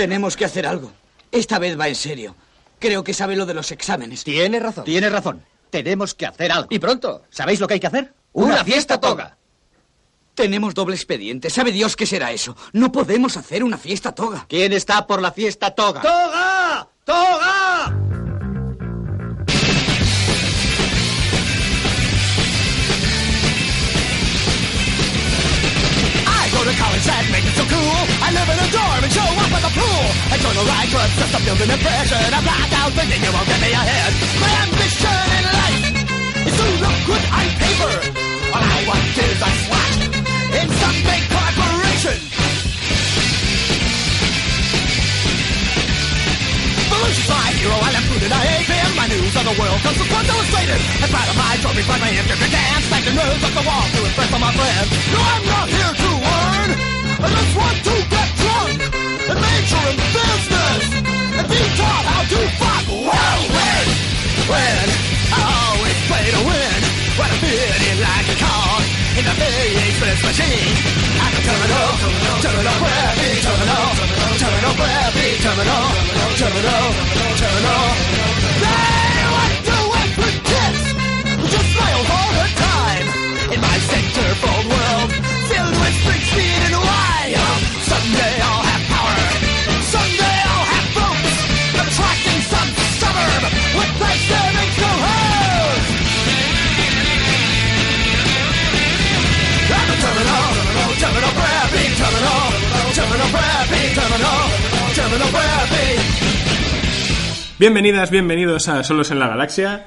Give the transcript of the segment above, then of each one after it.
Tenemos que hacer algo. Esta vez va en serio. Creo que sabe lo de los exámenes. Tiene razón. Tiene razón. Tenemos que hacer algo. Y pronto. ¿Sabéis lo que hay que hacer? Una fiesta toga. Tenemos doble expediente. ¿Sabe Dios qué será eso? No podemos hacer una fiesta toga. ¿Quién está por la fiesta toga? ¡Toga! ¡Toga! So cool. I live in a dorm and show up at the pool. I join a ride club just to build an impression. I black out thinking it won't get me ahead. My ambition in life is to look good on paper. All I want is a slot in some big corporation. Belushi's my hero, I left and I ate him. My news of the world comes from Sports Illustrated. I'm proud of my trophy, find my inscription dance. Back the nose up the wall to impress all my friends. No, I'm not here to learn. I just want to get drunk and major in business and be taught how to fuck well win. Win. I always play to win. What a pity like a cog in the big express machine. At the terminal, terminal, crappy terminal, terminal, crappy terminal, terminal, terminal. They want to wait for kids who just smile all the time. In my center-fold world, Bienvenidas, bienvenidos a Solos en la Galaxia.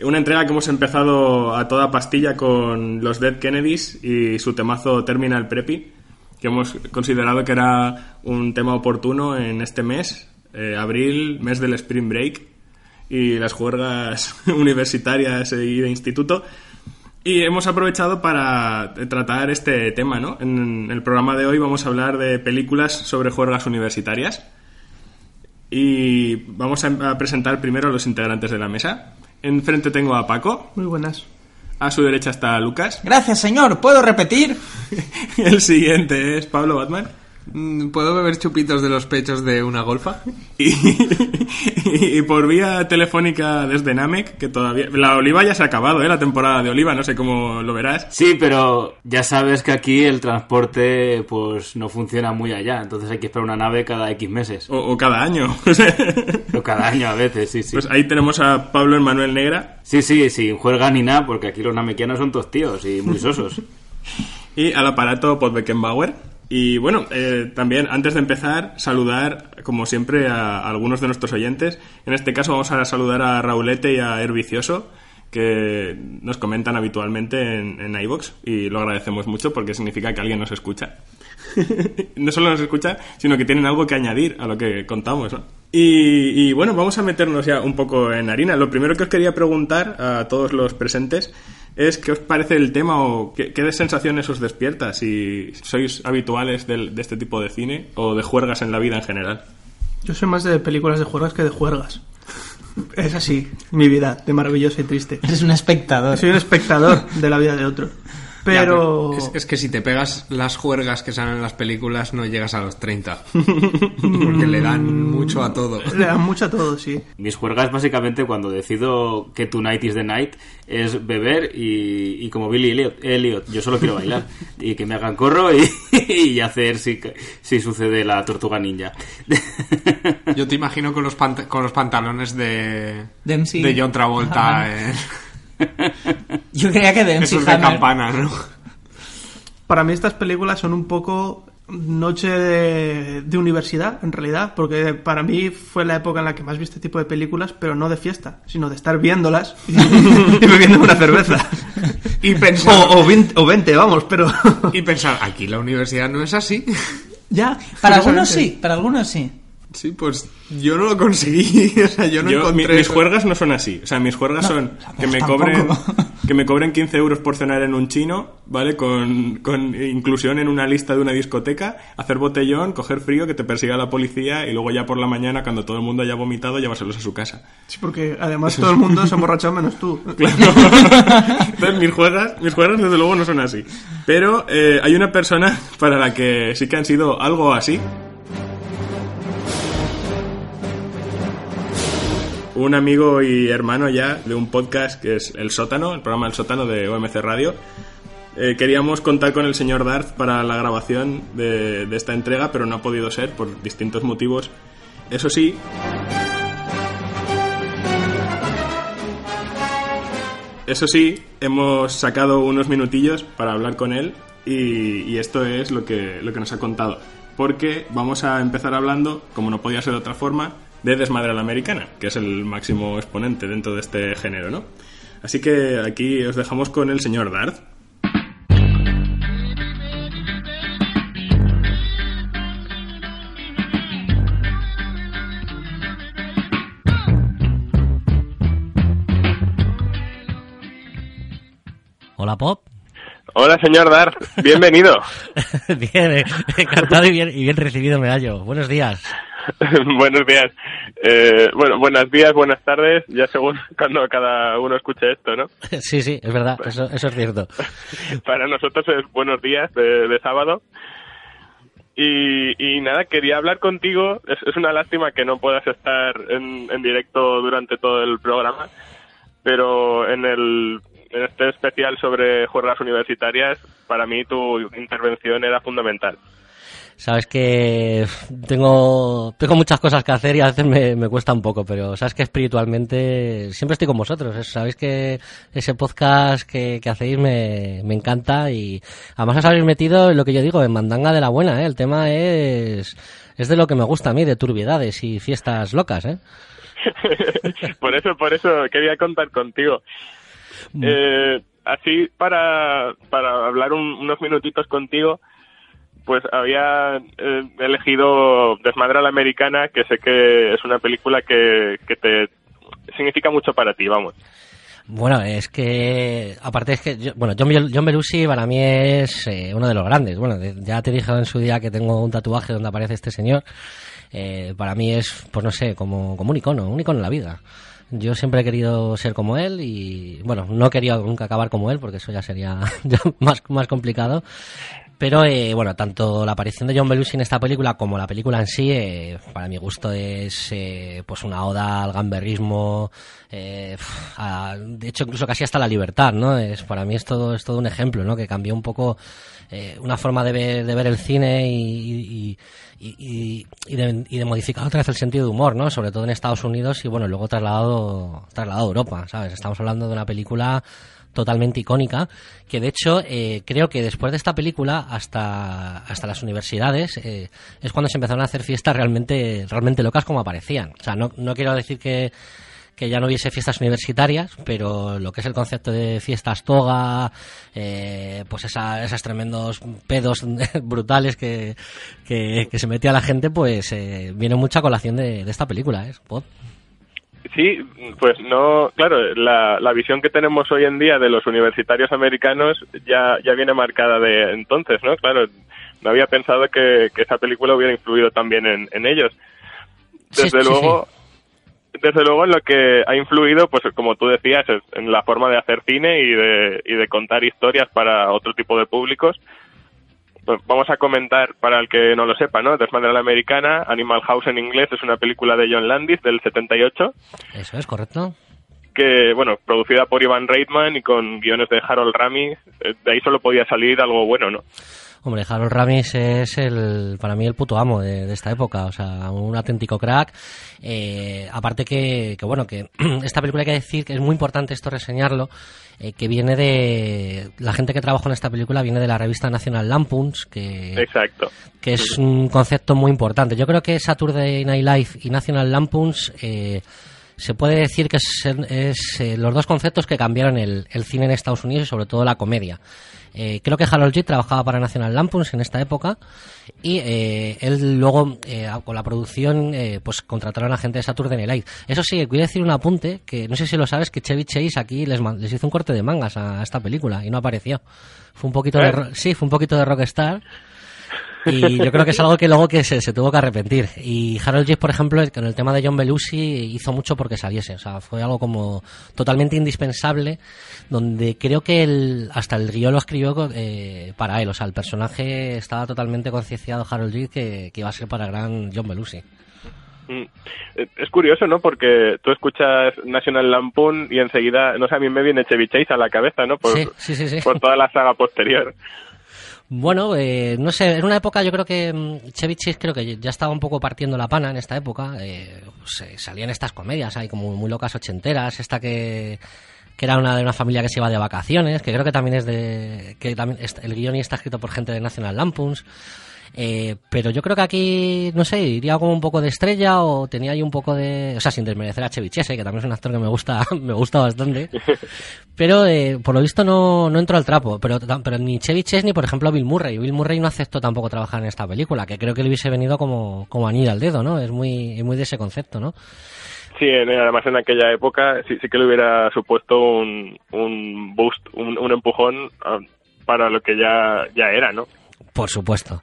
Una entrega que hemos empezado a toda pastilla con los Dead Kennedys y su temazo Terminal Preppy, que hemos considerado que era un tema oportuno en este mes, eh, abril, mes del Spring Break y las juergas universitarias y de instituto. Y hemos aprovechado para tratar este tema, ¿no? En el programa de hoy vamos a hablar de películas sobre juergas universitarias. Y vamos a, a presentar primero a los integrantes de la mesa. Enfrente tengo a Paco. Muy buenas. A su derecha está Lucas. Gracias, señor. ¿Puedo repetir? El siguiente es Pablo Batman. Mm, ¿Puedo beber chupitos de los pechos de una golfa? Y, y por vía telefónica desde Namek, que todavía... La oliva ya se ha acabado, ¿eh? La temporada de oliva, no sé cómo lo verás. Sí, pero ya sabes que aquí el transporte pues no funciona muy allá, entonces hay que esperar una nave cada X meses. O, o cada año. O cada año a veces, sí, sí. Pues ahí tenemos a Pablo Emanuel Negra Sí, sí, sin juerga ni nada, porque aquí los namequianos son todos tíos y muy sosos. y al aparato Pod Beckenbauer. Y bueno, eh, también antes de empezar, saludar, como siempre, a, algunos de nuestros oyentes. En este caso vamos a saludar a Raulete y a Hervicioso, que nos comentan habitualmente en, en iVoox, y lo agradecemos mucho porque significa que alguien nos escucha. no solo nos escucha, sino que tienen algo que añadir a lo que contamos. Y, y bueno, vamos a meternos ya un poco en harina. Lo primero que os quería preguntar a todos los presentes es qué os parece el tema o qué, qué sensaciones os despierta, si sois habituales del- de este tipo de cine o de juergas en la vida en general. Yo soy más de películas de juergas que de juergas. Es así, mi vida, de maravillosa y triste. Eres un espectador. Soy un espectador de la vida de otro. Pero... Es, es que si te pegas las juergas que salen en las películas no llegas a los 30. Porque le dan mucho a todo. Le dan mucho a todo, sí. Mis juergas básicamente cuando decido que tonight is the night es beber y, y como Billy Elliot, Elliot, yo solo quiero bailar y que me hagan corro y, y hacer si, si sucede la tortuga ninja. Yo te imagino con los, pant- con los pantalones de, de John Travolta. Eh, Yo creía que Dempsey esos de Hammer- campana, ¿no? Para mí estas películas son un poco noche de, de universidad, en realidad, porque para mí fue la época en la que más vi este tipo de películas, pero no de fiesta, sino de estar viéndolas y, y bebiendo una cerveza. Y pensar, O, o, 20, o 20, vamos, pero... y pensar, aquí la universidad no es así. ya. Para algunos sí, para algunos sí. Sí, pues yo no lo conseguí. O sea, yo no Yo, mi- encontré. mis juergas no son así. O sea, mis juergas son que me tampoco. cobren que me cobren 15 euros por cenar en un chino, ¿vale? Con, con inclusión en una lista de una discoteca, hacer botellón, coger frío, que te persiga la policía y luego ya por la mañana, cuando todo el mundo haya vomitado, llevárselos a su casa. Sí, porque además todo el mundo se ha emborrachado menos tú. Entonces, mis juegas, mis juegas desde luego no son así. Pero eh, hay una persona para la que sí que han sido algo así. Un amigo y hermano ya de un podcast que es El Sótano, el programa El Sótano de OMC Radio. Eh, queríamos contar con el señor Darth para la grabación de, esta entrega, pero no ha podido ser por distintos motivos. Eso sí, Eso sí, hemos sacado unos minutillos para hablar con él y, y esto es lo que, lo que nos ha contado. Porque vamos a empezar hablando, como no podía ser de otra forma, de Desmadre a la Americana, que es el máximo exponente dentro de este género, ¿no? Así que aquí os dejamos con el señor Darth. Hola, Pop. Hola, señor Darth. Bienvenido. bien, eh, encantado y bien, y bien recibido me hallo. Buenos días. Buenos días. Eh, bueno, buenos días, buenas tardes, ya según cuando cada uno escuche esto, ¿no? sí, sí, es verdad, eso, eso es cierto. Para nosotros es buenos días de, de sábado. Y, y nada, quería hablar contigo. Es, es una lástima que no puedas estar en, en directo durante todo el programa, pero en el en este especial sobre juergas universitarias, para mí tu intervención era fundamental. Sabes que tengo, tengo muchas cosas que hacer y a veces me, me cuesta un poco, pero sabes que espiritualmente siempre estoy con vosotros. Sabéis que ese podcast que, que hacéis me, me encanta y además os habéis metido en lo que yo digo, en mandanga de la buena. ¿eh? El tema es, es de lo que me gusta a mí, de turbiedades y fiestas locas. ¿eh? por eso, por eso quería contar contigo. Eh, así para, para hablar un- unos minutitos contigo, pues había eh, elegido Desmadre a la Americana, que sé que es una película que, que te significa mucho para ti, vamos. Bueno, es que, aparte es que, yo- bueno, John, John Belushi para mí es eh, uno de los grandes. Bueno, de- ya te dije en su día que tengo un tatuaje donde aparece este señor. Eh, para mí es, pues no sé, como, como un icono, un icono en la vida. Yo siempre he querido ser como él y, bueno, no he querido nunca acabar como él porque eso ya sería más, más complicado. Pero eh, bueno, tanto la aparición de John Belushi en esta película como la película en sí, eh, para mi gusto es eh, pues una oda al gamberrismo, eh, a- de hecho incluso casi hasta la libertad, ¿no? Es para mí es todo es todo un ejemplo, ¿no? Que cambió un poco eh, una forma de ver, de ver el cine y, y, y- de, y de modificar otra vez el sentido de humor, ¿no? Sobre todo en Estados Unidos y bueno, luego trasladado trasladado a Europa, ¿sabes? Estamos hablando de una película totalmente icónica, que de hecho eh, creo que después de esta película hasta, hasta las universidades eh, es cuando se empezaron a hacer fiestas realmente, realmente locas como aparecían. O sea, no, no quiero decir que, que ya no hubiese fiestas universitarias, pero lo que es el concepto de fiestas toga, eh, pues esa, esos tremendos pedos brutales que, que, que se metía la gente, pues eh, viene mucha colación de, de esta película, ¿eh? Sí, pues no, claro, la, la visión que tenemos hoy en día de los universitarios americanos ya, ya viene marcada de entonces, ¿no? Claro, no había pensado que, que esa película hubiera influido también en, en ellos. Sí, Desde sí, luego, desde luego en lo que ha influido, pues como tú decías, en la forma de hacer cine y de, y de contar historias para otro tipo de públicos. Pues vamos a comentar, para el que no lo sepa, ¿no? Desmadre a la Americana, Animal House en inglés, es una película de John Landis del 78 Eso es correcto. que, bueno, producida por Ivan Reitman y con guiones de Harold Ramis, eh, de ahí solo podía salir algo bueno, ¿no? Hombre, Harold Ramis es el, para mí el puto amo de, de esta época, o sea, un auténtico crack. Eh, aparte que, que, bueno, que esta película hay que decir que es muy importante esto reseñarlo, eh, que viene de, la gente que trabajó en esta película viene de la revista National Lampoons, que, Exacto. que es un concepto muy importante. Yo creo que Saturday Night Live y National Lampoons eh, se puede decir que es, es, eh, los dos conceptos que cambiaron el, el cine en Estados Unidos y sobre todo la comedia. Eh, creo que Harold G trabajaba para National Lampoons en esta época y eh, él luego eh, con la producción eh, pues contrataron a gente de Saturday Night Live. Eso sí, voy a decir un apunte que no sé si lo sabes que Chevy Chase aquí les, les hizo un corte de mangas a, a esta película y no apareció. Fue un poquito de ¿Eh? sí, fue un poquito de rockstar y yo creo que es algo que luego que se, se tuvo que arrepentir. Y Harold G, por ejemplo, con el tema de John Belushi hizo mucho porque saliese. O sea, fue algo como totalmente indispensable, donde creo que el, hasta el guion lo escribió eh, para él. O sea, el personaje estaba totalmente concienciado, Harold G, que, que iba a ser para gran John Belushi. Mm. Eh, Es curioso, ¿no? Porque tú escuchas National Lampoon y enseguida, no sé, a mí me viene Chevy Chase a la cabeza, ¿no? Por, sí, sí, sí. por toda la saga posterior. Bueno, eh, no sé, en una época yo creo que mm, Chevy Chase creo que ya estaba un poco partiendo la pana en esta época. Eh, pues, eh, salían estas comedias ahí como muy locas ochenteras, esta que, que era una de una familia que se iba de vacaciones, que creo que también es de... que también el guion está escrito por gente de National Lampoons. Eh, pero yo creo que aquí, no sé, iría como un poco de estrella o tenía ahí un poco de... O sea, sin desmerecer a Chevy Chase, eh, que también es un actor que me gusta, me gusta bastante. Pero eh, por lo visto no, no entró al trapo. Pero, pero ni Chevy Chase ni, por ejemplo, Bill Murray. Bill Murray no aceptó tampoco trabajar en esta película, que creo que le hubiese venido como, como anillo al dedo, ¿no? Es muy, muy de ese concepto, ¿no? Sí, además en aquella época sí, sí que le hubiera supuesto un, un boost, un, un empujón ah, para lo que ya, ya era, ¿no? Por supuesto.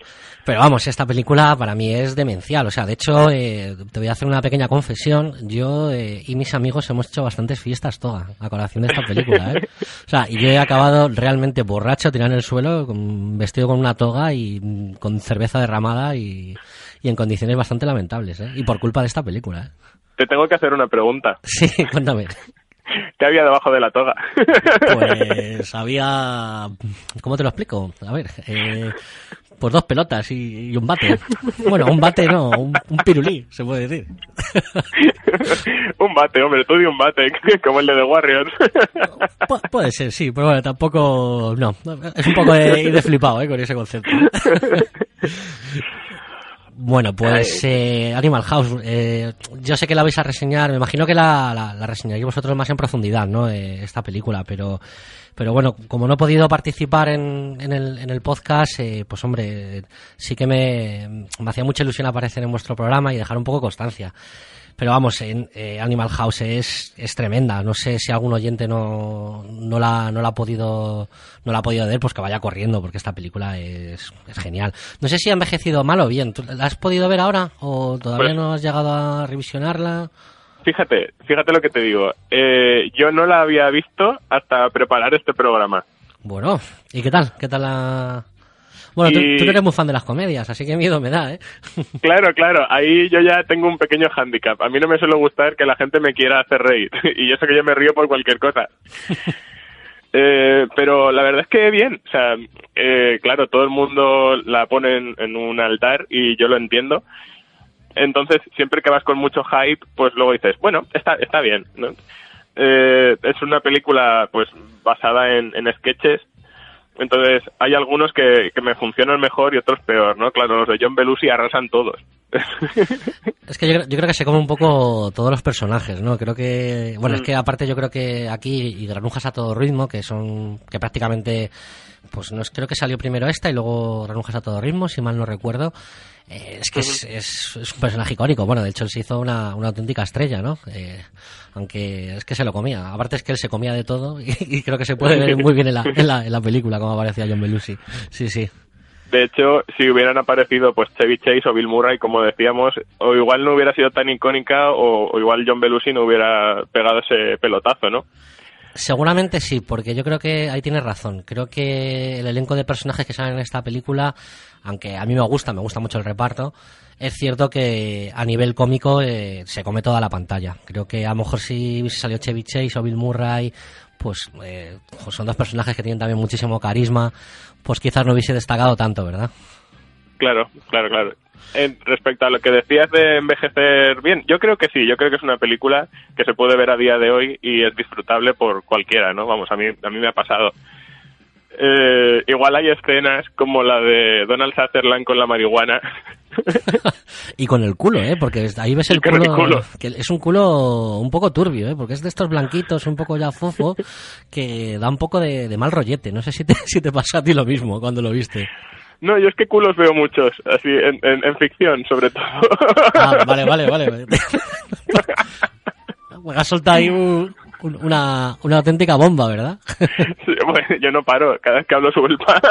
Pero vamos, esta película para mí es demencial. O sea, de hecho, eh, te voy a hacer una pequeña confesión. Yo eh, y mis amigos hemos hecho bastantes fiestas toda a colación de esta película, ¿eh? O sea, y yo he acabado realmente borracho, tirado en el suelo, con- vestido con una toga y mm, con cerveza derramada y, y en condiciones bastante lamentables, ¿eh? Y por culpa de esta película, ¿eh? Te tengo que hacer una pregunta. Sí, cuéntame. ¿Qué había debajo de la toga? Pues había... ¿Cómo te lo explico? A ver, eh, pues dos pelotas y, y un bate. Bueno, un bate no, un, un pirulí, se puede decir. un bate, hombre, tú di un bate, como el de The Warriors. Pu- puede ser, sí, pero bueno, tampoco... No, es un poco de, de flipado ¿eh? con ese concepto. Bueno, pues eh, Animal House, eh, yo sé que la vais a reseñar, me imagino que la, la, la reseñaréis vosotros más en profundidad, ¿no? Eh, esta película, pero pero bueno, como no he podido participar en, en, el, en el podcast, eh, pues hombre, sí que me, me hacía mucha ilusión aparecer en vuestro programa y dejar un poco constancia. Pero vamos, en, eh, Animal House es, es tremenda. No sé si algún oyente no, no, la, no la ha podido no la ha podido ver, pues que vaya corriendo, porque esta película es, es genial. No sé si ha envejecido mal o bien. ¿Tú ¿La has podido ver ahora o todavía Pues- no has llegado a revisionarla? Fíjate, fíjate lo que te digo. Eh, yo no la había visto hasta preparar este programa. Bueno, ¿y qué tal? ¿Qué tal la...? Bueno, tú, Y- tú no eres muy fan de las comedias, así que miedo me da, ¿eh? Claro, claro, ahí yo ya tengo un pequeño hándicap. A mí no me suele gustar que la gente me quiera hacer reír. y eso que yo me río por cualquier cosa. Eh, pero la verdad es que bien. O sea, eh, claro, todo el mundo la pone en, en un altar y yo lo entiendo. Entonces, siempre que vas con mucho hype, pues luego dices, bueno, está, está bien. ¿no? Eh, es una película pues basada en, en sketches. Entonces, hay algunos que, que me funcionan mejor y otros peor, ¿no? Claro, los de John Belushi arrasan todos. Es que yo, creo- yo creo que se come un poco todos los personajes, ¿no? Creo que, bueno, es Mm. que aparte yo creo que aquí y Granujas a todo ritmo, que son, que prácticamente, pues no es, creo que salió primero esta y luego Granujas a todo ritmo, si mal no recuerdo. Eh, es que es, es- es un personaje icónico. Bueno, de hecho él se hizo una, una auténtica estrella, ¿no? Eh, aunque es que se lo comía. Aparte es que él se comía de todo y, y creo que se puede ver muy bien en la, en la, en la película como aparecía John Belushi. Sí, sí. De hecho, si hubieran aparecido pues Chevy Chase o Bill Murray, como decíamos, o igual no hubiera sido tan icónica o, igual John Belushi no hubiera pegado ese pelotazo, ¿no? Seguramente sí, porque yo creo que ahí tienes razón. Creo que el elenco de personajes que salen en esta película, aunque a mí me gusta, me gusta mucho el reparto, es cierto que a nivel cómico eh, se come toda la pantalla. Creo que a lo mejor si salido Chevy Chase o Bill Murray, pues eh, son dos personajes que tienen también muchísimo carisma, pues quizás no hubiese destacado tanto, ¿verdad? Claro, claro, claro. Respecto a lo que decías de envejecer bien, yo creo que sí, yo creo que es una película que se puede ver a día de hoy y es disfrutable por cualquiera, ¿no? Vamos, a mí, a mí me ha pasado. Eh, igual hay escenas como la de Donald Sutherland con la marihuana. Y con el culo, ¿eh? Porque ahí ves el con el culo, culo. que es un culo un poco turbio, ¿eh? Porque es de estos blanquitos, un poco ya fofo, que da un poco de, de mal rollete. No sé si te, si te pasó a ti lo mismo cuando lo viste. No, yo es que culos veo muchos, así, en, en, en ficción, sobre todo. Ah, vale, vale, vale. Me has soltado ahí un- una, una auténtica bomba, ¿verdad? Sí, bueno, yo no paro, cada vez que hablo sobre el pan.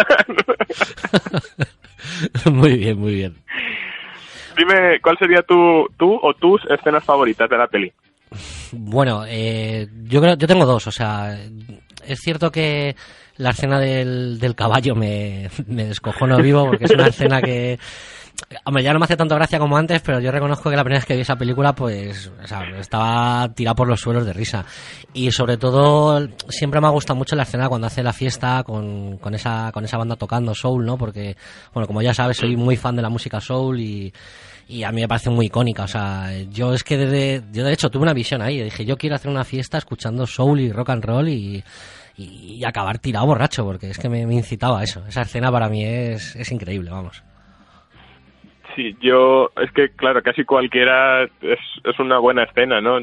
muy bien, muy bien. Dime, ¿cuál sería tu, tú o tus escenas favoritas de la peli? Bueno, eh, yo creo, yo tengo dos, o sea, es cierto que la escena del, del caballo me, me descojono vivo porque es una escena que Hombre, ya no me hace tanto gracia como antes, pero yo reconozco que la primera vez que vi esa película, pues, o sea, estaba tirado por los suelos de risa. Y sobre todo, siempre me ha gustado mucho la escena cuando hace la fiesta con, con esa, con esa banda tocando soul, ¿no? Porque, bueno, como ya sabes, soy muy fan de la música soul y, y a mí me parece muy icónica. O sea, yo es que desde, yo de hecho tuve una visión ahí. Dije, yo quiero hacer una fiesta escuchando soul y rock and roll y, y, y acabar tirado borracho, porque es que me, me incitaba a eso. Esa escena para mí es, es increíble, vamos. Sí, yo, es que claro, casi cualquiera es, es una buena escena, ¿no?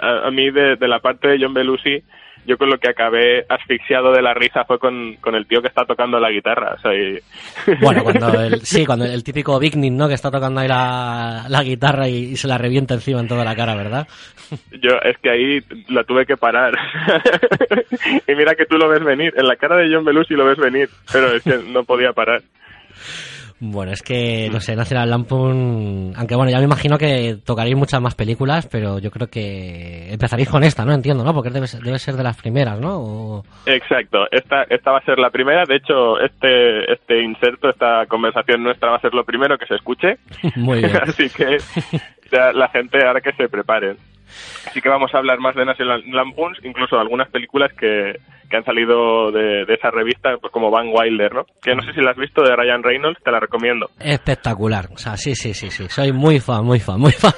A, a mí de, de la parte de John Belushi, yo con lo que acabé asfixiado de la risa fue con, con el tío que está tocando la guitarra, o sea, y- Bueno, cuando el, sí, cuando el típico Big Nick, ¿no? Que está tocando ahí la, la guitarra y, y se la revienta encima en toda la cara, ¿verdad? yo es que ahí la tuve que parar. y mira que tú lo ves venir, en la cara de John Belushi lo ves venir, pero es que no podía parar. Bueno, es que, no sé, National Lampoon... Aunque bueno, ya me imagino que tocaréis muchas más películas, pero yo creo que empezaréis con esta, ¿no? Entiendo, ¿no? Porque debe ser, debe ser de las primeras, ¿no? O- Exacto, esta, esta va a ser la primera, de hecho este, este inserto, esta conversación nuestra va a ser lo primero que se escuche. Muy bien. Así que ya la gente ahora que se preparen. Así que vamos a hablar más de National Lampoons, incluso algunas películas que, que han salido de, de esa revista, pues como Van Wilder, ¿no? Que no sé si la has visto de Ryan Reynolds, te la recomiendo. Espectacular. O sea, sí, sí, sí, sí. Soy muy fan, muy fan, muy fan.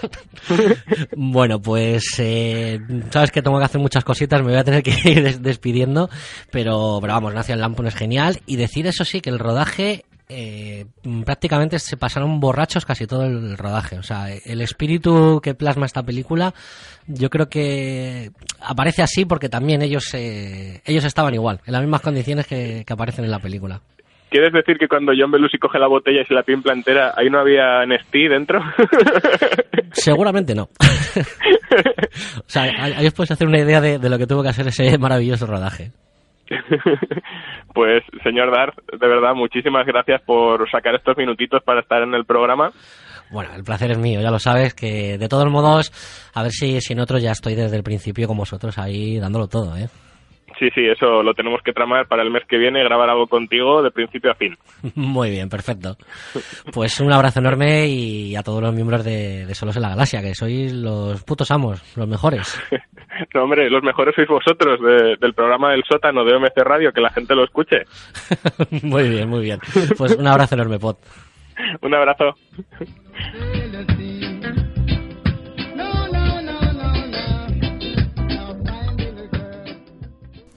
bueno, pues eh, sabes que tengo que hacer muchas cositas, me voy a tener que ir des- despidiendo, pero, pero vamos, National Lampoon es genial. Y decir eso sí, que el rodaje eh, prácticamente se pasaron borrachos casi todo el rodaje. O sea, el espíritu que plasma esta película, yo creo que aparece así porque también ellos eh, ellos estaban igual, en las mismas condiciones que, que aparecen en la película. ¿Quieres decir que cuando John Belushi coge la botella y se la pimpla entera, ahí no había Nestí dentro? Seguramente no. o sea, ahí os podéis hacer una idea de, de lo que tuvo que hacer ese maravilloso rodaje. Pues, señor Darth, de verdad, muchísimas gracias por sacar estos minutitos para estar en el programa. Bueno, el placer es mío, ya lo sabes, que de todos modos, a ver si, si en otro ya estoy desde el principio con vosotros ahí dándolo todo, ¿eh? Sí, sí, eso lo tenemos que tramar para el mes que viene, grabar algo contigo de principio a fin. Muy bien, perfecto. Pues un abrazo enorme y a todos los miembros de, de Solos en la Galaxia, que sois los putos amos, los mejores. No, hombre, los mejores sois vosotros de- del programa del sótano de OMC Radio, que la gente lo escuche. muy bien, muy bien. Pues un abrazo enorme, Pot. Un abrazo.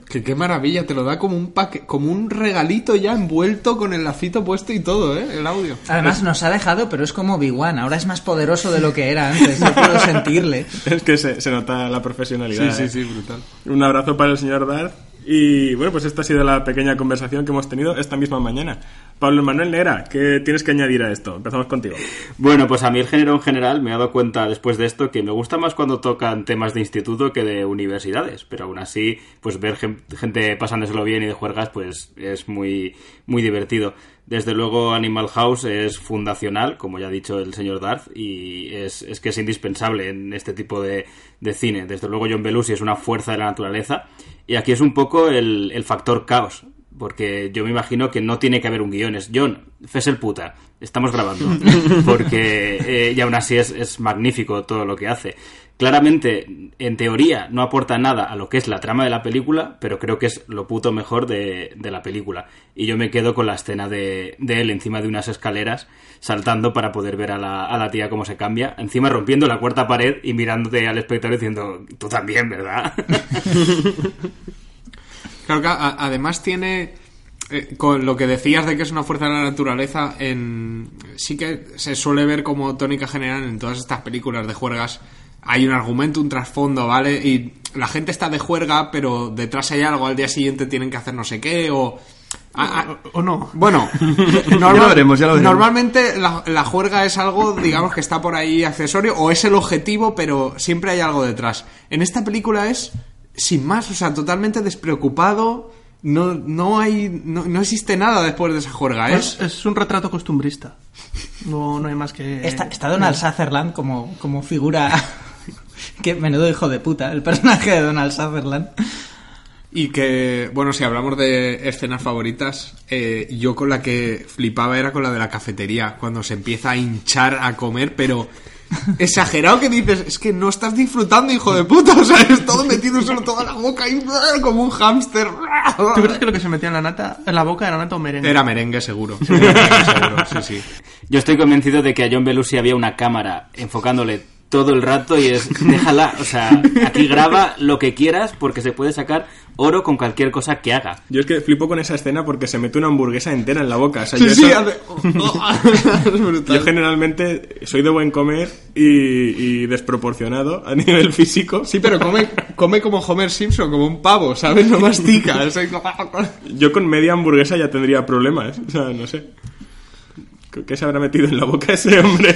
Que qué maravilla, te lo da como un paque, como un regalito ya envuelto con el lacito puesto y todo, ¿eh? El audio. Además nos ha dejado, pero es como Obi-Wan. Ahora es más poderoso de lo que era antes. No puedo sentirle. Es que se, se nota la profesionalidad. Sí, sí, ¿eh? sí, brutal. Un abrazo para el señor Darth. Y bueno, pues esta ha sido la pequeña conversación que hemos tenido esta misma mañana. Pablo Manuel Nera, ¿qué tienes que añadir a esto? Empezamos contigo. Bueno, pues a mí el género en general me he dado cuenta después de esto que me gusta más cuando tocan temas de instituto que de universidades, pero aún así, pues ver gen- gente pasándoselo bien y de juergas, pues es muy, muy divertido. Desde luego Animal House es fundacional, como ya ha dicho el señor Darth, y es, es que es indispensable en este tipo de, de cine. Desde luego John Belushi es una fuerza de la naturaleza, y aquí es un poco el, el factor caos, porque yo me imagino que no tiene que haber un guion. Es John, fes el puta, estamos grabando. Porque, eh, y aún así es, es magnífico todo lo que hace. Claramente, en teoría, no aporta nada a lo que es la trama de la película, pero creo que es lo puto mejor de, de la película. Y yo me quedo con la escena de, de él encima de unas escaleras, saltando para poder ver a la, a la tía cómo se cambia, encima rompiendo la cuarta pared y mirándote al espectador diciendo, tú también, ¿verdad? Claro que además tiene eh, con lo que decías de que es una fuerza de la naturaleza, en sí que se suele ver como tónica general en todas estas películas de juergas. Hay un argumento, un trasfondo, ¿vale? Y la gente está de juerga, pero detrás hay algo, al día siguiente tienen que hacer no sé qué, o... a- a- O no. bueno, Ya lo veremos, ya lo veremos. Normalmente la, la juerga es algo, digamos, que está por ahí accesorio o es el objetivo, pero siempre hay algo detrás. En esta película es sin más, o sea, totalmente despreocupado. No, no hay, no, no existe nada después de esa juerga. Es, Es, es un retrato costumbrista. No, no hay más que. Está, está Donald Sutherland como, como figura. Qué menudo hijo de puta, el personaje de Donald Sutherland. Y que, bueno, si hablamos de escenas favoritas, eh, yo con la que flipaba era con la de la cafetería, cuando se empieza a hinchar a comer, pero exagerado que dices, es que no estás disfrutando, hijo de puta, o sea, es todo metido solo toda la boca y como un hámster. ¿Tú crees que lo que se metía en la nata, en la boca era nata o merengue? Era merengue seguro. Era merengue seguro, sí, sí. Yo estoy convencido de que a John Belushi había una cámara enfocándole todo el rato y es, déjala, o sea, aquí graba lo que quieras porque se puede sacar oro con cualquier cosa que haga. Yo es que flipo con esa escena porque se mete una hamburguesa entera en la boca. O sea, Sí, yo, sí, eso- hace- Es brutal. yo generalmente soy de buen comer y, y desproporcionado a nivel físico. Sí, pero come, come como Homer Simpson, como un pavo, ¿sabes? No mastica. ahí- Yo con media hamburguesa ya tendría problemas. O sea, no sé. ¿Qué se habrá metido en la boca ese hombre?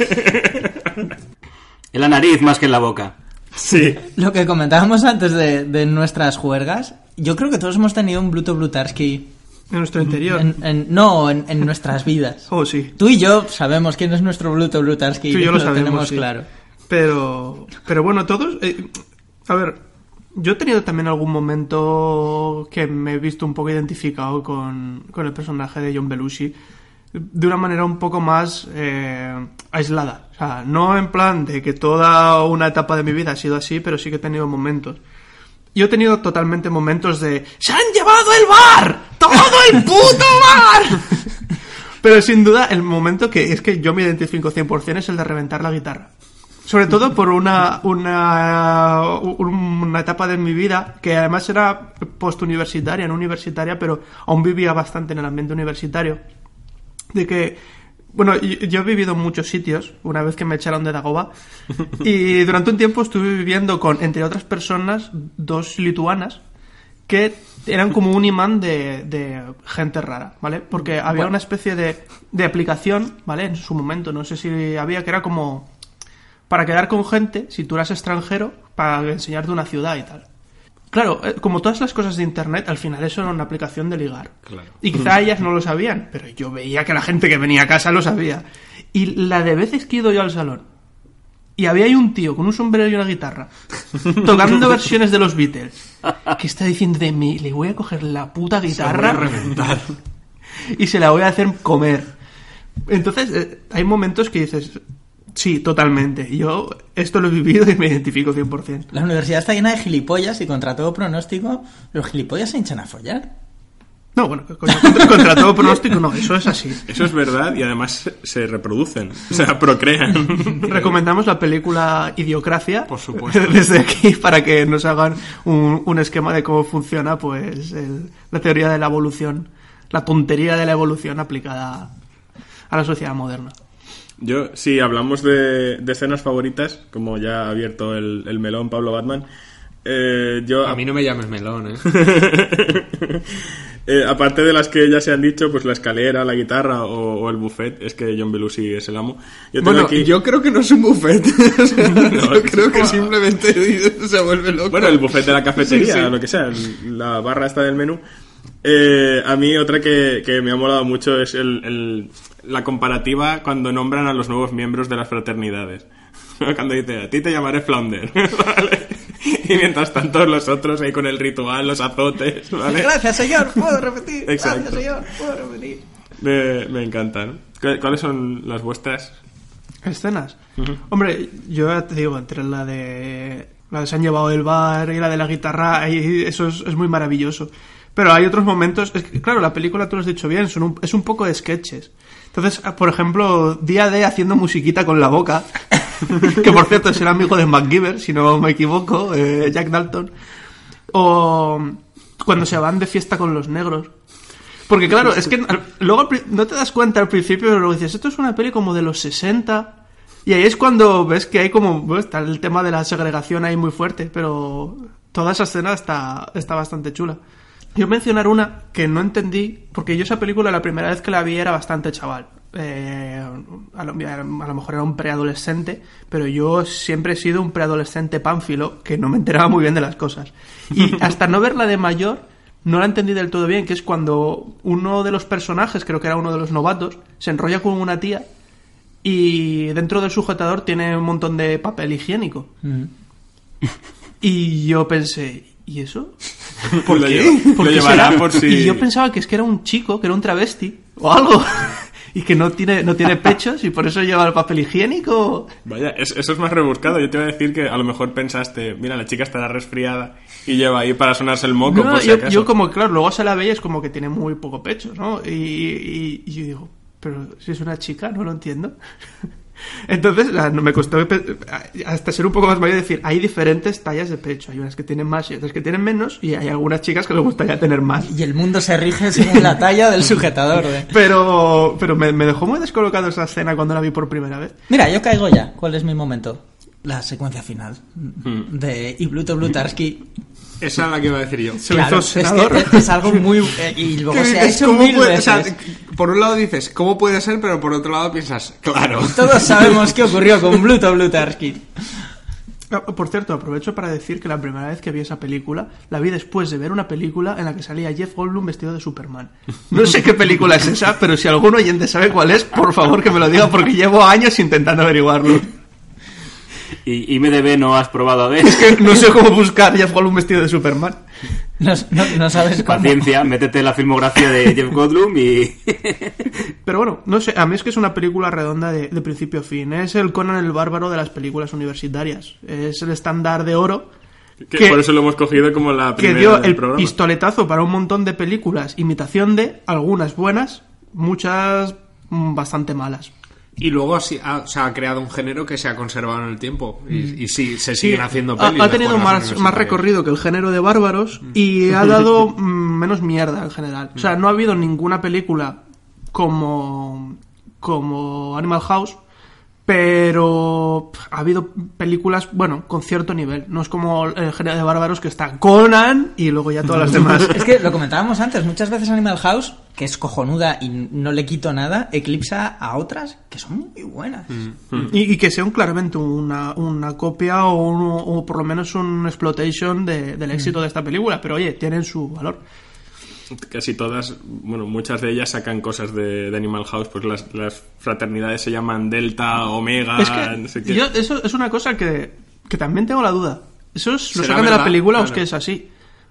En la nariz más que en la boca. Sí. Lo que comentábamos antes de, de nuestras juergas, yo creo que todos hemos tenido un Bluto Blutarski. En nuestro interior. En- en- no, en, en nuestras vidas. Oh, sí. Tú y yo sabemos quién es nuestro Bluto Blutarski. Tú y yo lo sabemos, tenemos sí. claro. Pero, pero bueno, todos. eh, a ver, yo he tenido también algún momento que me he visto un poco identificado con, con el personaje de John Belushi de una manera un poco más eh, aislada. O sea, no en plan de que toda una etapa de mi vida ha sido así, pero sí que he tenido momentos. Yo he tenido totalmente momentos de ¡Se han llevado el bar! ¡Todo el puto bar! Pero sin duda, el momento que es que yo me identifico 100% es el de reventar la guitarra. Sobre todo por una, una, una etapa de mi vida que además era postuniversitaria, no universitaria, pero aún vivía bastante en el ambiente universitario. De que, bueno, yo, he vivido en muchos sitios, una vez que me echaron de Dagoba, y durante un tiempo estuve viviendo con, entre otras personas, dos lituanas que eran como un imán de, de gente rara, ¿vale? Porque había Bueno. una especie de, de aplicación, ¿vale? En su momento, no sé si había, que era como para quedar con gente, si tú eras extranjero, para enseñarte una ciudad y tal. Claro, eh, como todas las cosas de internet, al final eso era una aplicación de ligar. Claro. Y quizá ellas no lo sabían, pero yo veía que la gente que venía a casa lo sabía. Y la de veces que he ido yo al salón y había ahí un tío con un sombrero y una guitarra tocando versiones de los Beatles que está diciendo de mí, le voy a coger la puta guitarra y se la voy a hacer comer. Entonces, eh, hay momentos que dices, sí, totalmente. Yo esto lo he vivido y me identifico 100%. La universidad está llena de gilipollas y contra todo pronóstico, los gilipollas se hinchan a follar. No, bueno, contra, todo pronóstico no, eso es así. Eso es verdad y además se- se reproducen. O sea, procrean. Recomendamos la película Idiocracia. Por supuesto. Desde aquí para que nos hagan un, un esquema de cómo funciona pues el- la teoría de la evolución, la tontería de la evolución aplicada a la sociedad moderna. Yo, si hablamos de, de escenas favoritas, como ya ha abierto el, el melón Pablo Batman, eh, yo... A mí no me llames melón, ¿eh? Eh, aparte de las que ya se han dicho, pues la escalera, la guitarra o, o el buffet, es que John Belushi es el amo. Yo tengo Bueno, aquí- yo creo que no es un buffet. O sea, No, yo creo que simplemente se vuelve loco. Bueno, el buffet de la cafetería, Sí, sí. o lo que sea, la barra esta del menú. Eh, a mí otra que, que me ha molado mucho es el, el- la comparativa cuando nombran a los nuevos miembros de las fraternidades. Cuando dice, a ti te llamaré Flounder, ¿vale? Y mientras tanto los otros ahí con el ritual, los azotes, ¿vale? Gracias, señor, puedo repetir. Exacto. Gracias, señor, puedo repetir. Me, me encantan. ¿Cu- ¿Cuáles son las vuestras? Escenas. Hombre, yo ya te digo, entre la de la de se han llevado del bar y la de la guitarra, ahí eso es, es muy maravilloso. Pero hay otros momentos, es que, claro, la película tú lo has dicho bien, son un- es un poco de sketches. Entonces, ah, por ejemplo, día de haciendo musiquita con la boca, que por cierto es el amigo de MacGyver, si no me equivoco, eh, Jack Dalton, o cuando se van de fiesta con los negros. Porque claro, es que luego no te das cuenta al principio, pero luego dices, esto es una peli como de los 60. Y ahí es cuando ves que hay como, bueno, está el tema de la segregación ahí muy fuerte, pero toda esa escena está, está bastante chula. Yo mencionar una que no entendí, porque yo esa película la primera vez que la vi era bastante chaval. Eh, a, lo, a lo mejor era un preadolescente, pero yo siempre he sido un preadolescente pánfilo que no me enteraba muy bien de las cosas. Y hasta no verla de mayor, no la entendí del todo bien, que es cuando uno de los personajes, creo que era uno de los novatos, se enrolla con una tía y dentro del sujetador tiene un montón de papel higiénico. Y yo pensé, ¿y eso? ¿Por qué? Lo, ¿Por lo qué llevará será? por si... Y yo pensaba que es que era un chico, que era un travesti o algo. y que no tiene, no tiene pechos y por eso lleva el papel higiénico. Vaya, es- eso es más rebuscado. Yo te iba a decir que a lo mejor pensaste, mira, la chica estará resfriada y lleva ahí para sonarse el moco, No, por si yo, acaso. yo como, claro, luego se la veía es como que tiene muy poco pecho, ¿no? Y, y- y yo digo, pero si es una chica, no lo entiendo. Entonces, me costó hasta ser un poco más mayor decir, hay diferentes tallas de pecho. Hay unas que tienen más y otras que tienen menos, y hay algunas chicas que les gustaría tener más. Y el mundo se rige según la talla del sujetador. ¿eh? Pero, pero me, me dejó muy descolocado esa escena cuando la vi por primera vez. Mira, yo caigo ya. ¿Cuál es mi momento? La secuencia final de Y Bluto Blutarsky. Esa es la que iba a decir yo. Se Claro, hizo es, que senador. es- algo muy... eh, y luego ¿Qué se ha hecho ¿Cómo mil puede- o veces. sea, por un lado dices, ¿cómo puede ser? Pero por otro lado piensas, claro. Todos sabemos qué ocurrió con Bluto Blutarsky. Ah, Por cierto, aprovecho para decir que la primera vez que vi esa película, la vi después de ver una película en la que salía Jeff Goldblum vestido de Superman. No sé qué película es esa, pero si algún oyente sabe cuál es, por favor que me lo diga porque llevo años intentando averiguarlo. Y IMDB no has probado a ver. Es que no sé cómo buscar Jeff Goldblum vestido de Superman. No, no- no sabes cómo. Paciencia, métete en la filmografía de Jeff Goldblum y... Pero bueno, no sé, a mí es que es una película redonda de, de principio a fin. Es el Conan el Bárbaro de las películas universitarias. Es el estándar de oro Que que- por eso lo hemos cogido como la que primera dio del el programa. pistoletazo para un montón de películas, imitación de algunas buenas, muchas mm, bastante malas. Y luego sí, ha, se ha creado un género que se ha conservado en el tiempo. Y, y sí, se Sí, siguen haciendo ha, pelis. ha de tenido más, más recorrido que el género de bárbaros y ha dado mm, menos mierda en general. O sea, no ha habido ninguna película como, como Animal House, pero ha habido películas, bueno, con cierto nivel. No es como el género de bárbaros que está Conan y luego ya todas las demás. Es que lo comentábamos antes, muchas veces Animal House, que es cojonuda y no le quito nada, eclipsa a otras que son muy buenas. Y, y que sea un, claramente una, una copia o, un- o por lo menos un exploitation de- del éxito de esta película, pero oye, tienen su valor. Casi todas, bueno, muchas de ellas sacan cosas de, de Animal House, pues las, las fraternidades se llaman Delta, Omega, es que no sé qué. yo- eso es una cosa que, que también tengo la duda. ¿Eso es, lo ¿Será sacan de la película o es que es así?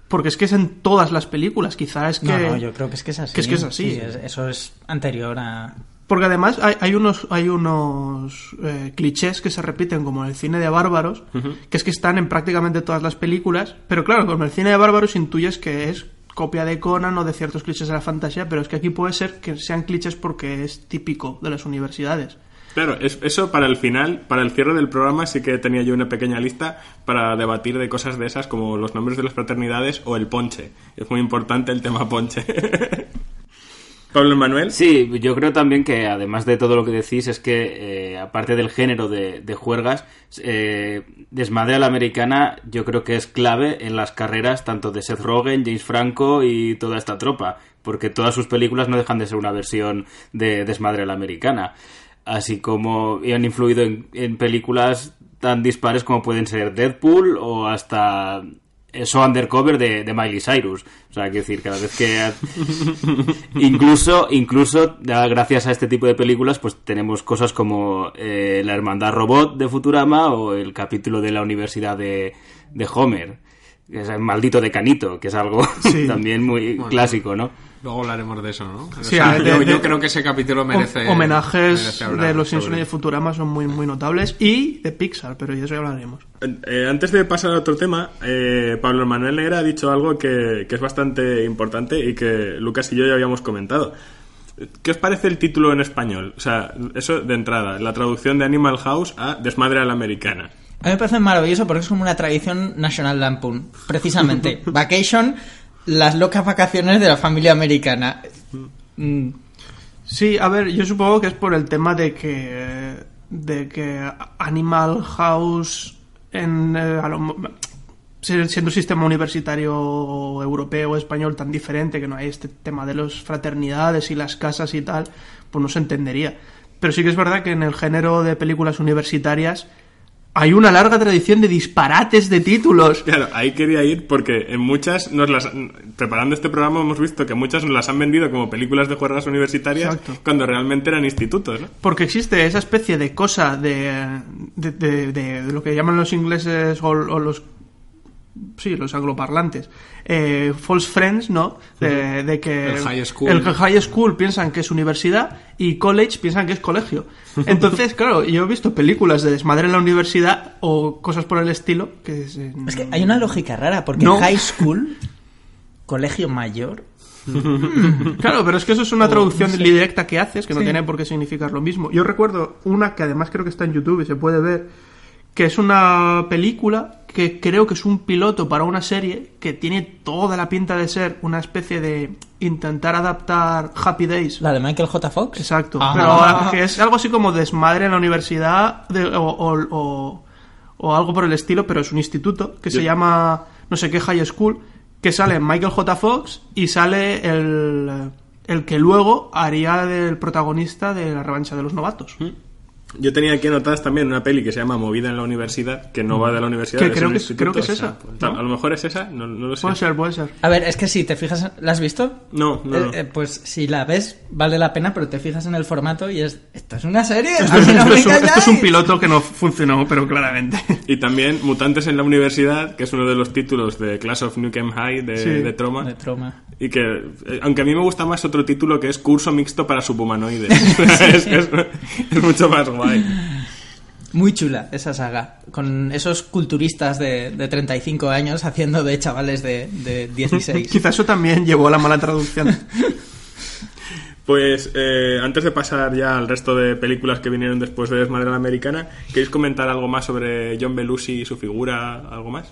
Porque es que es en todas las películas, quizá es que... No, no, yo creo que es que es así. que es que es así. Sí, es- eso es anterior a... Porque además hay, hay unos, hay unos eh, clichés que se repiten como en el cine de bárbaros, que es que están en prácticamente todas las películas, pero claro, con el cine de bárbaros intuyes que es copia de Conan o de ciertos clichés de la fantasía, pero es que aquí puede ser que sean clichés porque es típico de las universidades. Claro, es- eso para el final, para el cierre del programa, sí que tenía yo una pequeña lista para debatir de cosas de esas como los nombres de las fraternidades o el ponche. Es muy importante el tema ponche. Pablo Manuel. Sí, yo creo también que además de todo lo que decís es que eh, aparte del género de, de juergas, eh, Desmadre a la Americana yo creo que es clave en las carreras tanto de Seth Rogen, James Franco y toda esta tropa, porque todas sus películas no dejan de ser una versión de Desmadre a la Americana, así como han influido en películas tan dispares como pueden ser Deadpool o hasta eso undercover de, de Miley Cyrus. O sea, quiero decir, cada vez que... incluso, incluso, gracias a este tipo de películas, pues tenemos cosas como eh, La Hermandad Robot de Futurama o el capítulo de la Universidad de, de Homer. que Es el maldito de Canito, que es algo Sí. también muy Bueno. clásico, ¿no? Luego hablaremos de eso, ¿no? O Sí, sea, ver, yo, de- yo de- creo que ese capítulo merece. Hom- homenajes merece hablar de los Simpsons y de Futurama son muy, muy notables y de Pixar, pero ya eso ya hablaremos. Eh, antes de pasar a otro tema, eh, Pablo Manuel Negra ha dicho algo que, que es bastante importante y que Lucas y yo ya habíamos comentado. ¿Qué os parece el título en español? O sea, eso de entrada, la traducción de Animal House a Desmadre a la Americana. A mí me parece maravilloso porque es como una tradición National Lampoon, precisamente. Vacation, las locas vacaciones de la familia americana. Mm, Sí, a ver, yo supongo que es por el tema de que de que Animal House en eh, a lo siendo un sistema universitario europeo o español tan diferente que no hay este tema de las fraternidades y las casas y tal, pues no se entendería. Pero sí que es verdad que en el género de películas universitarias hay una larga tradición de disparates de títulos. Claro, ahí quería ir porque en muchas, nos las, preparando este programa hemos visto que muchas nos las han vendido como películas de juergas universitarias Exacto. cuando realmente eran institutos, ¿no? Porque existe esa especie de cosa de, de, de- de- de lo que llaman los ingleses o, o los sí, los angloparlantes. Eh, false friends, ¿no? De, de que El high school. el high school piensan que es universidad y college piensan que es colegio. Entonces, claro, yo he visto películas de desmadre en la universidad o cosas por el estilo que es, que hay una lógica rara, porque No. high school, colegio mayor, Claro, pero es que eso es una traducción sé. directa que haces, que no Sí. tiene por qué significar lo mismo. Yo recuerdo una que además creo que está en YouTube y se puede ver, que es una película que creo que es un piloto para una serie que tiene toda la pinta de ser una especie de intentar adaptar Happy Days. la de Michael J. Fox. Exacto. Ah. Pero que es algo así como desmadre en la universidad de- o, o- o- o algo por el estilo, pero es un instituto que se llama no sé qué High School, que sale Michael J. Fox y sale el, el que luego haría del protagonista de la revancha de los novatos. Yo tenía aquí anotadas también una peli que se llama Movida en la universidad, que no va de la universidad. Que creo que es- instituto, creo que es o sea, esa, pues, ¿no? A lo mejor es esa, no, no lo sé. Puede ser, puede ser. A ver, es que si te fijas, ¿la has visto? No, no. Eh, eh, pues si la ves, vale la pena, pero te fijas en el formato y es. Esto es una serie. Esto a es, no esto es un, esto es un engañáis. piloto que no funcionó, pero claramente. Y también Mutantes en la universidad, que es uno de los títulos de Class of Nukem High de, Sí. de Troma. De Troma. Y que, eh, aunque a mí me gusta más otro título que es Curso Mixto para Subhumanoides. es, es- es mucho más guay. Muy chula esa saga, con esos culturistas de, de 35 años haciendo de chavales de, de 16. Quizá eso también llevó a la mala traducción. Pues eh, antes de pasar ya al resto de películas que vinieron después de Desmadre la Americana, ¿queréis comentar algo más sobre John Belushi y su figura? ¿Algo más?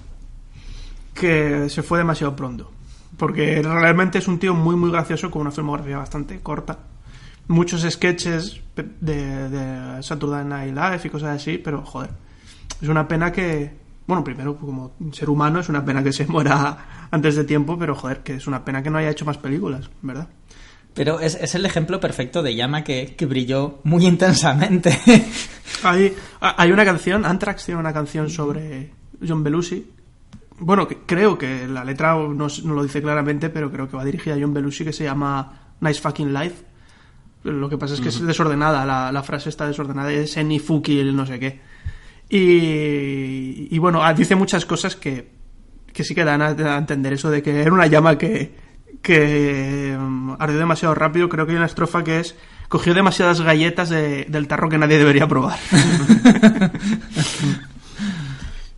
que se fue demasiado pronto. Porque realmente es un tío muy, muy gracioso con una filmografía bastante corta. Muchos sketches de, de Saturday Night Live y cosas así, pero joder, es una pena que, bueno, primero como ser humano es una pena que se muera antes de tiempo, pero joder, que es una pena que no haya hecho más películas, ¿verdad? Pero es, es el ejemplo perfecto de llama que, que brilló muy intensamente. Hay, hay una canción, Anthrax tiene una canción sobre John Belushi. Bueno, que creo que la letra no, no lo dice claramente, pero creo que va dirigida a John Belushi que se llama Nice Fucking Life. Lo que pasa es que es desordenada, la, la frase está desordenada, es any fucky no sé qué. Y, y bueno, ah, dice muchas cosas que, que sí que dan a, a entender eso de que era una llama que, que mm, ardió demasiado rápido. Creo que hay una estrofa que es cogió demasiadas galletas de- del tarro que nadie debería probar.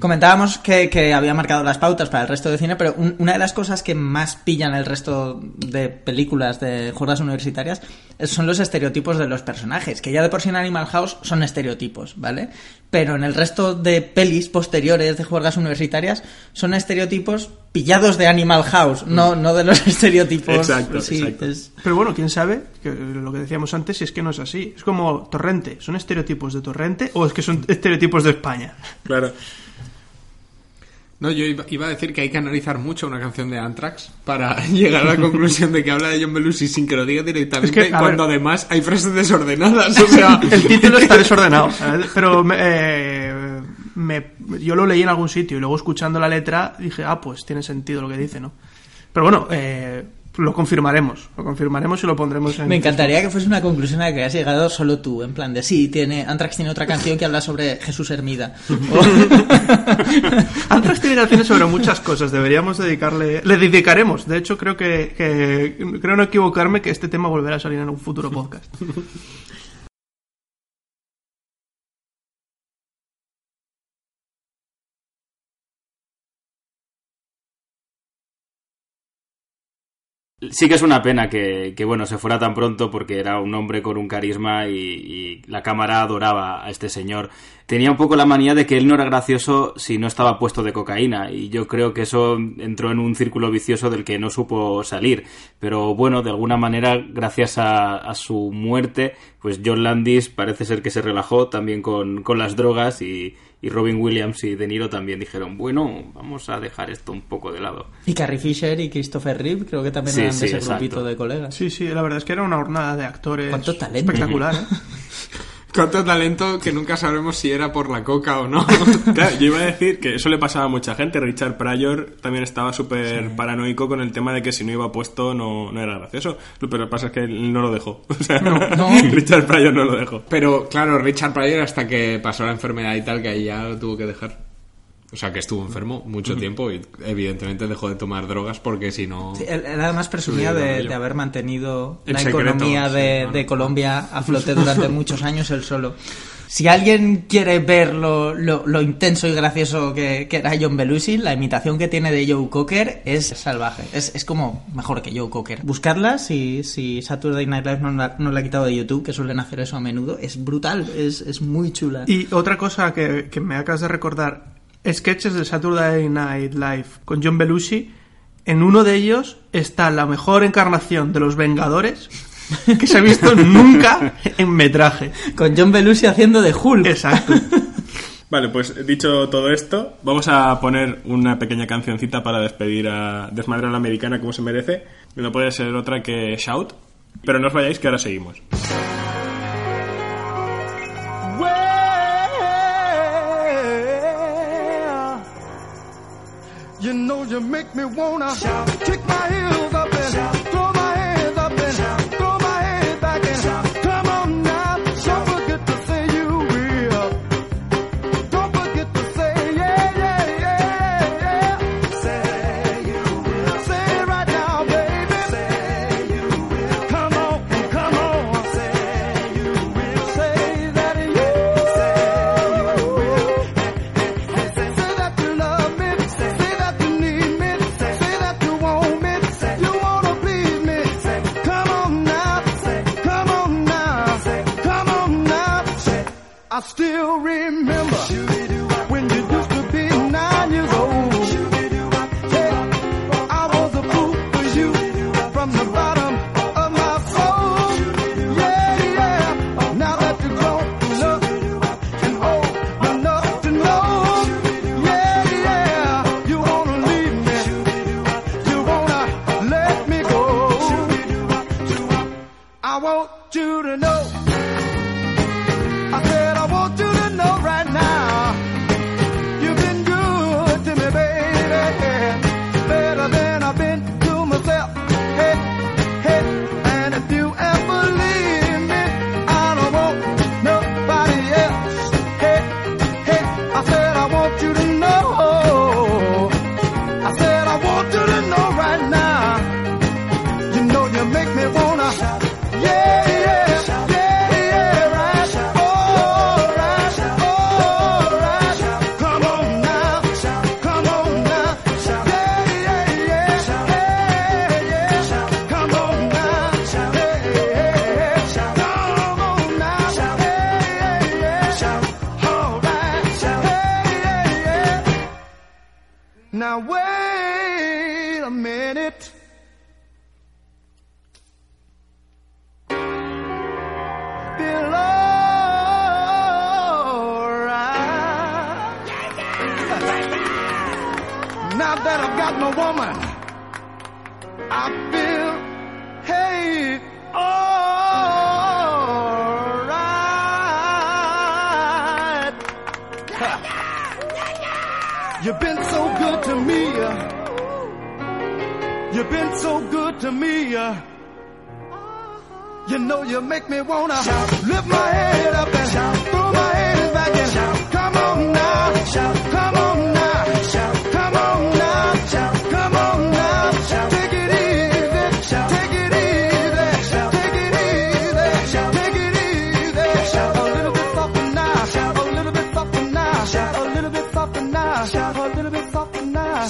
Comentábamos que, que había marcado las pautas para el resto de cine, pero un- una de las cosas que más pillan el resto de películas de juegas universitarias son los estereotipos de los personajes, que ya de por sí en Animal House son estereotipos, ¿vale? Pero en el resto de pelis posteriores de juegas universitarias son estereotipos pillados de Animal House, no, no de los estereotipos. Exacto, sí, exacto. es- Pero bueno, quién sabe, que lo que decíamos antes, si es que no es así. Es como Torrente. ¿Son estereotipos de Torrente o es que son estereotipos de España? Claro. No, yo iba, a decir que hay que analizar mucho una canción de Anthrax para llegar a la conclusión de que habla de John Belushi sin que lo diga directamente, Es que, a cuando ver- además hay frases desordenadas. O sea, El título está desordenado, ¿sabes? pero me- eh, me- yo lo leí en algún sitio y luego escuchando la letra dije, ah, pues tiene sentido lo que dice, ¿no? Pero bueno, eh, lo confirmaremos, lo confirmaremos y lo pondremos en... Me encantaría que fuese una conclusión a la que has llegado solo tú, en plan de sí, tiene Anthrax tiene otra canción que habla sobre Jesús Hermida. Antrax tiene canciones sobre muchas cosas, deberíamos dedicarle... Le dedicaremos, de hecho creo que, que- creo no equivocarme que este tema volverá a salir en un futuro podcast. Sí que es una pena que, que, bueno, se fuera tan pronto porque era un hombre con un carisma y, la cámara adoraba a este señor. Tenía un poco la manía de que él no era gracioso si no estaba puesto de cocaína y yo creo que eso entró en un círculo vicioso del que no supo salir. Pero bueno, de alguna manera, gracias a, a su muerte, pues John Landis parece ser que se relajó también con, con las drogas y, y Robin Williams y De Niro también dijeron, bueno, vamos a dejar esto un poco de lado. Y Carrie Fisher y Christopher Reeve creo que también Sí, eran sí, de ese exacto. grupito de colegas. Sí, sí, la verdad es que era una jornada de actores Cuánto talento. espectacular, ¿eh? cuánto talento que nunca sabremos si era por la coca o no. Claro, yo iba a decir que eso le pasaba a mucha gente. Richard Pryor también estaba súper paranoico con el tema de que si no iba puesto no, no era gracioso. Pero lo que pasa es que él no lo dejó. O sea, no. Richard Pryor no lo dejó. Pero claro, Richard Pryor hasta que pasó la enfermedad y tal, que ahí ya lo tuvo que dejar. O sea, que estuvo enfermo mucho tiempo y evidentemente dejó de tomar drogas porque si no... Sí, él, él además presumía de, haber mantenido En la secreto, economía sí, de, Colombia a flote durante muchos años él solo. Si alguien quiere ver lo, lo- lo intenso y gracioso que, que era John Belushi, la imitación que tiene de Joe Cocker es salvaje. Es, es como mejor que Joe Cocker. Buscarla si, si Saturday Night Live no la, no la ha quitado de YouTube, que suelen hacer eso a menudo. Es brutal, es, es muy chula. Y otra cosa que, que me acabas de recordar, sketches de Saturday Night Live con John Belushi. En uno de ellos está la mejor encarnación de los Vengadores que se ha visto nunca en metraje. Con John Belushi haciendo de Hulk. Exacto. Vale, pues dicho todo esto, vamos a poner una pequeña cancioncita para despedir a Desmadre a la Americana como se merece. No puede ser otra que Shout. Pero no os vayáis que ahora seguimos. You know you make me wanna shout, kick my heels I still remember I feel, hey, alright. You've been so good to me. Uh. You've been so good to me. Uh. You know you make me wanna lift my head up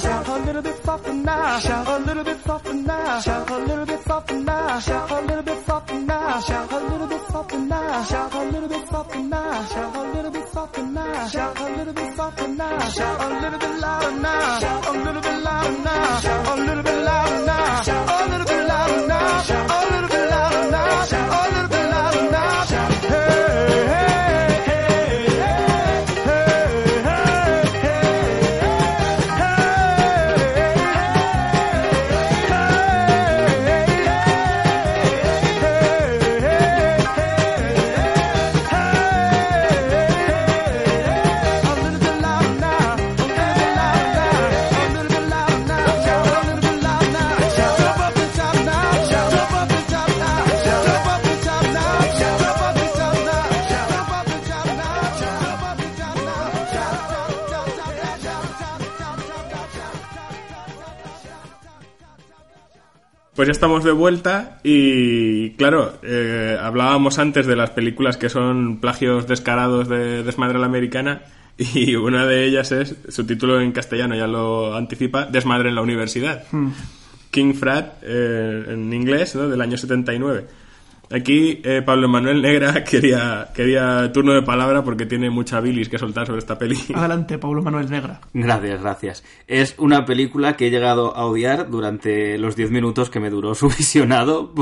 now, a little bit softer now, a little bit softer now, a little bit softer now, a little bit softer now, a little bit softer now, a little bit softer now, a little bit softer now, a little bit softer now, a little bit louder now, a little bit louder now, a little bit louder now, a little bit louder now, a little bit Pues ya estamos de vuelta y claro, eh, hablábamos antes de las películas que son plagios descarados de Desmadre a la Americana y una de ellas es, su título en castellano ya lo anticipa, Desmadre en la Universidad. Hmm. King Frat eh, en inglés, ¿no? del año 79. Aquí eh, Pablo Manuel Negra quería, quería turno de palabra porque tiene mucha bilis que soltar sobre esta peli. Adelante, Pablo Manuel Negra. Gracias, gracias. Es una película que he llegado a odiar durante los 10 minutos que me duró su visionado.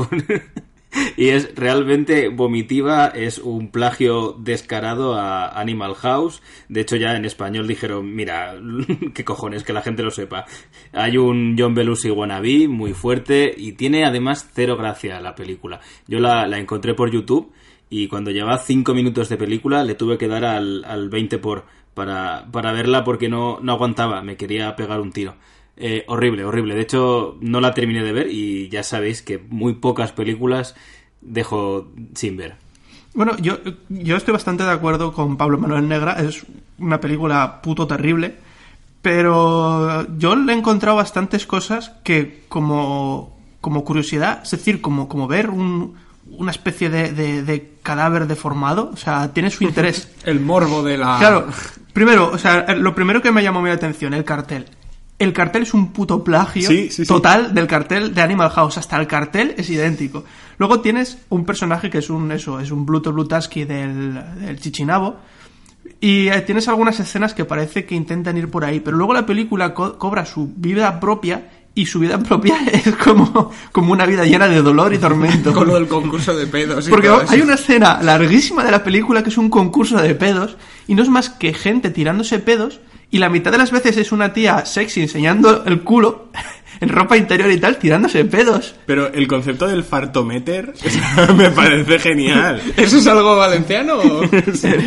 Y es realmente vomitiva, es un plagio descarado a Animal House. De hecho, ya en español dijeron, mira, qué cojones, que la gente lo sepa. Hay un John Belushi wannabe muy fuerte y tiene además cero gracia la película. Yo la, encontré por YouTube y cuando llevaba 5 minutos de película le tuve que dar al, al 20 por para, para verla porque no, no aguantaba, me quería pegar un tiro. Eh, horrible, horrible. De hecho, no la terminé de ver y ya sabéis que muy pocas películas dejo sin ver. Bueno, yo, yo estoy bastante de acuerdo con Pablo Manuel Negra. Es una película puto terrible. Pero yo le he encontrado bastantes cosas que como, como curiosidad, es decir, como, como ver un, una especie de, de- de cadáver deformado, o sea, tiene su interés. El morbo de la... Claro, primero, o sea, lo primero que me llamó mi atención, el cartel. El cartel es un puto plagio Sí, sí, sí. total del cartel de Animal House. Hasta el cartel es idéntico. Luego tienes un personaje que es un eso, es un Bluto Blutaski del, del Chichinabo. Y eh, tienes algunas escenas que parece que intentan ir por ahí. Pero luego la película co- cobra su vida propia. Y su vida propia es como, como una vida llena de dolor y tormento. Con lo del concurso de pedos. y Porque todo eso. hay una escena larguísima de la película que es un concurso de pedos y no es más que gente tirándose pedos y la mitad de las veces es una tía sexy enseñando el culo en ropa interior y tal tirándose pedos. Pero el concepto del fartometer me parece genial. ¿Eso es algo valenciano? o?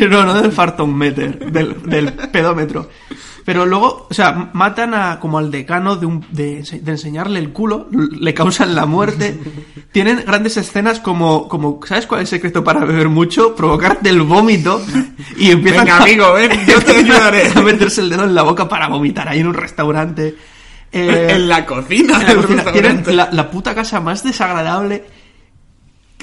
no, no del fartometer, del, del pedómetro. Pero luego, o sea, matan a como al decano de, un, de, ense- de enseñarle el culo, le causan la muerte. Tienen grandes escenas como, como, ¿sabes cuál es el secreto para beber mucho? Provocarte el vómito y empiezan Venga, a- amigo, ven, yo te ayudaré. a meterse el dedo en la boca para vomitar ahí en un restaurante. Eh, en la cocina en la cocina. Tienen la, la puta casa más desagradable.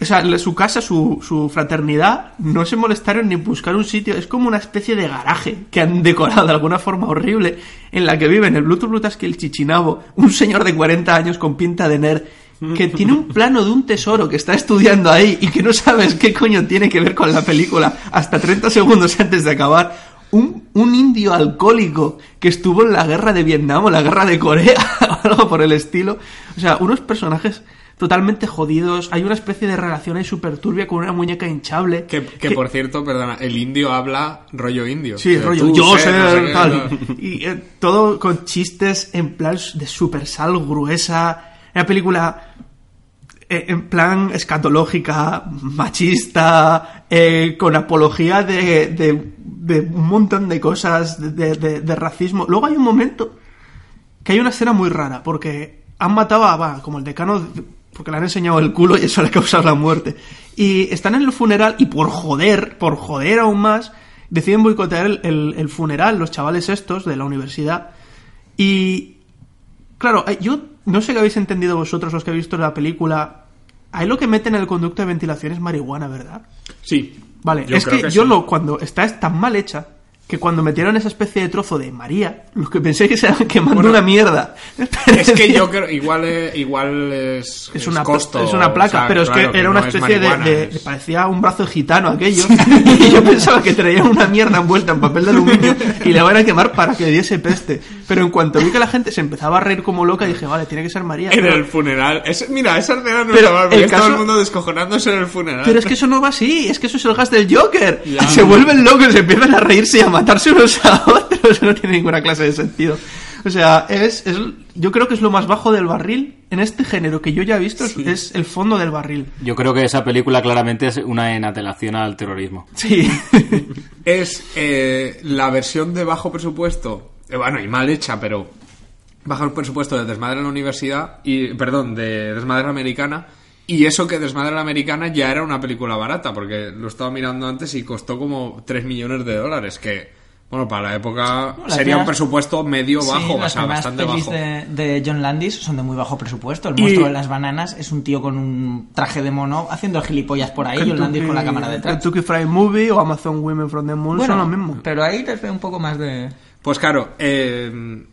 O sea, su casa, su, su fraternidad, no se molestaron ni buscar un sitio. Es como una especie de garaje que han decorado de alguna forma horrible en la que viven el Bluetooth Blutaski el Chichinabo, un señor de 40 años con pinta de nerd que tiene un plano de un tesoro que está estudiando ahí y que no sabes qué coño tiene que ver con la película hasta 30 segundos antes de acabar. Un, un indio alcohólico que estuvo en la guerra de Vietnam o la guerra de Corea o algo por el estilo. O sea, unos personajes totalmente jodidos. Hay una especie de relación ahí súper turbia con una muñeca hinchable. Que, que, por cierto, perdona, el indio habla rollo indio. Sí, O sea, rollo, yo sé, sé, no sé qué, tal. no. Y eh, todo con chistes en plan de super sal gruesa. Una película eh, en plan escatológica, machista, eh, con apología de, de, de un montón de cosas, de, de- de racismo. Luego hay un momento que hay una escena muy rara, porque han matado a, va, como el decano, porque le han enseñado el culo y eso le ha causado la muerte. Y están en el funeral y por joder, por joder aún más, deciden boicotear el, el- el funeral, los chavales estos de la universidad. Y, claro, eh, yo no sé qué habéis entendido vosotros los que habéis visto la película. Ahí lo que meten en el conducto de ventilación es marihuana, ¿verdad? Sí. Vale, Yo es creo que, que yo sí. lo, cuando está es tan mal hecha que cuando metieron esa especie de trozo de María, lo que pensé que se estaban quemando Bueno, una mierda. Es que yo creo, igual, eh, igual es, Es una, costo. es una placa, o sea, pero es que era una es especie de, de- Parecía un brazo gitano aquello. y yo pensaba que traían una mierda envuelta en papel de aluminio y le van a quemar para que diese peste. Pero en cuanto vi que la gente se empezaba a reír como loca, dije, vale, tiene que ser María. En Pero, el funeral. Es, mira, esa escena no mal, porque el está todo caso- el mundo descojonándose en el funeral. pero es que eso no va así, es que eso es el gas del Joker. Ya. Se vuelven locos, se empiezan a reírse y a matarse unos a otros. No tiene ninguna clase de sentido. O sea, es, es- yo creo que es lo más bajo del barril en este género que yo ya he visto, es- es el fondo del barril. Yo creo que esa película claramente es una enatelación al terrorismo. Sí. es eh, la versión de bajo presupuesto, bueno, y mal hecha, pero bajo presupuesto de Desmadre en la Universidad, y perdón, de Desmadre en la Americana, y eso que Desmadre en la Americana ya era una película barata, porque lo estaba mirando antes y costó como 3 millones de dólares, que, Bueno, para la época sería un presupuesto medio Sí, bajo, o las sea, bastante bajo. de, de John Landis son de muy bajo presupuesto. El Y- monstruo de las bananas es un tío con un traje de mono haciendo gilipollas por ahí, John Landis con la cámara detrás. Kentucky Fried Movie o Amazon Women from the Moon son lo mismo. pero ahí les veo un poco más de... Pues claro, eh,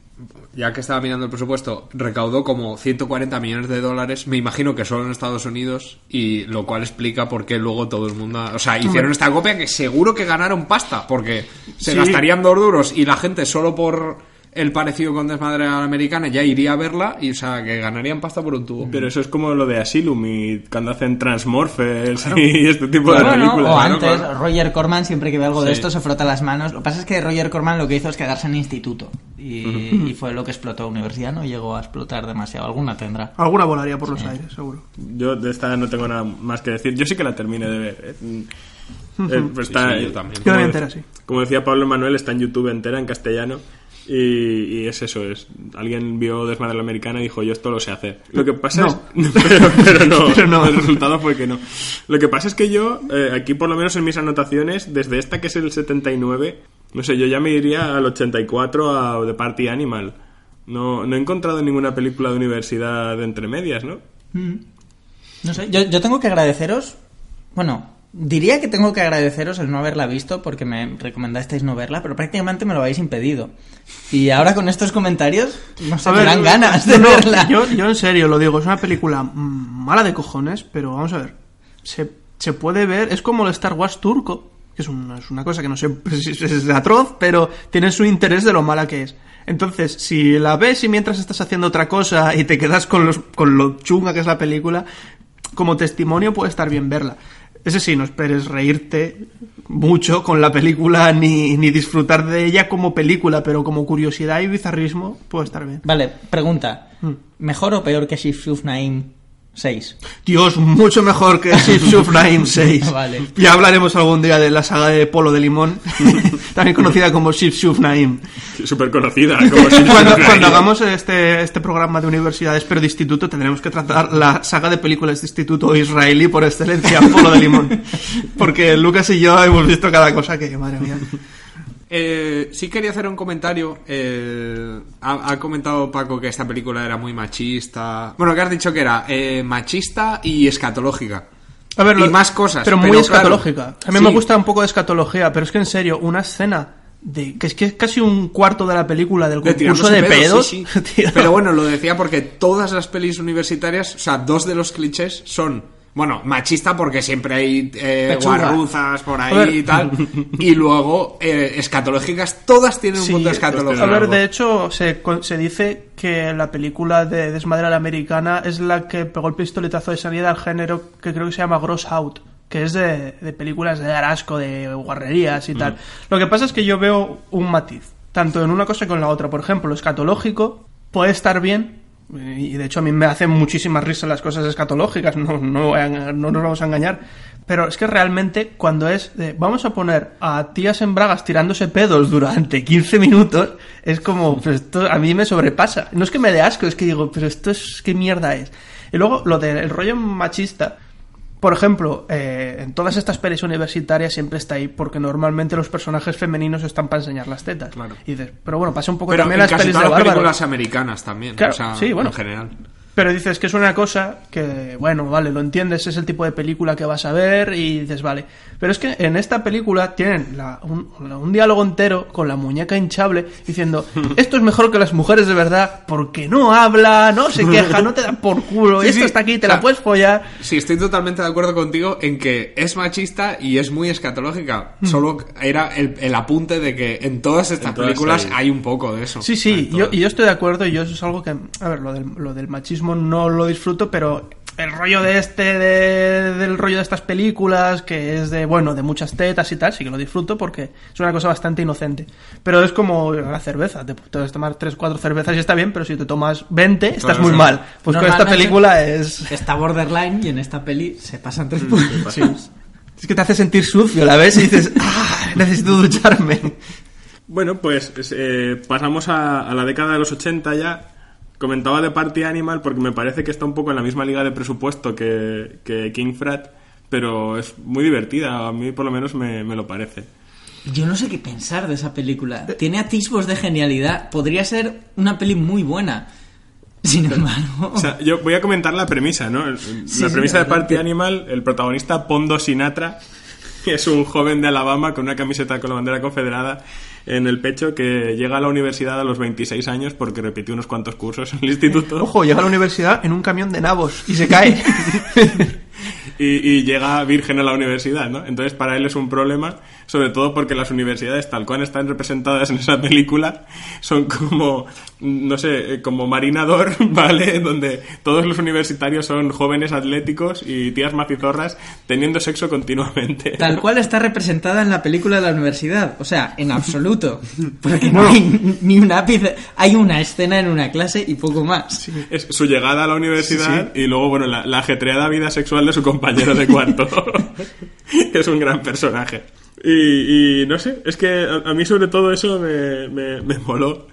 ya que estaba mirando el presupuesto, recaudó como 140 millones de dólares, me imagino que solo en Estados Unidos, y lo cual explica por qué luego todo el mundo... O sea, hicieron esta copia que seguro que ganaron pasta, porque se Sí. gastarían dos duros y la gente solo por el parecido con Desmadre a la Americana ya iría a verla, y o sea, que ganarían pasta por un tubo. Pero eso es como lo de Asylum y cuando hacen Transmorphers y este tipo de Bueno, películas. o antes, claro. Roger Corman, siempre que ve algo de esto, se frota las manos. Lo que pasa es que Roger Corman lo que hizo es quedarse en instituto. Y, y fue lo que explotó Universidad, no llegó a explotar demasiado. Alguna tendrá. Alguna volaría por los aires, seguro. Yo de esta no tengo nada más que decir. Yo sí que la terminé de ver. ¿eh? Mm. Eh, pues Sí, está, sí, yo también. Yo como, entera, sí. como decía Pablo Manuel, está en YouTube entera en castellano. Y, y es eso, es alguien vio Desmadre la Americana y dijo, yo esto lo sé hacer. Lo que pasa No. es... pero, pero no, Pero no. el resultado fue que no. Lo que pasa es que yo, eh, aquí por lo menos en mis anotaciones, desde esta que es el 79, no sé, yo ya me iría al 84 a The Party Animal. No, no he encontrado ninguna película de universidad entre medias, ¿no? No sé, yo, yo tengo que agradeceros. Bueno, diría que tengo que agradeceros el no haberla visto porque me recomendasteis no verla, pero prácticamente me lo habéis impedido. Y ahora con estos comentarios, no A me ver, dan ganas de no, verla. Yo, yo en serio lo digo, es una película mala de cojones, pero vamos a ver. Se, se puede ver, es como el Star Wars turco, que es una, es una cosa que no sé si es, es atroz, pero tiene su interés de lo mala que es. Entonces, si la ves y mientras estás haciendo otra cosa y te quedas con, los, con lo chunga que es la película, como testimonio puede estar bien verla. Ese sí, no esperes reírte mucho con la película ni, ni disfrutar de ella como película, pero como curiosidad y bizarrismo puede estar bien. Vale, pregunta. Mm. ¿Mejor o peor que Shift Naim 6? Dios, mucho mejor que Shuf Naim 6. Vale. Ya hablaremos algún día de la saga de Polo de Limón, también conocida como Shuf Naim. Súper conocida. Como Cuando, cuando hagamos este, este programa de universidades pero de instituto tendremos que tratar la saga de películas de instituto israelí por excelencia, Polo de Limón. Porque Lucas y yo hemos visto cada cosa que, madre mía. Eh, sí quería hacer un comentario. eh, ha, ha comentado Paco que esta película era muy machista. Bueno, que has dicho que era eh, machista y escatológica. A ver, y lo- más cosas. Pero muy claro, escatológica. A mí sí. me gusta un poco de escatología, pero es que en serio, una escena de que es que es casi un cuarto de la película del De concurso tirándose de pedos. sí, sí. tío. Pero bueno, lo decía porque todas las pelis universitarias, o sea, dos de los clichés son, bueno, machista porque siempre hay eh, guarruzas por ahí y tal, y luego eh, escatológicas, todas tienen un punto escatológico. A ver, de hecho, se, dice que la película de Desmadre a la Americana es la que pegó el pistoletazo de salida al género que creo que se llama Gross Out, que es de, de películas de dar asco, de guarrerías y tal. Lo que pasa es que yo veo un matiz, tanto en una cosa como en la otra. Por ejemplo, lo escatológico puede estar bien, y de hecho a mí me hacen muchísimas risas las cosas escatológicas, no, no, a- no nos vamos a engañar. Pero es que realmente cuando es de vamos a poner a tías en bragas tirándose pedos durante 15 minutos, es como, pues esto a mí me sobrepasa. No es que me dé asco, es que digo, pero esto es, ¿qué mierda es? Y luego lo del rollo machista, por ejemplo, eh, en todas estas pelis universitarias siempre está ahí, porque normalmente los personajes femeninos están para enseñar las tetas. Claro. Y dices, pero bueno, pasa un poco Pero también en las casi pelis de las películas americanas también, Claro, o sea, sí, bueno. en general. Pero dices que es una cosa que, bueno, vale, lo entiendes, es el tipo de película que vas a ver y dices, vale. Pero es que en esta película tienen la- un, un diálogo entero con la muñeca hinchable diciendo, esto es mejor que las mujeres de verdad porque no habla, no se queja, no te da por culo, Sí, esto sí. está aquí, te O sea, la puedes follar. Sí, estoy totalmente de acuerdo contigo en que es machista y es muy escatológica. Hmm. Solo era el, el apunte de que en todas estas En todas películas hay- hay un poco de eso. Sí, sí, yo, yo estoy de acuerdo y yo eso es algo que, a ver, lo del, lo del machismo no lo disfruto, pero el rollo de este, de- del rollo de estas películas, que es de, bueno, de muchas tetas y tal, sí que lo disfruto porque es una cosa bastante inocente. Pero es como la cerveza, te puedes tomar 3, 4 cervezas y está bien, pero si te tomas 20, estás Claro, muy sí. mal. Pues con esta película es... Está borderline y en esta peli se pasan tres puntos. sí. Es que te hace sentir sucio, la ves y dices, ah, necesito ducharme. Bueno, pues eh, pasamos a, a la década de los 80 ya. Comentaba de Party Animal porque me parece que está un poco en la misma liga de presupuesto que, que King Frat, pero es muy divertida, a mí por lo menos me, me lo parece. Yo no sé qué pensar de esa película. Tiene atisbos de genialidad. Podría ser una peli muy buena. Sin embargo... O sea, yo voy a comentar la premisa, ¿no? Sí, la sí, premisa de. Party Animal, el protagonista Pondo Sinatra, es un joven de Alabama con una camiseta con la bandera confederada en el pecho que llega a la universidad a los 26 años porque repitió unos cuantos cursos en el instituto. Ojo, llega a la universidad en un camión de nabos y se cae. y, y llega virgen a la universidad, ¿no? Entonces para él es un problema, sobre todo porque las universidades tal cual están representadas en esa película son como, no sé, eh, como marinador, ¿vale? Donde todos los universitarios son jóvenes atléticos y tías macizorras teniendo sexo continuamente. Tal cual está representada en la película de la universidad. O sea, en absoluto. Porque no hay ni un ápice. Hay una escena en una clase y poco más. Es su llegada a la universidad y luego, bueno, la, la ajetreada vida sexual de su compañero de cuarto. que es un gran personaje. Y, y no sé, es que a, a mí sobre todo eso me, me, me moló,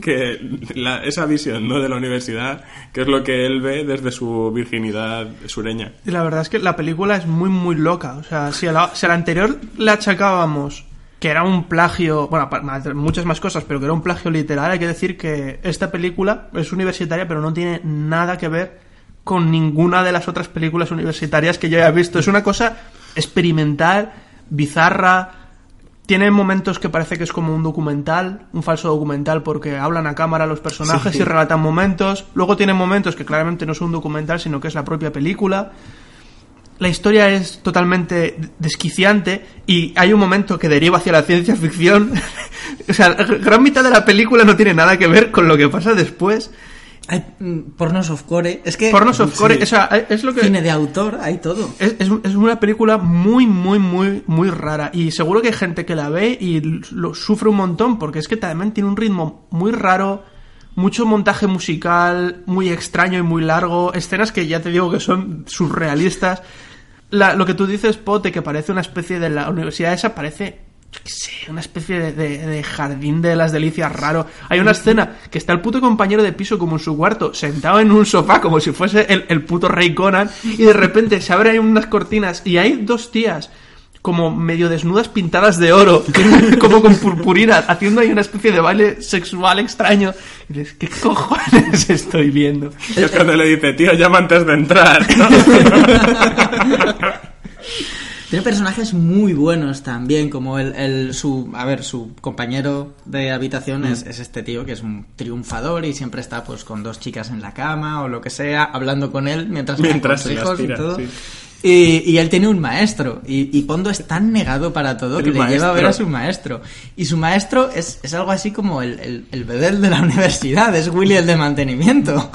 que la- esa visión ¿no? de la universidad, que es lo que él ve desde su virginidad sureña. Y la verdad es que la película es muy, muy loca. O sea, si a la, si a la anterior le achacábamos que era un plagio, bueno, muchas más cosas, pero que era un plagio literal, hay que decir que esta película es universitaria, pero no tiene nada que ver con ninguna de las otras películas universitarias que yo haya visto. Es una cosa experimental, bizarra, tiene momentos que parece que es como un documental, un falso documental, porque hablan a cámara los personajes Sí. y relatan momentos. Luego tiene momentos que claramente no son un documental, sino que es la propia película. La historia es totalmente desquiciante y hay un momento que deriva hacia la ciencia ficción. o sea, gran mitad de la película no tiene nada que ver con lo que pasa después. Hay mm, pornos of core. Es que. Pornos of core, o sea, es lo que... Cine de autor, hay todo. Es, es- es una película muy, muy, muy, muy rara. Y seguro que hay gente que la ve y lo sufre un montón, porque es que también tiene un ritmo muy raro, mucho montaje musical, muy extraño y muy largo, escenas que ya te digo que son surrealistas. La- lo que tú dices, Pote, que parece una especie de la universidad esa, parece, sé, una especie de, de- de jardín de las delicias raro. Hay una escena que está el puto compañero de piso como en su cuarto, sentado en un sofá como si fuese el, el puto rey Conan, y de repente se abren unas cortinas y hay dos tías como medio desnudas pintadas de oro, como con purpurina, haciendo ahí una especie de baile sexual extraño. Y dices, ¿qué cojones estoy viendo? Y es cuando le dice, tío, llama antes de entrar. ¿no? Tiene personajes muy buenos también, como el, el- su, a ver, su compañero de habitación es, es este tío que es un triunfador y siempre está pues con dos chicas en la cama o lo que sea, hablando con él mientras, Mientras se consejos y todo. sí. Y, y él tiene un maestro y, y Pondo es tan negado para todo El que le lleva a ver a su maestro. Y su maestro es, es algo así como el, el, el bedel de la universidad, es Willy el de mantenimiento.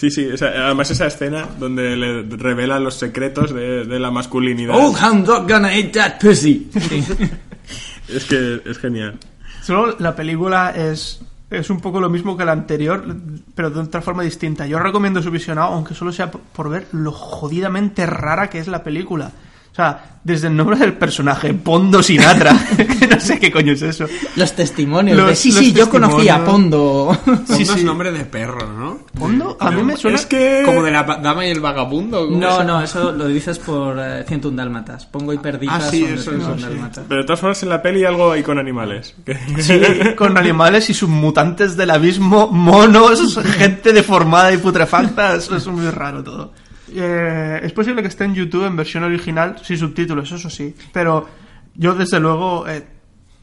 Sí, sí, o sea, además esa escena donde le revela los secretos de, de la masculinidad. oh, hound dog gonna eat that pussy. Es que es genial. Solo la película es, es un poco lo mismo que la anterior, pero de otra forma distinta. Yo recomiendo su visionado, aunque solo sea por ver lo jodidamente rara que es la película. O sea, desde el nombre del personaje, Pondo Sinatra, que no sé qué coño es eso. Los testimonios Los- de sí, los sí, yo conocí a. Pondo. Pondo Sí, es sí. nombre de perro, ¿no? ¿Pondo? A mí me suena... Es que... Como de la dama y el vagabundo. ¿cómo No, no, eso lo dices por eh, 101 dálmatas. Pongo y perdidas Ah, sí, eso, 101 eso, sí. Pero de todas formas en la peli algo hay con animales. Sí, con animales y submutantes del abismo, monos, gente deformada y putrefacta. Eso es muy raro todo. Eh, es posible que esté en YouTube en versión original, sin subtítulos, eso sí. Pero yo, desde luego, eh,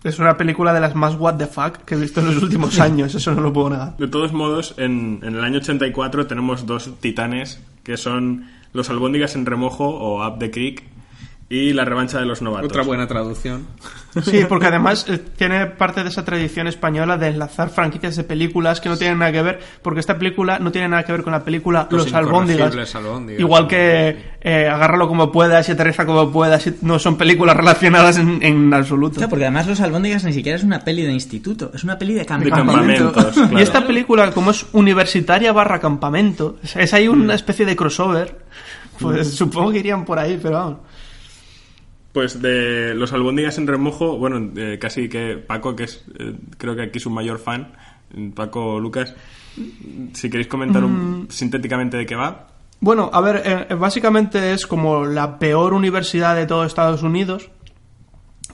es una película de las más what the fuck que he visto en los últimos años, eso no lo puedo negar. De todos modos, en, en el año 84 tenemos dos titanes que son los albóndigas en remojo o Up the Creek y la revancha de los novatos. Otra buena traducción. Sí, porque además eh, tiene parte de esa tradición española de enlazar franquicias de películas que no tienen nada que ver, porque esta película no tiene nada que ver con la película Los Los, Albóndigas. albóndigas. Igual que eh, Agárralo como puedas y Aterriza como puedas, y no son películas relacionadas en, en absoluto. Claro, porque además Los Albóndigas ni siquiera es una peli de instituto, es una peli de De campamento. campamentos, claro. Y esta película, como es universitaria barra campamento, es, es ahí una especie de crossover, pues supongo que irían por ahí, pero vamos. Pues de los albóndigas en remojo, bueno, eh, casi que Paco, que es eh, creo que aquí su mayor fan, Paco Lucas, si queréis comentar un- sintéticamente de qué va. Bueno, a ver, eh, eh, básicamente es como la peor universidad de todo Estados Unidos.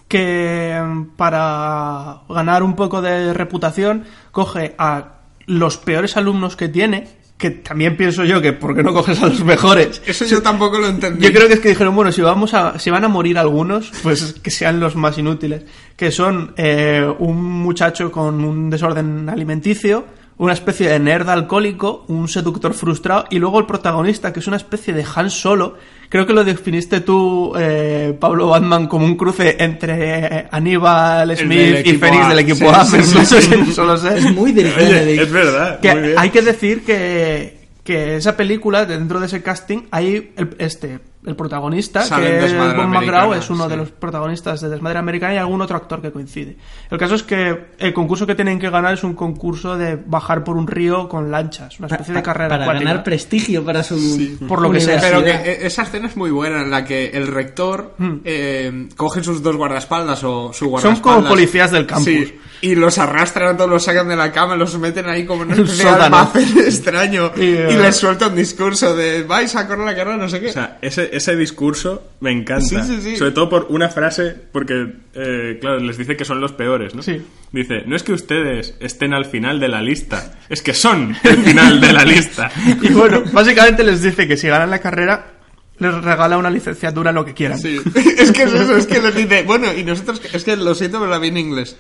que mm, para ganar un poco de reputación coge a los peores alumnos que tiene, que también pienso yo que ¿por qué no coges a los mejores? Eso yo tampoco lo entendí. Yo creo que es que dijeron, bueno, si vamos a, si van a morir algunos, pues que sean los más inútiles. Que son eh, un muchacho con un desorden alimenticio, una especie de nerd alcohólico, un seductor frustrado, y luego el protagonista, que es una especie de Han Solo. Creo que lo definiste tú, eh, Pablo Batman, como un cruce entre Aníbal Smith y Fénix del equipo A. sí, sí, sí. solo sé. Es muy Benedict. es verdad. Que muy bien. hay que decir que, que esa película, dentro de ese casting, hay el, este, el protagonista, que es Bob McGraw, es uno de sí. los protagonistas de Desmadre Americana y algún otro actor que coincide. El caso es que el concurso que tienen que ganar es un concurso de bajar por un río con lanchas, una especie de carrera para acuática. ganar prestigio para su Por lo que sea. Pero que e- esa escena es muy buena en la que el rector eh, coge sus dos guardaespaldas o su Son guardaespaldas. como policías del campus. Sí, y los arrastran a todos, los sacan de la cama, los meten ahí como en Un almacén extraño Y, y, les suelta un discurso de vais a correr la carrera, no sé qué. O sea, ese, ese discurso me encanta. Sí, sí, sí. Sobre todo por una frase, porque, eh, claro, les dice que son los peores, ¿no? Sí. Dice, no es que ustedes estén al final de la lista, es que son el final de la lista. Y bueno, básicamente les dice que si ganan la carrera, les regala una licenciatura en lo que quieran. Sí, es que es eso, es que les dice, bueno, y nosotros, es que lo siento, pero la vi en inglés.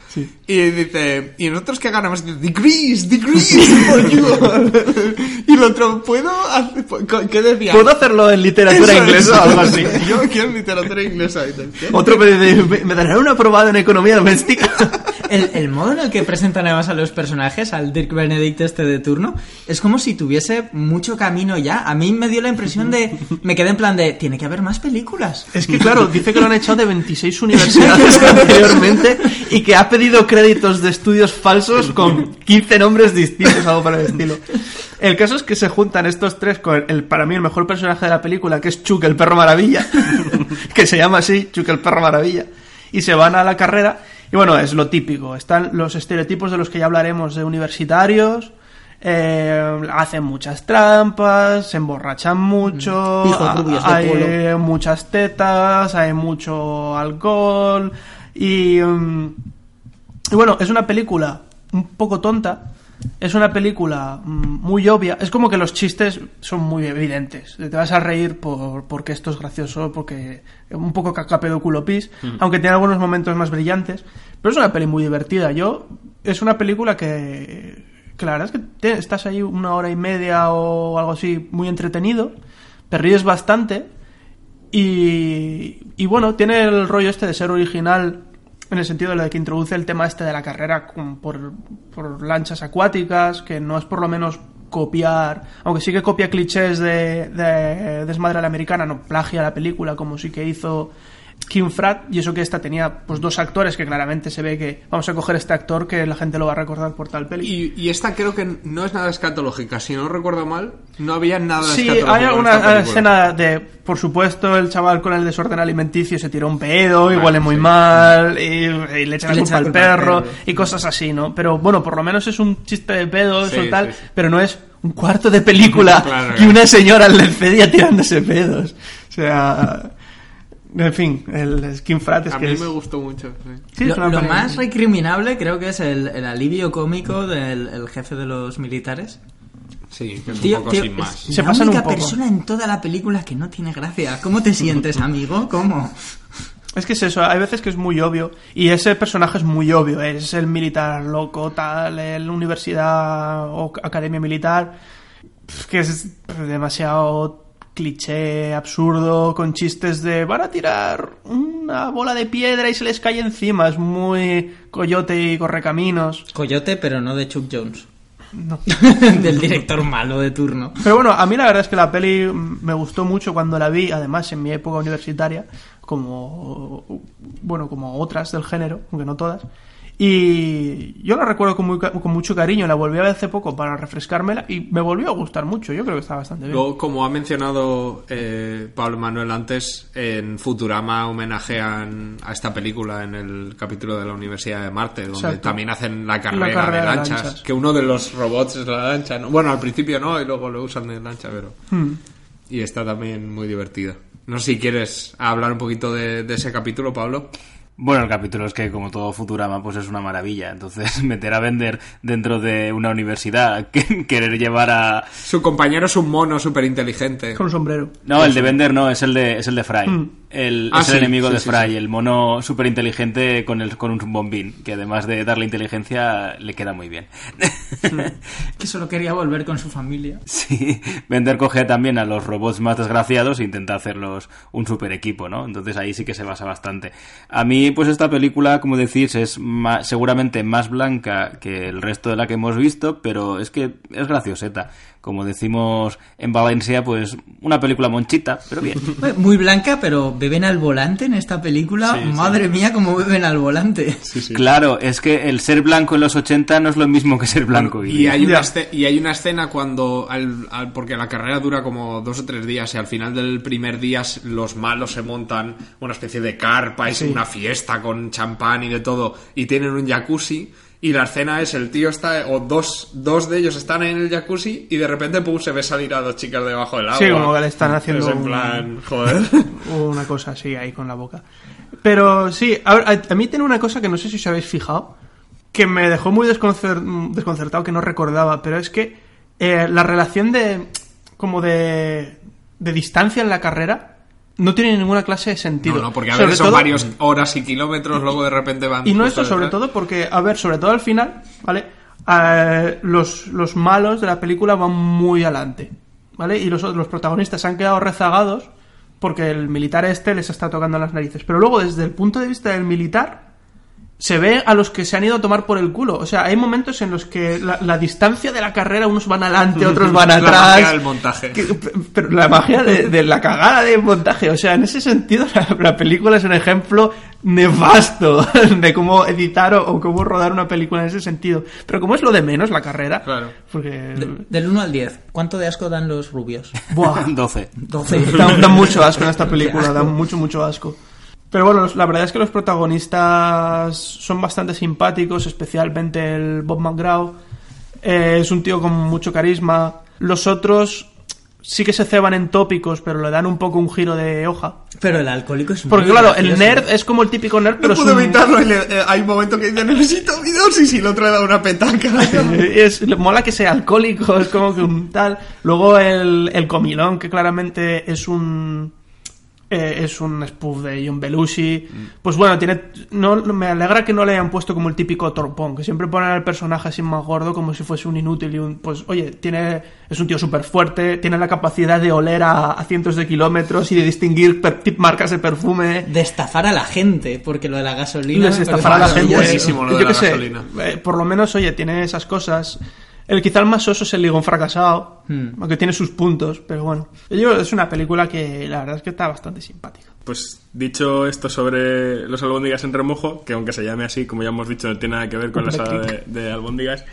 Y dice, ¿y nosotros qué ganamos? Y dice, degrees, degrees for you. y el otro, ¿puedo hacer, qué decía? ¿Puedo hacerlo en literatura Eso, inglesa eso. o algo así? Yo quiero literatura inglesa. Otro me dice, ¿me me darán un aprobado en economía doméstica? El, el modo en el que presentan además a los personajes, al Dirk Benedict este de turno, es como si tuviese mucho camino ya. A mí me dio la impresión de... Me quedé en plan de... Tiene que haber más películas. Es que claro, dice que lo han echado de 26 universidades anteriormente y que ha pedido créditos de estudios falsos con 15 nombres distintos, algo para el estilo. El caso es que se juntan estos tres con el, para mí el mejor personaje de la película, que es Chuck el perro maravilla, que se llama así, Chuck el perro maravilla, y se van a la carrera. Y bueno, es lo típico. Están los estereotipos de los que ya hablaremos de universitarios. Eh, hacen muchas trampas, se emborrachan mucho, hay polo. muchas tetas, hay mucho alcohol y, mm, y bueno, es una película un poco tonta, es una película mm, muy obvia, es como que los chistes son muy evidentes, te vas a reír por, porque esto es gracioso, porque un poco cacapedo pis, aunque tiene algunos momentos más brillantes, pero es una peli muy divertida, yo es una película que, que la verdad es que te- estás ahí una hora y media o algo así muy entretenido, te ríes bastante y, bueno, tiene el rollo este de ser original en el sentido de lo de que introduce el tema este de la carrera por lanchas acuáticas, que no es por lo menos copiar, aunque sí que copia clichés de, de Desmadre a la Americana, no plagia la película como sí que hizo Kim Frat, y eso que esta tenía pues dos actores que claramente se ve que vamos a coger este actor que la gente lo va a recordar por tal peli. Y, y esta creo que no es nada escatológica, si no recuerdo mal, no había nada Sí, escatológico. hay en alguna escena de, por supuesto, el chaval con el desorden alimenticio se tiró un pedo y Bueno, huele muy sí. mal y, y le echa la Y culpa al perro perro. y cosas así, ¿no? Pero bueno, por lo menos es un chiste de pedo, Sí, eso tal, sí, sí. pero no es un cuarto de película Claro, y una señora en la tirándose pedos. O sea, en fin, el skin frat es A que mí es... me gustó mucho. sí. lo lo más recriminable creo que es el, el alivio cómico del el jefe de los militares. Sí, que es Tío, un poco tío, sin es más. Se la pasan un única poco. persona en toda la película que no tiene gracia. ¿Cómo te sientes, amigo? ¿Cómo? Es que es eso, hay veces que es muy obvio. Y ese personaje es muy obvio. Es el militar loco, tal, el universidad o academia militar. Que es demasiado cliché, absurdo, con chistes de van a tirar una bola de piedra y se les cae encima. Es muy coyote y correcaminos. Coyote, pero no de Chuck Jones. No. Del director malo de turno. Pero bueno, a mí la verdad es que la peli me gustó mucho cuando la vi, además en mi época universitaria, como bueno, como otras del género, aunque no todas. Y yo la recuerdo con, muy con mucho cariño, la volví a ver hace poco para refrescármela y me volvió a gustar mucho, yo creo que está bastante bien. Luego, como ha mencionado eh, Pablo Manuel antes, en Futurama homenajean a esta película en el capítulo de la Universidad de Marte, donde Exacto. también hacen la carrera, La carrera de de lanchas, lanchas. que uno de los robots es la lancha. ¿no? Bueno, al principio no, y luego lo usan de lancha, pero... Hmm. Y está también muy divertida. No sé si quieres hablar un poquito de, de ese capítulo, Pablo. Bueno, el capítulo es que, como todo Futurama, pues es una maravilla. Entonces, meter a Bender dentro de una universidad, que- querer llevar a... Su compañero es un mono súper inteligente. Con un sombrero. No, el de Bender no, es el de, es el de Fry. Mm. El, Ah, es el enemigo sí, de Fry, sí. el mono súper inteligente con, el, con un bombín, que además de darle inteligencia, le queda muy bien. Que solo quería volver con su familia. Sí, Bender coge también a los robots más desgraciados e intenta hacerlos un super equipo, ¿no? Entonces ahí sí que se basa bastante. A mí, pues esta película, como decís, es ma- seguramente más blanca que el resto de la que hemos visto, pero es que es gracioseta. Como decimos en Valencia, pues una película monchita, pero bien. Muy blanca, pero beben al volante en esta película. Sí, sí. Madre mía, cómo beben al volante. Claro, es que el ser blanco en los 80 no es lo mismo que ser blanco. hoy Y hay, una esce- y hay una escena cuando, al- al- porque la carrera dura como dos o tres días y al final del primer día los malos se montan una especie de carpa, es Sí. una fiesta con champán y de todo y tienen un jacuzzi y la escena es el tío está, o dos, dos de ellos están en el jacuzzi y de repente pum, se ve salir a dos chicas debajo del agua. Sí, como que le están haciendo Es en un- plan, joder. Una cosa así ahí con la boca. Pero sí, a, ver, a- a mí tiene una cosa que no sé si os habéis fijado, que me dejó muy desconcer- desconcertado, que no recordaba, pero es que eh, la relación de como de, de distancia en la carrera no tiene ninguna clase de sentido. No, no, porque a Sobre ver, son todo- varios horas y kilómetros, luego de repente van. Y no esto, sobre todo porque, a ver, sobre todo al final, ¿vale? Eh, los, los malos de la película van muy adelante, ¿vale? Y los, los protagonistas se han quedado rezagados porque el militar este les está tocando las narices. Pero luego, desde el punto de vista del militar, se ve a los que se han ido a tomar por el culo. O sea, hay momentos en los que la, la distancia de la carrera, unos van adelante, otros van La atrás. magia del montaje. Que- pero la magia de, de la cagada de montaje. O sea, en ese sentido, la, la película es un ejemplo nefasto de cómo editar o, o cómo rodar una película en ese sentido. Pero como es lo de menos la carrera, Claro. porque. De- del 1 al 10, ¿cuánto de asco dan los rubios? Buah, 12. 12. dan, dan mucho asco en esta película, dan mucho, mucho asco. Pero bueno, la verdad es que los protagonistas son bastante simpáticos, especialmente el Bob McGraw. Eh, es un tío con mucho carisma. Los otros sí que se ceban en tópicos, pero le dan un poco un giro de hoja. Pero el alcohólico es Porque muy claro, el nerd es como el típico nerd, pero No es puedo un- evitarlo. y eh, hay un momento que dice: Necesito videos y si el otro le da una petaca. es, mola que sea alcohólico, es como que un tal. Luego el, el comilón, que claramente es un. Eh, es un spoof de John Belushi. Pues bueno, tiene. No, me alegra que no le hayan puesto como el típico torpón, que siempre ponen al personaje así más gordo, como si fuese un inútil y un. Pues oye, tiene. Es un tío súper fuerte, tiene la capacidad de oler a, a cientos de kilómetros y de distinguir marcas de perfume. De estafar a la gente, porque lo de la gasolina. me estafar a la gente. buenísimo lo de Yo la sé, eh, por lo menos, oye, tiene esas cosas. El quizá el más soso es el ligón fracasado, Hmm. aunque tiene sus puntos, pero bueno. Yo es una película que la verdad es que está bastante simpática. Pues dicho esto sobre los albóndigas en remojo, que aunque se llame así, como ya hemos dicho, no tiene nada que ver con la saga de, de albóndigas.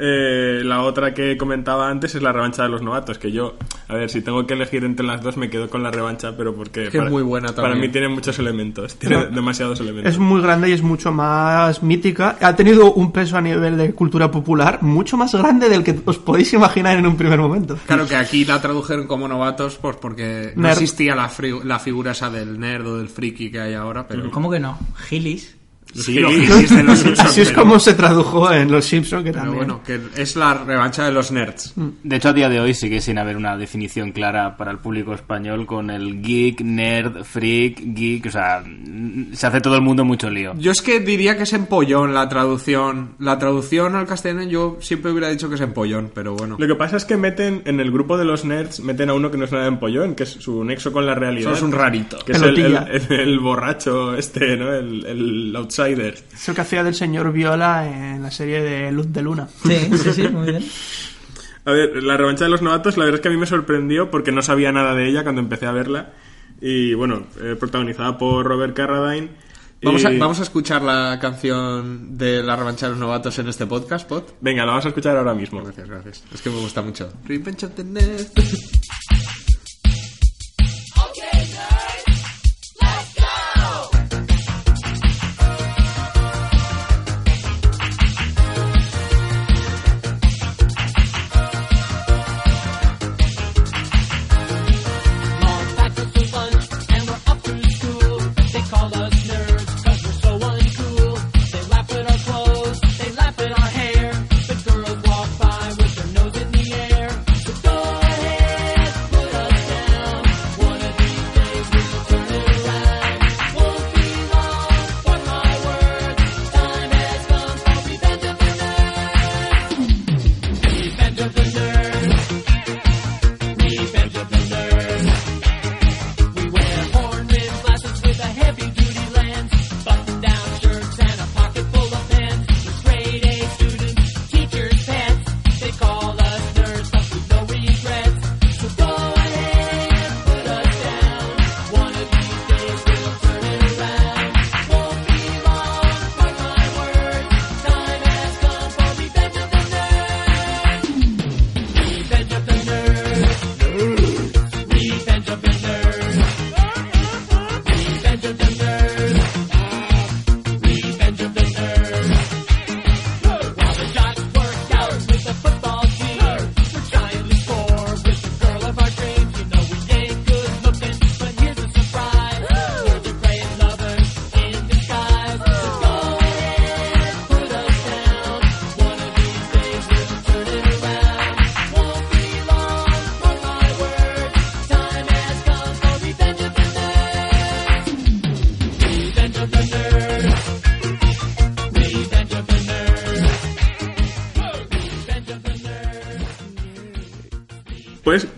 Eh, la otra que comentaba antes es la revancha de los novatos, que yo, a ver, si tengo que elegir entre las dos me quedo con la revancha, pero porque Que es muy buena para también. mí tiene muchos elementos, tiene No. demasiados elementos. Es muy grande y es mucho más mítica. Ha tenido un peso a nivel de cultura popular mucho más grande del que os podéis imaginar en un primer momento. Claro que aquí la tradujeron como novatos, pues porque no Nerd. existía la, la figura esa del nerd o del friki que hay ahora, pero. ¿Cómo que no? Gilis. Sí, los Simpsons, Así es pero- como se tradujo en Los Simpsons, que Pero también. bueno, que es la revancha de los nerds. De hecho, a día de hoy sigue sin haber una definición clara para el público español con el geek, nerd, freak, geek. O sea, mm, se hace todo el mundo mucho lío. Yo es que diría que es empollón la traducción. La traducción al castellano yo siempre hubiera dicho que es empollón, pero bueno. Lo que pasa es que meten en el grupo de los nerds, meten a uno que no es nada empollón, que es su nexo con la realidad. Sos un rarito. Que es el, Pelotilla. el- el- el borracho este, ¿no? El, el outsider. Es el que hacía del señor Viola en la serie de Luz de Luna. Sí, sí, sí, muy bien. A ver, la revancha de los novatos, la verdad es que a mí me sorprendió porque no sabía nada de ella cuando empecé a verla. Y bueno, eh, protagonizada por Robert Carradine. Vamos a, Y- vamos a escuchar la canción de la revancha de los novatos en este podcast, Pot. Venga, la vamos a escuchar ahora mismo. Gracias, gracias. Es que me gusta mucho.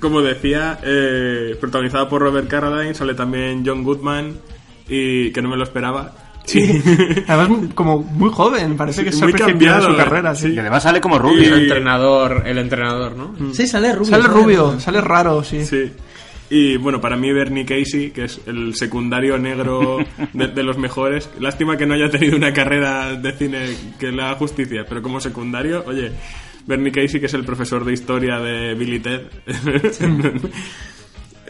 Como decía, eh, protagonizada por Robert Carradine, sale también John Goodman, y que no me lo esperaba. Sí, además como muy joven, parece que es Muy cambiado, su eh. carrera, sí. Y además sale como Y rubio. el entrenador, el entrenador, ¿no? Sí, sale rubio. Sale rubio, sale raro, sí. Sí. Y bueno, para mí Bernie Casey, que es el secundario negro de, de los mejores. Lástima que no haya tenido una carrera de cine que le haga justicia, pero como secundario, oye, Bernie Casey, que es el profesor de historia de Billy Ted.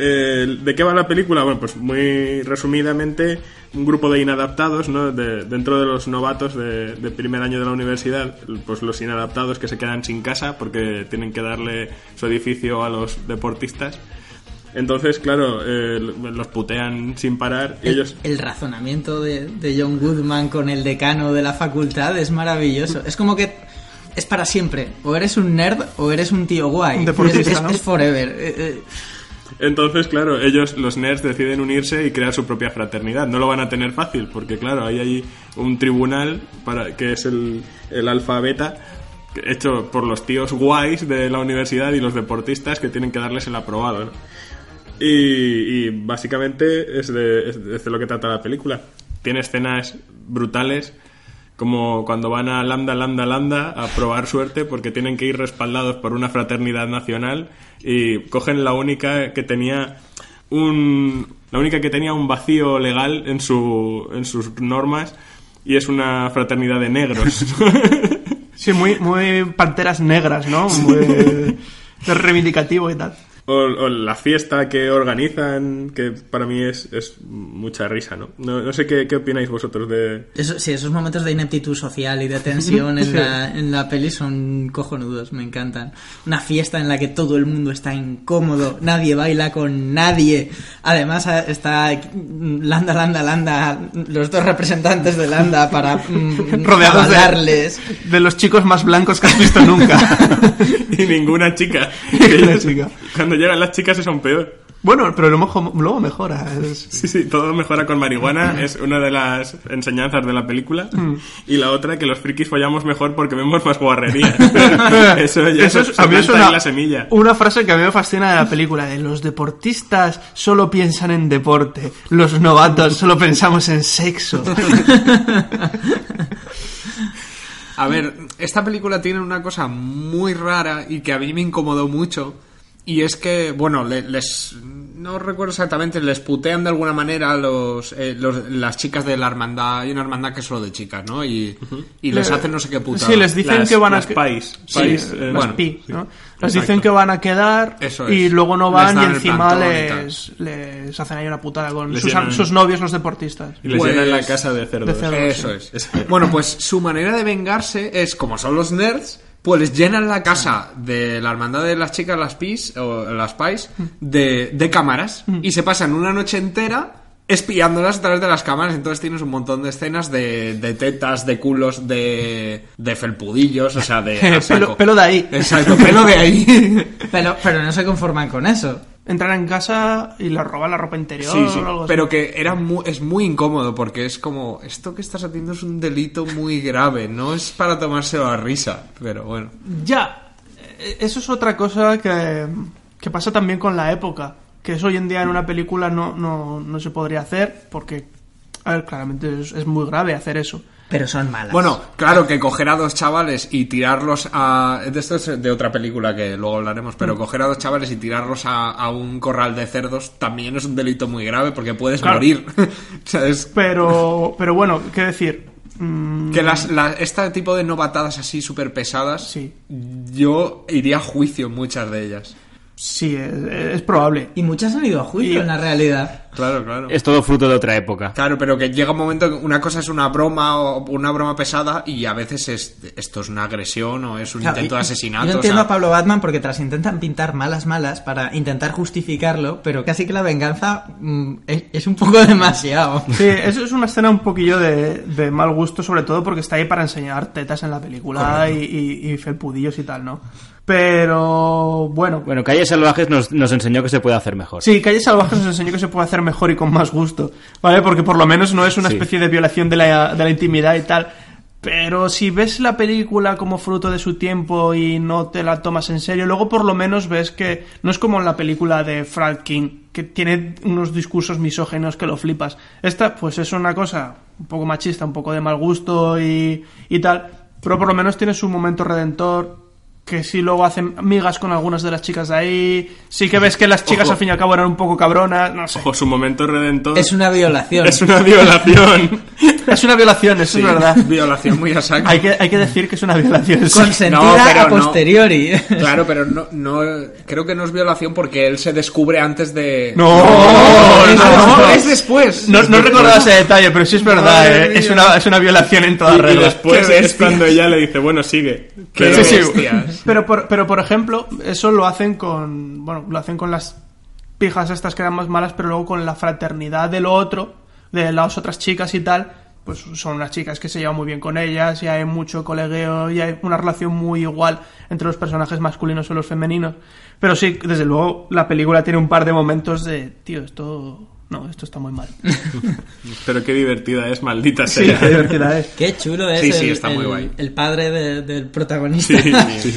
Eh, ¿De qué va la película? Bueno, pues muy resumidamente, un grupo de inadaptados, ¿no? De- dentro de los novatos de, de primer año de la universidad, pues los inadaptados que se quedan sin casa porque tienen que darle su edificio a los deportistas. Entonces, claro, eh, los putean sin parar y El, ellos... el razonamiento de, de John Goodman con el decano de la facultad es maravilloso. Es como que es para siempre. O eres un nerd o eres un tío guay. Un deportista, es, es- ¿no? es forever. Eh, eh, Entonces, claro, ellos, los nerds, deciden unirse y crear su propia fraternidad. No lo van a tener fácil, porque claro, hay ahí un tribunal para que es el, el alfa beta hecho por los tíos guays de la universidad y los deportistas que tienen que darles el aprobado. ¿no? Y, y básicamente es de- es de lo que trata la película. Tiene escenas brutales, como cuando van a Lambda, Lambda, Lambda a probar suerte porque tienen que ir respaldados por una fraternidad nacional y cogen la única que tenía un la única que tenía un vacío legal en su en sus normas y es una fraternidad de negros. Sí, muy, muy panteras negras, ¿no? Muy de reivindicativo y tal. O, o la fiesta que organizan, que para mí es, es mucha risa, ¿no? No, no sé qué, qué opináis vosotros de... eso- sí, esos momentos de ineptitud social y de tensión en, la, en la peli son cojonudos, me encantan. Una fiesta en la que todo el mundo está incómodo, nadie baila con nadie. Además está Landa, Landa, Landa, los dos representantes de Landa para mm, Rodeados de, de los chicos más blancos que has visto nunca. y ninguna chica. Ninguna chica. Cuando llegan las chicas es aún peor. Bueno, pero luego, luego mejora. es- Sí, sí, todo mejora con marihuana, es una de las enseñanzas de la película. Y la otra, que los frikis follamos mejor porque vemos más guarrería. eso ya Eso se- es, se a mí es una, la semilla. una frase que a mí me fascina de la película, de los deportistas solo piensan en deporte, los novatos solo pensamos en sexo. A ver, esta película tiene una cosa muy rara y que a mí me incomodó mucho. Y es que, bueno, le- les. No recuerdo exactamente, les putean de alguna manera a los, eh, los- las chicas de la hermandad. Hay una hermandad que es solo de chicas, ¿no? Y, y les Le- hacen no sé qué puta. Sí, les dicen Las- que van a... pais. Sí, Pais, eh, las bueno, pi, ¿no? sí. Les dicen que van a quedar Eso y es. luego no Les van y encima plantón y les, les hacen ahí una putada con Les sus, llenan- sus novios los deportistas. Y les Pues- llenan la casa de cerdos. de cerdos. Eso es. Bueno, pues su manera de vengarse es, como son los nerds, pues llenan la casa de la hermandad de las chicas, las PIS, o las PIs, de, de cámaras. Y se pasan una noche entera espiándolas a través de las cámaras. Entonces tienes un montón de escenas de, de tetas, de culos, de, de felpudillos, o sea, de... pelo, pelo de ahí. Exacto, pelo de ahí. Pero, pero no se conforman con eso. Entran en casa y les roban la ropa interior Sí, sí, o algo así. pero que era es muy incómodo porque es como, esto que estás haciendo es un delito muy grave, no es para tomárselo a risa, pero bueno. Ya, eh, eso es otra cosa que, que pasa también con la época. Que eso hoy en día en una película no, no, no se podría hacer porque, a ver, claramente es, es muy grave hacer eso. Pero son malas. Bueno, claro que coger a dos chavales y tirarlos a... de Esto es de otra película que luego hablaremos, pero coger a dos chavales y tirarlos a, a un corral de cerdos también es un delito muy grave porque puedes Claro. morir. Pero, pero bueno, qué decir. Mm, que las, la- este tipo de novatadas así súper pesadas, Sí. yo iría a juicio en muchas de ellas. Sí, es, es probable. Y muchas han ido a juicio Y- en la realidad. Claro, claro. Es todo fruto de otra época. Claro, pero que llega un momento que una cosa es una broma o una broma pesada y a veces es, esto es una agresión o es un Claro, intento de asesinato. Yo o entiendo sea, a Pablo Batman porque te las intentan pintar malas, malas para intentar justificarlo, pero casi que la venganza mm, es, es un poco demasiado. Sí, eso es una escena un poquillo de, de mal gusto, sobre todo porque está ahí para enseñar tetas en la película y, y, y felpudillos y tal, ¿no? Pero bueno, Bueno, Calles Salvajes nos, nos enseñó que se puede hacer mejor. Sí, Calle Salvaje nos enseñó que se puede hacer mejor y con más gusto, ¿vale? Porque por lo menos no es una Sí. especie de violación de la, de la intimidad y tal. Pero si ves la película como fruto de su tiempo y no te la tomas en serio, luego por lo menos ves que no es como en la película de Frank King, que tiene unos discursos misógenos que lo flipas. Esta, pues es una cosa un poco machista, un poco de mal gusto y, y tal, pero por lo menos tiene su momento redentor, que sí luego hacen migas con algunas de las chicas de ahí, sí que ves que las chicas Ojo. al fin y al cabo eran un poco cabronas, no sé. Ojo, su momento redentor. Es una violación. Es una violación. Es una violación, eso Sí, es verdad. Violación muy a saco. Hay que, hay que decir que es una violación. sí. Consentida No, pero a no. posteriori. Claro, pero no, no, creo que no es violación porque él se descubre antes de... No, no, no. es después. No, no recordaba ese detalle, pero sí es verdad, eh, es, una, es una violación en toda Y, y regla. después es cuando ella le dice, bueno, sigue. Pero- Sí, sí. Pero por, pero por ejemplo, eso lo hacen con. Bueno, lo hacen con las pijas estas que eran más malas, pero luego con la fraternidad de lo otro, de las otras chicas y tal. Pues son unas chicas que se llevan muy bien con ellas, y hay mucho colegueo, y hay una relación muy igual entre los personajes masculinos y los femeninos. Pero sí, desde luego, la película tiene un par de momentos de, tío, esto. No, esto está muy mal. Pero qué divertida es, maldita Sí, sea. qué divertida es. Qué chulo es Sí, el, sí, está el- muy guay. el padre de- del protagonista.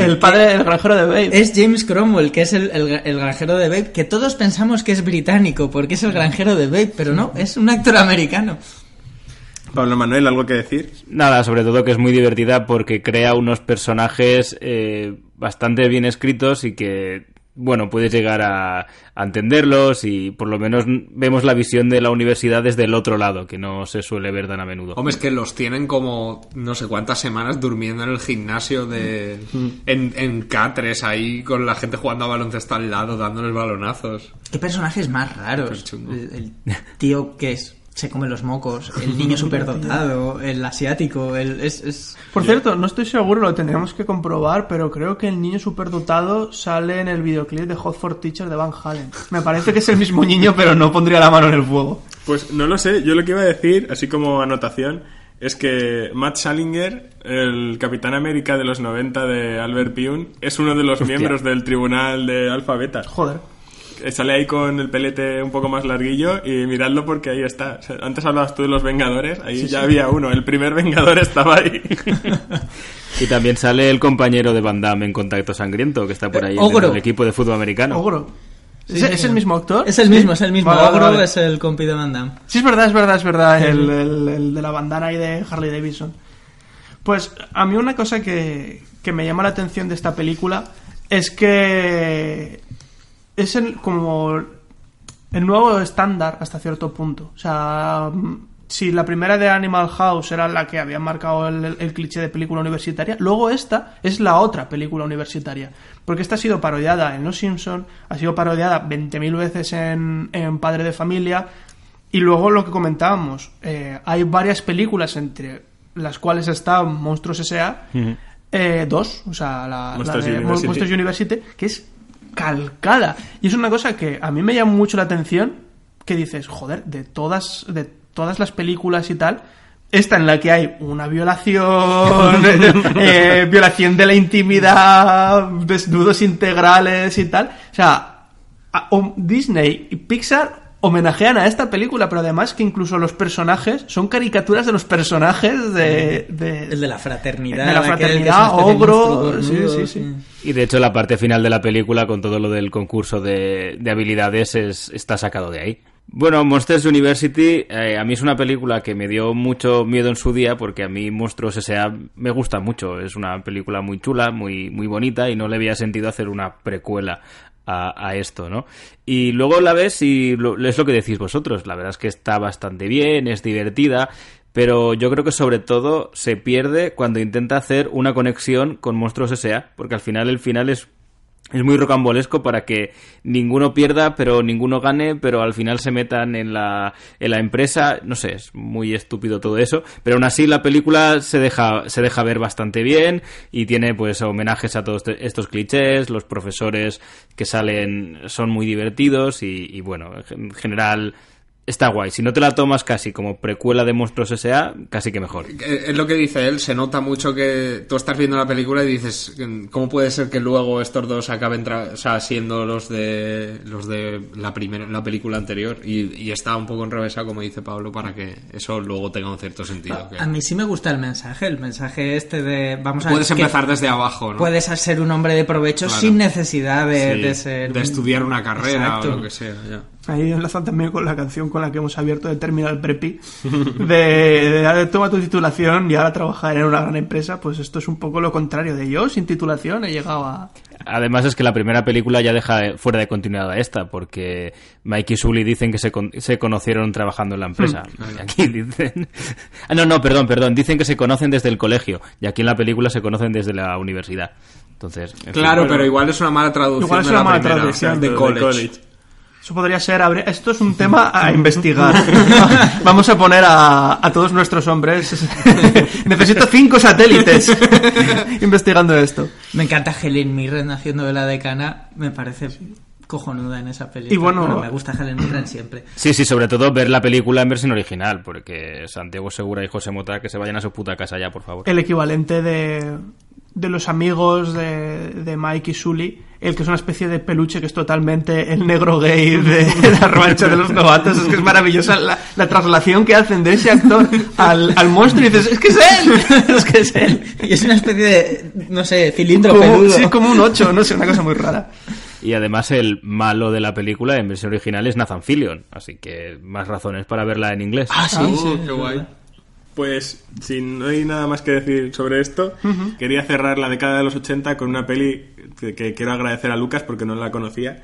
El padre del granjero de Babe. Es James Cromwell, que es el, el- el granjero de Babe, que todos pensamos que es británico, porque es el granjero de Babe, pero no, es un actor americano. Pablo Manuel, ¿algo que decir? Nada, sobre todo que es muy divertida porque crea unos personajes eh, bastante bien escritos y que, bueno, puedes llegar a, a entenderlos y por lo menos vemos la visión de la universidad desde el otro lado, que no se suele ver tan a menudo. Hombre, es que los tienen como no sé cuántas semanas durmiendo en el gimnasio de... En, en K3 ahí con la gente jugando a baloncesto al lado, dándoles balonazos. ¿Qué personajes más raros? El tío que es, se come los mocos, el niño superdotado, el asiático, el, es, es- Por cierto, no estoy seguro, lo tendríamos que comprobar, pero creo que el niño superdotado sale en el videoclip de Hot for Teacher de Van Halen. Me parece que es el mismo niño, pero no pondría la mano en el fuego. Pues no lo sé, yo lo que iba a decir, así como anotación, es que Matt Salinger, el Capitán América de los 90 de Albert Pyun, es uno de los miembros del tribunal de Alfa Beta. Joder. Eh, Sale ahí con el pelete un poco más larguillo y miradlo porque ahí está. O sea, antes hablabas tú de los Vengadores, ahí ya había uno, el primer Vengador estaba ahí. Y también sale el compañero de Van Damme en Contacto Sangriento, que está por ahí en Ogro. el equipo de fútbol americano. Ogro. Sí, ¿Es, sí, es sí. el mismo actor? es el mismo, es el mismo. Vale, Ogro vale. es el compi de Van Damme. Sí, es verdad, es verdad, es verdad. El, el- el de la bandana y de Harley Davidson. Pues a mí una cosa que, que me llama la atención de esta película es que es el, como el nuevo estándar hasta cierto punto. O sea, si la primera de Animal House era la que había marcado el, el cliché de película universitaria, luego esta es la otra película universitaria. Porque esta ha sido parodiada en Los Simpson, ha sido parodiada 20.000 veces en, en Padre de Familia, y luego lo que comentábamos, eh, hay varias películas entre las cuales está Monstruos S.A., eh, dos, o sea, la, de Mon- University. Monsters University, que es calcada. Y es una cosa que a mí me llama mucho la atención, que dices, joder, de todas, de todas las películas y tal, esta en la que hay una violación, eh, violación de la intimidad, desnudos integrales y tal. O sea, Disney y Pixar homenajean a esta película, pero además que incluso los personajes son caricaturas de los personajes de... de- El de la fraternidad. De la fraternidad, ogro, sí, sí, sí. Y de hecho la parte final de la película con todo lo del concurso de, de habilidades es, está sacado de ahí. Bueno, Monsters University eh, a mí es una película que me dio mucho miedo en su día porque a mí Monstruos S.A. me gusta mucho. Es una película muy chula, muy, muy bonita y no le había sentido hacer una precuela a, esto, ¿no? Y luego la ves y lo- es lo que decís vosotros. La verdad es que está bastante bien, es divertida, pero yo creo que sobre todo se pierde cuando intenta hacer una conexión con Monstruos S.A. porque al final el final es es muy rocambolesco para que ninguno pierda, pero ninguno gane, pero al final se metan en la, en la empresa. No sé, es muy estúpido todo eso. Pero aún así la película se deja, se deja ver bastante bien y tiene pues homenajes a todos estos clichés. Los profesores que salen son muy divertidos y, y bueno, en general está guay. Si no te la tomas casi como precuela de Monstruos S.A., casi que mejor. Eh, Es lo que dice él, se nota mucho que tú estás viendo la película y dices, ¿cómo puede ser que luego estos dos acaben tra- o sea, siendo los de los de la primera la película anterior? Y, y está un poco enrevesado, como dice Pablo, para que eso luego tenga un cierto sentido. que- A mí sí me gusta el mensaje, el mensaje este de vamos a Puedes empezar desde abajo, ¿no? Puedes ser un hombre de provecho Claro. sin necesidad de, Sí, de ser de estudiar una carrera Exacto. o lo que sea. ya. Ahí enlazan también con la canción con la que hemos abierto de Terminal Preppy, de, de, toma tu titulación y ahora trabajar en una gran empresa, pues esto es un poco lo contrario de yo, sin titulación he llegado a... Además es que la primera película ya deja fuera de continuidad a esta, porque Mike y Sully dicen que se, con- se conocieron trabajando en la empresa. Y aquí dicen... Ah, no, no, perdón, perdón. Dicen que se conocen desde el colegio, y aquí en la película se conocen desde la universidad. Entonces... en fin, Claro, bueno. pero igual es una mala traducción. Igual es de una la mala primera, traducción. de De college. Eso podría ser... abre- Esto es un tema a investigar. Vamos a poner a, a todos nuestros hombres... Necesito cinco satélites investigando esto. Me encanta Helen Mirren haciendo de la decana, me parece cojonuda en esa película. Y bueno- me gusta Helen Mirren siempre. Sí, sí, sobre todo ver la película en versión original, porque Santiago Segura y José Mota que se vayan a su puta casa ya, por favor. el equivalente de, de los amigos de, de Mike y Sully, el que es una especie de peluche que es totalmente el negro gay de la revancha de los novatos. Es que es maravillosa la, la traslación que hacen de ese actor al, al monstruo y dices, es que es él, es que es él. Y es una especie de, no sé, cilindro Como, peludo. sí, como un 8, no sé, una cosa muy rara. Y además el malo de la película en versión original es Nathan Fillion, así que más razones para verla en inglés. Ah, sí, Uh, sí. qué guay. Pues, si no hay nada más que decir sobre esto, quería cerrar la década de los 80 con una peli que, que quiero agradecer a Lucas porque no la conocía.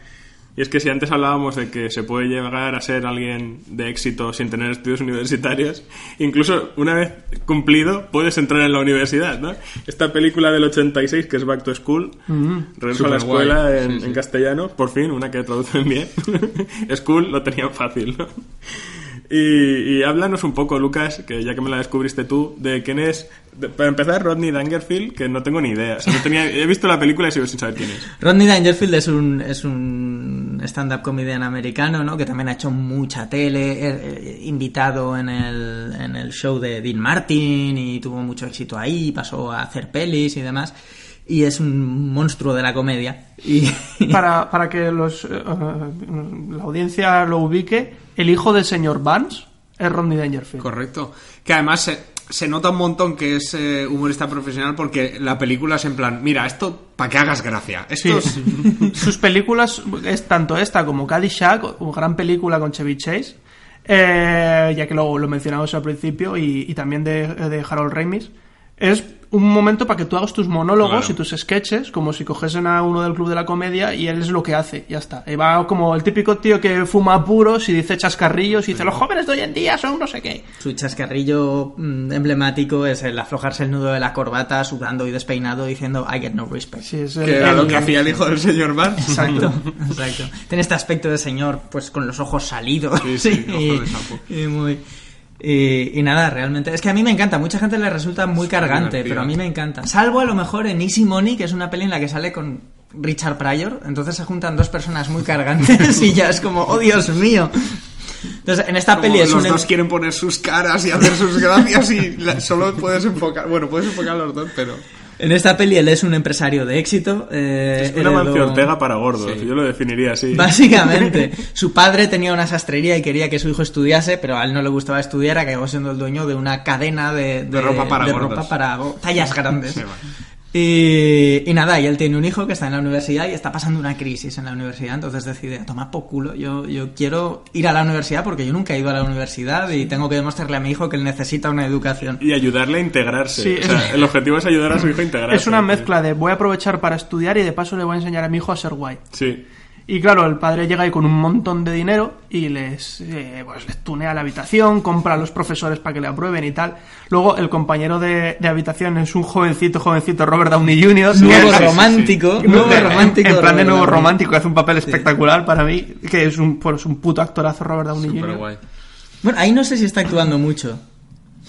Y es que si antes hablábamos de que se puede llegar a ser alguien de éxito sin tener estudios universitarios, incluso una vez cumplido puedes entrar en la universidad, ¿no? Esta película del 86 que es Back to School, regreso a la escuela en, sí, sí. en castellano, por fin, una que traducen bien. School lo tenían fácil, ¿no? Y, y háblanos un poco, Lucas, que ya que me la descubriste tú, de quién es. para empezar, Rodney Dangerfield, que no tengo ni idea. He visto la película y sigo sin saber quién es. Rodney Dangerfield es un, es un stand-up comedian americano, ¿no? Que también ha hecho mucha tele, eh, eh, invitado en el, en el show de Dean Martin y tuvo mucho éxito ahí, pasó a hacer pelis y demás. Y es un monstruo de la comedia. Y, Para, para que los, eh, eh, la audiencia lo ubique, el hijo del señor Vance es Rodney Dangerfield. Correcto. Que además se, se nota un montón que es eh, humorista profesional porque la película es en plan, mira, esto para que hagas gracia. Esto es- Sus películas, es tanto esta como Caddyshack, una gran película con Chevy Chase, eh, ya que lo, lo mencionamos al principio, y, y también de, de Harold Ramis, es un momento para que tú hagas tus monólogos Claro. y tus sketches, como si cogiesen a uno del club de la comedia y él es lo que hace, ya está. Y va como el típico tío que fuma puros y dice chascarrillos y dice, los jóvenes de hoy en día son no sé qué. Su chascarrillo mm, emblemático es el aflojarse el nudo de la corbata, sudando y despeinado, diciendo I get no respect. Sí, es el- que era el- lo que hacía el hijo del señor. Exacto, exacto. Tiene este aspecto de señor, pues con los ojos salidos. Sí, sí, y, ojo de sapo. y muy. Y, y nada, realmente. Es que a mí me encanta. Mucha gente le resulta muy cargante, pero a mí me encanta. Salvo a lo mejor en Easy Money, que es una peli en la que sale con Richard Pryor. Entonces se juntan dos personas muy cargantes y ya es como, oh Dios mío. Entonces, en esta Como peli es los un. dos quieren poner sus caras y hacer sus gracias y la- solo puedes enfocar, bueno, puedes enfocar a los dos, pero En esta peli él es un empresario de éxito. eh, Es una heredó- Mancio Ortega para gordos, Sí. yo lo definiría así. Básicamente, su padre tenía una sastrería y quería que su hijo estudiase, pero a él no le gustaba estudiar, acabó siendo el dueño de una cadena de, De ropa para de gordos. ropa para go- tallas grandes. Sí, bueno. Y, y nada, y él tiene un hijo que está en la universidad y está pasando una crisis en la universidad, entonces decide, toma por culo, yo, yo quiero ir a la universidad porque yo nunca he ido a la universidad y tengo que demostrarle a mi hijo que él necesita una educación. Y ayudarle a integrarse. Sí, o sea, es- el objetivo es ayudar a su hijo a integrarse. Es una mezcla de voy a aprovechar para estudiar y de paso le voy a enseñar a mi hijo a ser guay. Sí. Y claro, el padre llega ahí con un montón de dinero y les, eh, pues, les tunea la habitación, compra a los profesores para que le aprueben y tal. Luego el compañero de, de habitación es un jovencito, jovencito Robert Downey Jr. Nuevo que- romántico, en- nuevo en- romántico. En plan de nuevo romántico, que hace un papel espectacular para mí, que es un, pues, un puto actorazo Robert Downey Jr. guay. Bueno, ahí no sé si está actuando mucho.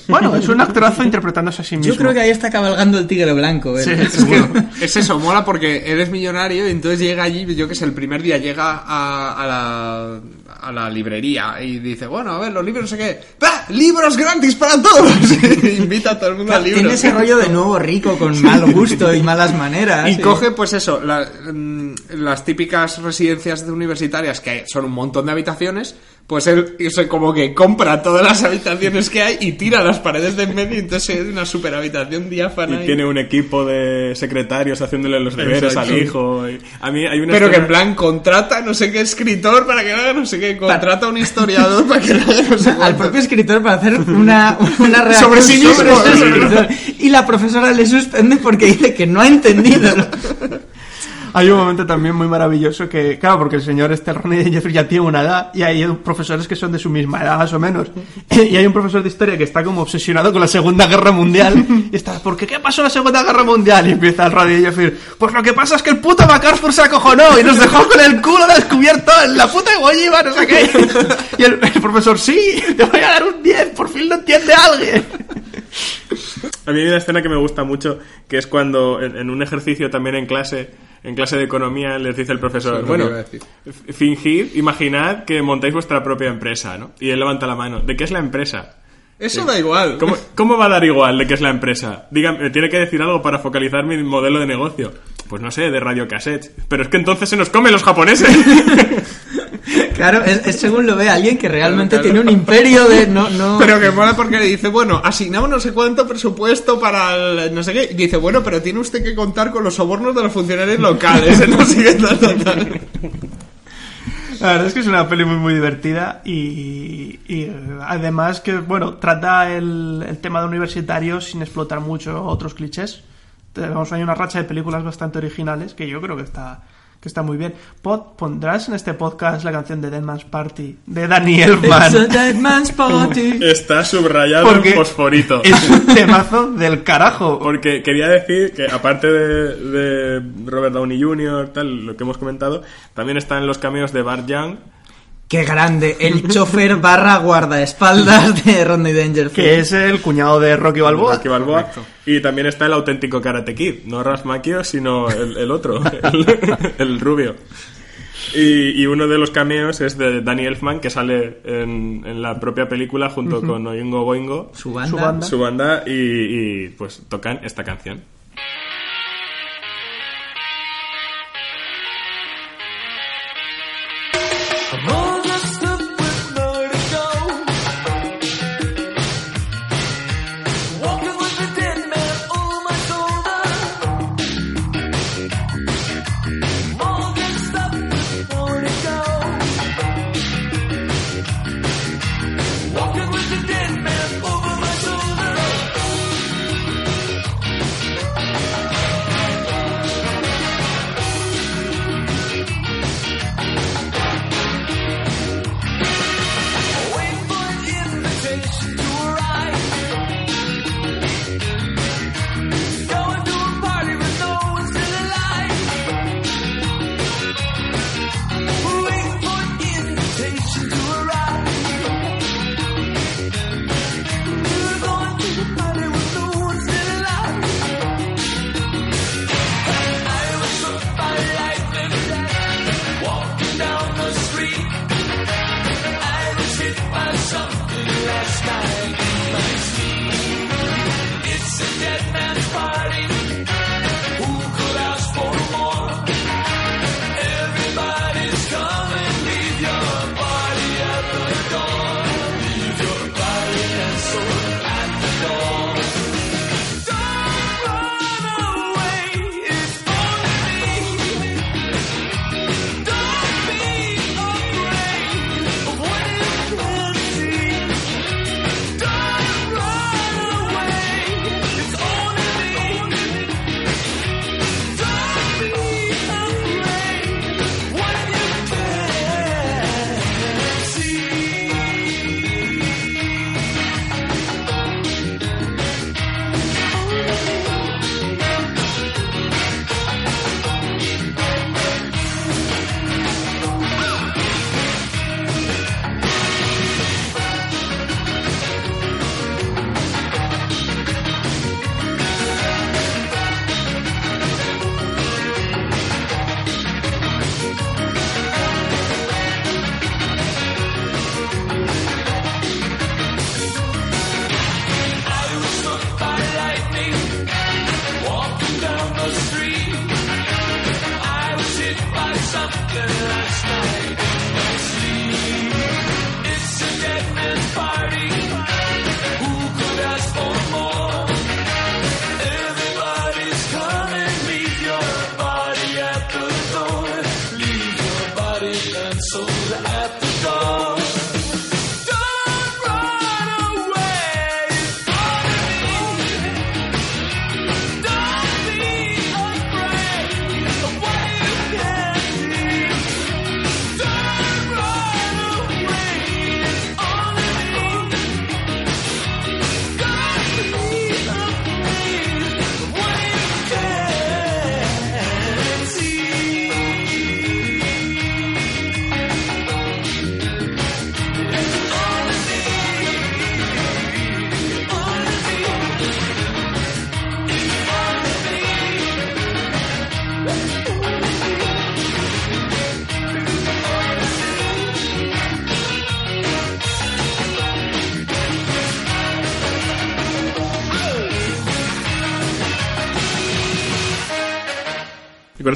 Bueno, es un actorazo interpretándose a sí mismo. Yo creo que ahí está cabalgando el tigre blanco. ¿eh? Sí, Es, que es eso, mola porque eres millonario y entonces llega allí, yo que sé, el primer día llega a, a la, a la librería y dice, bueno, a ver, los libros no sé qué. ¡Bah! ¡Libros gratis para todos! Y Invita a todo el mundo a libros. Tiene ese rollo de nuevo rico con mal gusto y malas maneras. Y sí. coge, pues eso, la- mm, las típicas residencias universitarias que son un montón de habitaciones, pues él se como que compra todas las habitaciones que hay y tira las paredes de en medio y entonces es una super habitación diáfana. Y tiene un equipo de secretarios haciéndole los deberes Exacto. al hijo. y- A mí hay una Pero que en plan contrata no sé qué escritor para que haga no sé qué, contrata a un historiador para que haga no sé al propio escritor para hacer una, una reacción Sobre sí mismo. escritor. Y la profesora le suspende porque dice que no ha entendido. Hay un momento también muy maravilloso que, claro, porque el señor este Ronnie de Jeffrey ya tiene una edad y hay profesores que son de su misma edad, más o menos. Y hay un profesor de historia que está como obsesionado con la Segunda Guerra Mundial y está, ¿por qué qué pasó en la Segunda Guerra Mundial? Y empieza el Ronnie de Jeffrey, pues lo que pasa es que el puto MacArthur se acojonó y nos dejó con el culo descubierto en la puta Jima, no sé qué. Y el, el profesor, sí, te voy a dar un 10, por fin lo entiende alguien. A mí hay una escena que me gusta mucho, que es cuando en, en un ejercicio también en clase, en clase de economía, les dice el profesor, Sí, bueno, fingid, imaginad que montáis vuestra propia empresa, ¿no? Y él levanta la mano. ¿De qué es la empresa? Eso da igual. ¿Cómo, cómo va a dar igual de qué es la empresa? Dígame, tiene que decir algo para focalizar mi modelo de negocio. Pues no sé, de radiocassettes. Pero es que entonces se nos comen los japoneses. Claro, es, es según lo ve alguien que realmente Claro, tiene un imperio de... No, no... Pero que mola porque le dice, bueno, asignamos no sé cuánto presupuesto para el no sé qué. Y dice, bueno, pero tiene usted que contar con los sobornos de los funcionarios locales. No tal, tal, tal. La verdad es que es una peli muy muy divertida y, y, además que, bueno, trata el, el tema de universitarios sin explotar mucho otros clichés. Tenemos hay una racha de películas bastante originales que yo creo que está que está muy bien. Pod, ¿Pondrás en este podcast la canción de Dead Man's Party de Danny Elfman? It's a dead man's party. Está subrayado Porque en fosforito. Es un temazo del carajo. Porque quería decir que aparte de, de Robert Downey Jr., tal, lo que hemos comentado, también están los cameos de Bart Young, Qué grande, el chofer barra guardaespaldas de Rodney Dangerfield. Que es el cuñado de Rocky Balboa. Rocky Balboa, y también está el auténtico Karate Kid, no Ralph Macchio, sino el, el otro, el, el rubio. Y, y uno de los cameos es de Danny Elfman, que sale en, en la propia película junto con Oingo Boingo, Su banda. Su banda. su banda, y, y, pues tocan esta canción.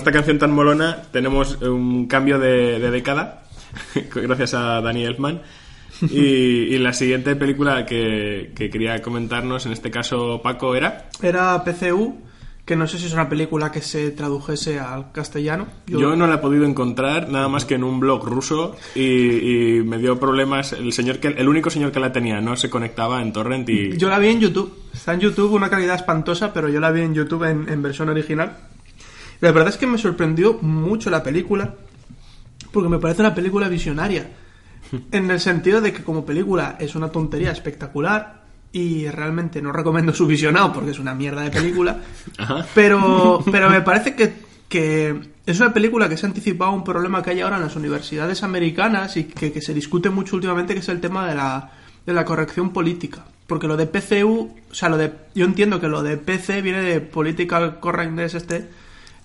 Esta canción tan molona tenemos un cambio de, de década, gracias a Danny Elfman. Y, y la siguiente película que, que quería comentarnos, en este caso Paco, era... Era PCU, que no sé si es una película que se tradujese al castellano. Yo, no la he podido encontrar nada más que en un blog ruso y, y me dio problemas. El señor que el único señor que la tenía no se conectaba en torrent y Yo la vi en YouTube. Está en YouTube, una calidad espantosa, pero yo la vi en YouTube en, en versión original. La verdad es que me sorprendió mucho la película, porque me parece una película visionaria. En el sentido de que como película es una tontería espectacular y realmente no recomiendo su visionado porque es una mierda de película. Ajá. Pero, pero me parece que, que es una película que se ha anticipado a un problema que hay ahora en las universidades americanas y que, que se discute mucho últimamente, que es el tema de la, de la corrección política. Porque lo de PCU, o sea, lo de, yo entiendo que lo de PC viene de Political Correctness este,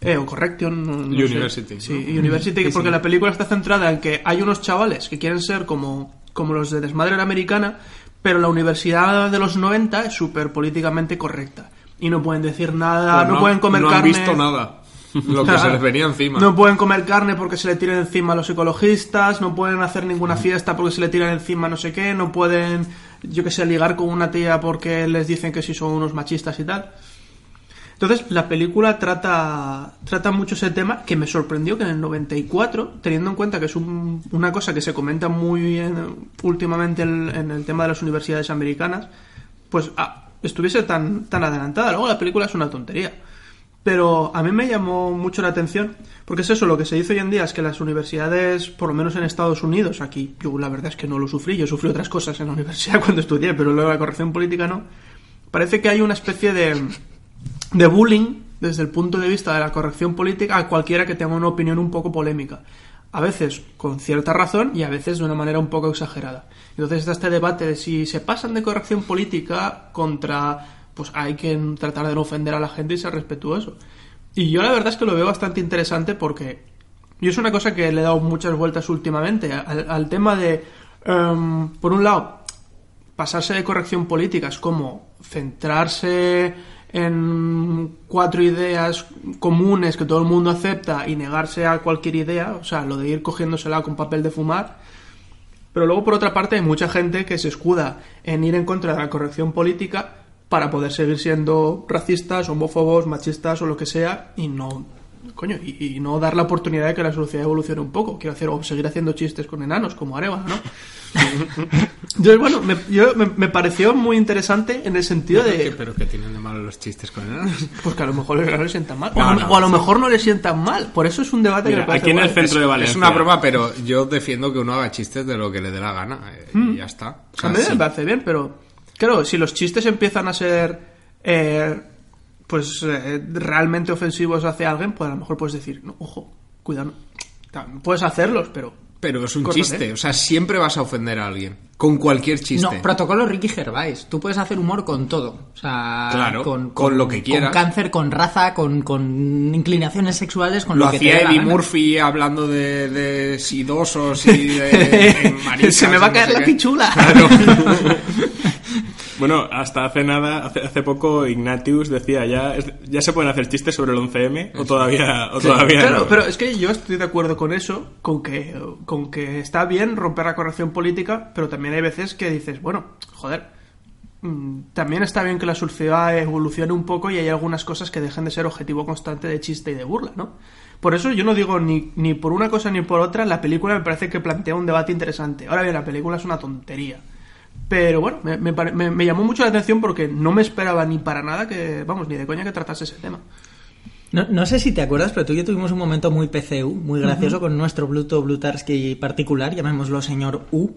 eh, o Correction. no- no sé. University, Sí. University, Sí, porque sí. la película está centrada en que hay unos chavales que quieren ser como, como los de Desmadre en Americana, pero la universidad de los 90 es súper políticamente correcta. Y no pueden decir nada, Pues no, pueden comer no han carne. visto nada. Lo que se les venía encima. No pueden comer carne porque se le tiran encima a los ecologistas, no pueden hacer ninguna fiesta porque se le tiran encima no sé qué, no pueden, yo que sé, ligar con una tía porque les dicen que si son unos machistas y tal. Entonces, la película trata, trata mucho ese tema que me sorprendió que en el 94, teniendo en cuenta que es un- una cosa que se comenta muy bien últimamente en, el tema de las universidades americanas, pues ah, estuviese tan, tan adelantada. Luego la película es una tontería. Pero a mí me llamó mucho la atención, porque es eso, lo que se dice hoy en día es que las universidades, por lo menos en Estados Unidos, aquí yo la verdad es que no lo sufrí, yo sufrí otras cosas en la universidad cuando estudié, pero luego la corrección política no, parece que hay una especie de, de bullying desde el punto de vista de la corrección política a cualquiera que tenga una opinión un poco polémica. A veces con cierta razón y a veces de una manera un poco exagerada. Entonces está este debate de si se pasan de corrección política contra, pues hay que tratar de no ofender a la gente y ser respetuoso. Y yo la verdad es que lo veo bastante interesante porque yo es una cosa que le he dado muchas vueltas últimamente al, tema de, em, por un lado, pasarse de corrección política es como centrarse en cuatro ideas comunes que todo el mundo acepta y negarse a cualquier idea, o sea, lo de ir cogiéndosela con papel de fumar. Pero luego, por otra parte, hay mucha gente que se escuda en ir en contra de la corrección política para poder seguir siendo racistas, homófobos, machistas o lo que sea y no, coño, y, y no dar la oportunidad de que la sociedad evolucione un poco. Quiero hacer o seguir haciendo chistes con enanos como Areva, ¿no? Entonces, bueno, me, yo- me, me pareció muy interesante en el sentido de... Pero que tienen de malo los chistes con enanos. Pues que a lo mejor no le sientan mal. O, a, no, o a lo mejor no le sientan mal. Por eso es un debate que Mira, me parece aquí en el centro de Es Valencia. una broma, pero yo defiendo que uno haga chistes de lo que le dé la gana. eh, Mm. Y ya está. O sea, a mí sí. me parece bien, pero claro, si los chistes empiezan a ser eh, pues eh, realmente ofensivos hacia alguien, pues a lo mejor puedes decir, no, ojo, cuidado. Puedes hacerlos, pero Pero es un Córtate. chiste. O sea, siempre vas a ofender a alguien. Con cualquier chiste. No, protocolo Ricky Gervais. Tú puedes hacer humor con todo. O sea, Claro, con lo que quieras. Con cáncer, con raza, con, con inclinaciones sexuales, con lo lo, que hacía Eddie gana. Murphy hablando de, de sidosos y de, de maricas se me va a no caer sé la qué. pichula. Bueno, hasta hace nada, hace, hace poco Ignatius decía ya, es- ya se pueden hacer chistes sobre el 11M o todavía, o todavía Claro, no. pero es que yo estoy de acuerdo con eso, con que, con que está bien romper la corrección política, pero también hay veces que dices, bueno, joder, mm, también está bien que la sociedad evolucione un poco y hay algunas cosas que dejen de ser objetivo constante de chiste y de burla, ¿no? Por eso yo no digo ni, ni por una cosa ni por otra, la película me parece que plantea un debate interesante. Ahora bien, la película es una tontería. Pero bueno, me, me me llamó mucho la atención porque no me esperaba ni para nada que, vamos, ni de coña que tratase ese tema. No, no sé si te acuerdas, pero tú y yo tuvimos un momento muy PCU, muy gracioso con nuestro Bluto Blutarsky particular, llamémoslo señor U.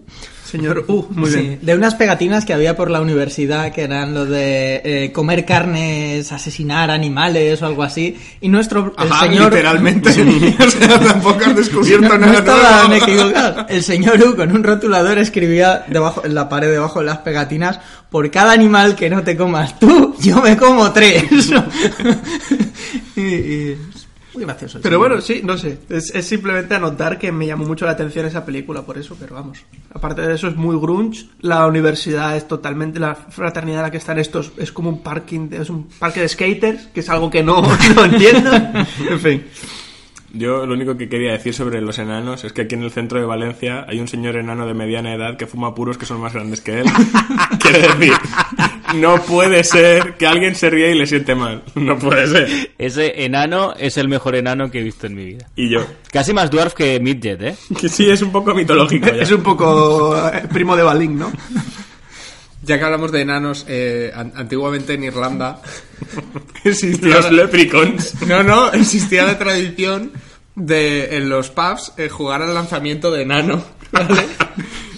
Señor U, muy Sí, bien. De unas pegatinas que había por la universidad que eran lo de eh, comer carnes, asesinar animales o algo así. Y nuestro el señor. literalmente. o sea, tampoco has descubierto No, no nada estaban nuevo. equivocados. El señor U con un rotulador escribía debajo, en la pared debajo de las pegatinas: Por cada animal que no te comas tú, yo me como tres. y, y- muy gracioso. Pero bueno, sí, no sé. Es, es simplemente anotar que me llamó mucho la atención esa película por eso, pero vamos. Aparte de eso, es muy grunge. La universidad es totalmente. La fraternidad en la que están estos es como un parking, de- es un parque de skaters, que es algo que no, no entiendo. En fin. Yo lo único que quería decir sobre los enanos es que aquí en el centro de Valencia hay un señor enano de mediana edad que fuma puros que son más grandes que él. Quiere decir, no puede ser que alguien se ría y le siente mal. No puede ser. Ese enano es el mejor enano que he visto en mi vida. Y yo. Casi más dwarf que Midget, ¿eh? Que sí, es un poco mitológico ya. Es un poco eh, primo de Balín, ¿no? Ya que hablamos de enanos, eh, an- antiguamente en Irlanda Existían los leprechauns. No, no, existía la tradición de en los pubs eh, jugar al lanzamiento de enano. ¿vale?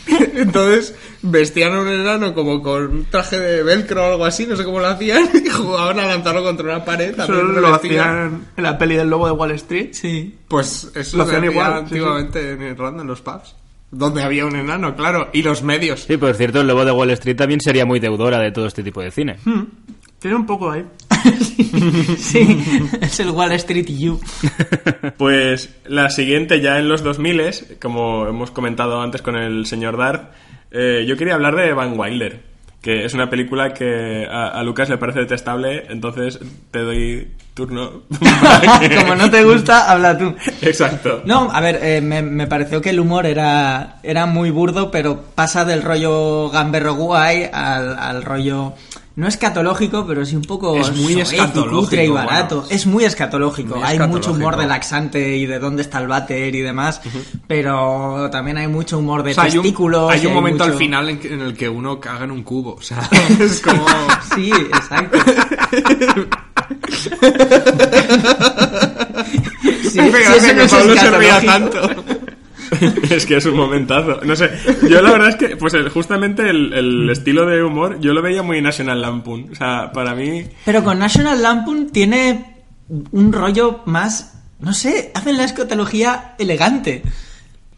Entonces vestían a un enano como con un traje de velcro o algo así, no sé cómo lo hacían, y jugaban a lanzarlo contra una pared. Eso lo hacían en la peli del lobo de Wall Street. Sí. Pues eso Lo lo hacían igual, sí, antiguamente en Irlanda, en los pubs. Donde había un enano, claro, y los medios. Sí, por cierto, el lobo de Wall Street también sería muy deudora de todo este tipo de cine. Hmm. Tiene un poco ahí. Sí, es el Wall Street U. Pues la siguiente ya en los 2000 como hemos comentado antes con el señor Darth, eh, yo quería hablar de Van Wilder, que es una película que a, a Lucas le parece detestable, entonces te doy turno. Como no te gusta, habla tú. Exacto. No, a ver, eh, me, me pareció que el humor era, era muy burdo, pero pasa del rollo gamberro guay al, al rollo... No escatológico, pero sí un poco Es muy escatológico, cutre y bueno. barato. es muy escatológico. Muy hay mucho humor de laxante y de dónde está el váter y demás, pero también hay mucho humor de O sea, hay un, testículos. hay un momento mucho- al final en, que- en el que uno caga en un cubo. O sea, es como. Sí, exacto. Sí, sí, es Pablo se ría tanto. es que es un momentazo. No sé, yo la verdad es que, pues el- justamente el, el estilo de humor, yo lo veía muy National Lampoon. O sea, para mí, Pero con National Lampoon tiene un rollo más, no sé, hacen la escatología elegante.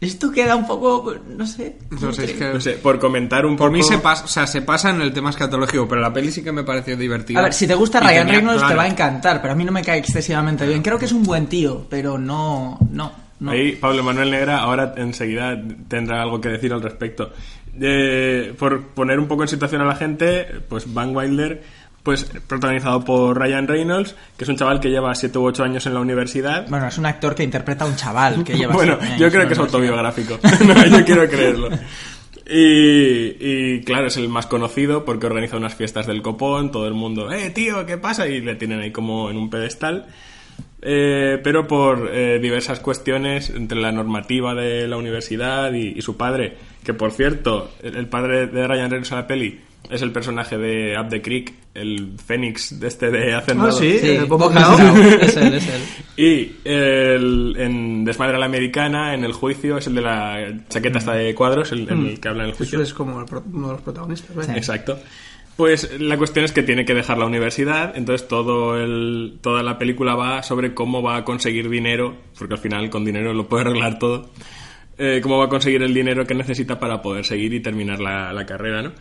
Esto queda un poco, no sé. No sé, es que- no sé, por comentar un Por poco... mí se pasa, o sea, se pasa en el tema escatológico, pero la peli sí que me pareció divertida. A ver, si te gusta Ryan tenía- Reynolds te claro. va a encantar, pero a mí no me cae excesivamente bien. Creo que es un buen tío, pero no, no, no. Ahí Pablo Manuel Negra ahora enseguida tendrá algo que decir al respecto. Eh, por poner un poco en situación a la gente, pues Van Wilder, pues protagonizado por Ryan Reynolds, que es un chaval que lleva 7 u 8 años en la universidad. Bueno, es un actor que interpreta a un chaval que lleva bueno, años yo creo que es autobiográfico. no, yo quiero creerlo. Y, y, claro, es el más conocido porque organiza unas fiestas del copón, todo el mundo, eh, tío, ¿qué pasa? Y le tienen ahí como en un pedestal. Eh, pero por eh, diversas cuestiones entre la normativa de la universidad y, y su padre, que por cierto, el, el padre de Ryan Reynolds en la peli es el personaje de Up the Creek, el Fénix de este de Hacendado. Ah, sí, Sí, Bob es él, es él. Y el- en Desmadre a la Americana, en el juicio, es el de la chaqueta esta de cuadros, el, el que habla en el Eso juicio. es como el pro- uno de los protagonistas. ¿ves? Exacto. Pues la cuestión es que tiene que dejar la universidad, entonces todo el, toda la película va sobre cómo va a conseguir dinero, porque al final con dinero lo puede arreglar todo, eh, cómo va a conseguir el dinero que necesita para poder seguir y terminar la, carrera, ¿no?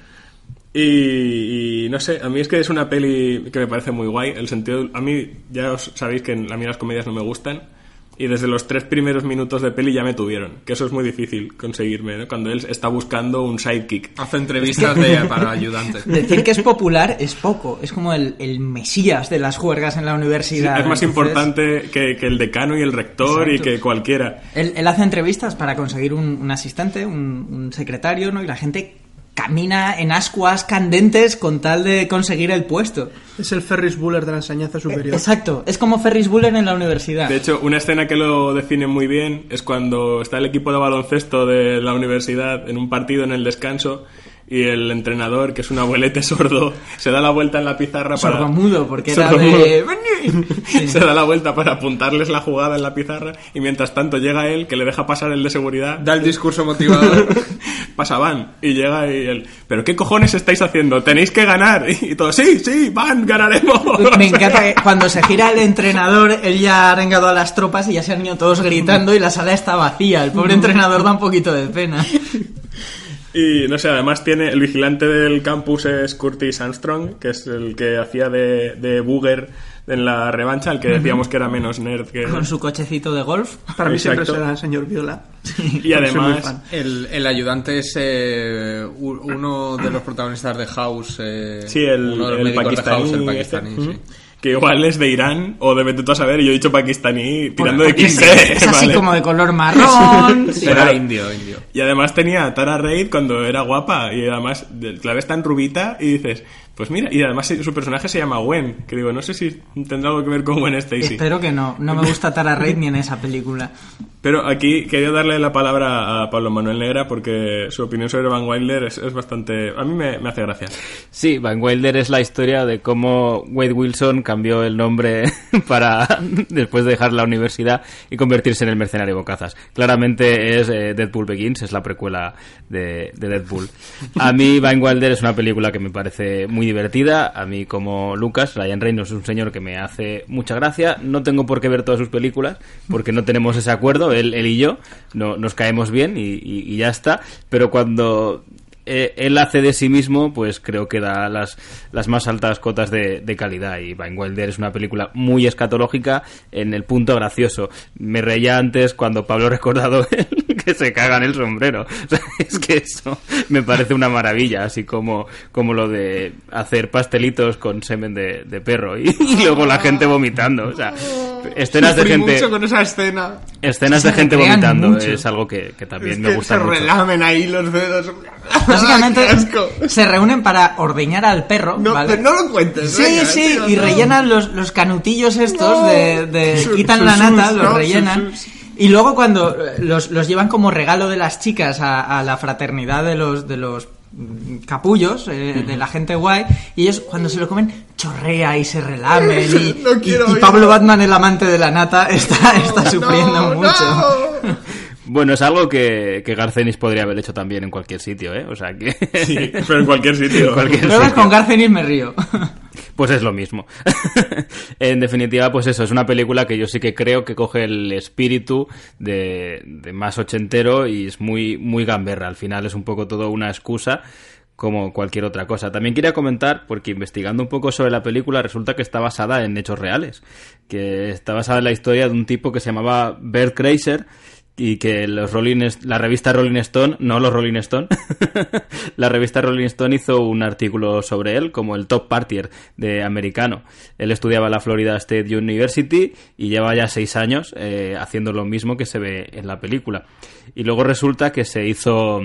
Y, y no sé, a mí es que es una peli que me parece muy guay. El sentido, a mí ya os sabéis que a mí las comedias no me gustan. Y desde los tres primeros minutos de peli ya me tuvieron. Que eso es muy difícil conseguirme, ¿no? Cuando él está buscando un sidekick. Hace entrevistas de, para ayudantes. Decir que es popular es poco, es como el, el mesías de las juergas en la Sí, universidad. es más Entonces, importante que, que el decano y el rector y Exacto. que cualquiera. Él, él hace entrevistas para conseguir un, un asistente, un, un secretario, ¿no? Y la gente camina en ascuas candentes con tal de conseguir el puesto. Es el Ferris Bueller de la enseñanza superior. Exacto, es como Ferris Bueller en la universidad. De hecho, una escena que lo define muy bien es cuando está el equipo de baloncesto de la universidad en un partido en el descanso y el entrenador, que es un abuelete sordo, se da la vuelta en la pizarra para... Sordomudo, porque era Sordomudo. de... Se da la vuelta para apuntarles la jugada en la pizarra y mientras tanto llega él, que le deja pasar el de seguridad, Da el discurso motivador. pasa Van y llega y él, ¿pero qué cojones estáis haciendo? Tenéis que ganar. Y todo, sí, sí, Van, ganaremos. Me encanta que cuando se gira el entrenador, él ya ha arengado a las tropas y ya se han ido todos gritando y la sala está vacía. El pobre entrenador da un poquito de pena. Y no sé, además tiene el vigilante del campus es Curtis Armstrong, que es el que hacía de, de Booger en la revancha, el que decíamos que era menos nerd que... Con su cochecito de golf. Para mí siempre será el señor Viola. Y además. El, el ayudante es eh, uno de los protagonistas de House. eh, sí, el, uno de los el médicos de pakistaní, House, el este, pakistaní, sí. Que igual es de Irán o de vete tú a saber, y yo he dicho pakistaní tirando de Porque XD. Es así ¿vale? como de color marrón. sí. Pero- Era indio, indio. Y además tenía a Tara Reid cuando era guapa y además de- la ves tan rubita y dices, pues mira, y además su personaje se llama Gwen, que digo, no sé si tendrá algo que ver con Gwen Stacy. Espero que no. No me gusta Tara Reid ni en esa película. Pero aquí quería darle la palabra a Pablo Manuel Negra porque su opinión sobre Van Wilder es, es bastante... A mí me, me hace gracia. Sí, Van Wilder es la historia de cómo Wade Wilson cambió el nombre para después de dejar la universidad y convertirse en el mercenario bocazas. Claramente es eh, Deadpool Begins, es la precuela de, de Deadpool. A mí Van Wilder es una película que me parece muy divertida. A mí como Lucas, Ryan Reynolds es un señor que me hace mucha gracia. No tengo por qué ver todas sus películas porque no tenemos ese acuerdo, él, él y yo. No, nos caemos bien y, ya está. Pero cuando eh, él hace de sí mismo, pues creo que da las, las más altas cotas de, de calidad. Y Wilder es una película muy escatológica en el punto gracioso. Me reía antes cuando Pablo recordado que se caga en el sombrero. O sea, es que eso me parece una maravilla, así como, como lo de hacer pastelitos con semen de, de perro y, y luego la gente vomitando. O sea, escenas de gente. mucho con esa escena. Escenas de gente vomitando mucho. es algo que, que también Es me que gusta se mucho. relamen ahí los dedos. Básicamente se reúnen para ordeñar al perro. No, ¿vale? no lo cuentes. Sí, venga, sí, tío, y no. rellenan los, los canutillos estos No. de, quitan la nata, los rellenan. Y luego cuando los, los llevan como regalo de las chicas a, a la fraternidad de los de los capullos eh, de la gente guay y ellos cuando se lo comen chorrea y se relamen y, No y- y. Pablo Batman el amante de la nata está, está sufriendo mucho. Bueno, es algo que, que Garcenis podría haber hecho también en cualquier sitio, ¿eh? O sea que... Sí, pero en cualquier sitio. En cualquier pero ves, sitio. con Garcenis me río Pues es lo mismo. en definitiva, pues eso, es una película que yo sí que creo que coge el espíritu de, de más ochentero y es muy, muy gamberra. Al final es un poco todo una excusa como cualquier otra cosa. También quería comentar, porque investigando un poco sobre la película, resulta que está basada en hechos reales. Que está basada en la historia de un tipo que se llamaba Bert Kreiser y que los Rolling, la revista Rolling Stone, no los Rolling Stone, la revista Rolling Stone hizo un artículo sobre él como el top partier de americano. Él estudiaba en la Florida State University y lleva ya seis años eh, haciendo lo mismo que se ve en la película. Y luego resulta que se hizo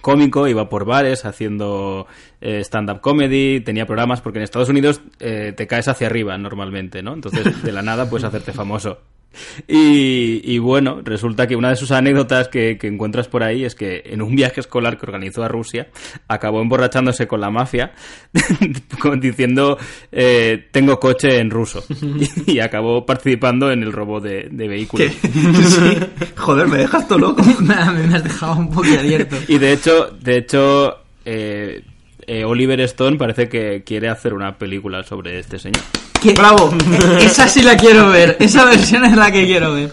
cómico, iba por bares haciendo eh, stand-up comedy, tenía programas, porque en Estados Unidos eh, te caes hacia arriba normalmente, ¿no? Entonces, de la nada puedes hacerte famoso. Y, y bueno, resulta que una de sus anécdotas que, que encuentras por ahí es que en un viaje escolar que organizó a Rusia, acabó emborrachándose con la mafia, diciendo, eh, tengo coche en ruso. Y, acabó participando en el robo de, de vehículos. Sí. Joder, me dejas todo loco. me has dejado un poco abierto Y de hecho, de hecho, eh, eh, Oliver Stone parece que quiere hacer una película sobre este señor. ¿Qué? Bravo. esa sí la quiero ver esa versión es la que quiero ver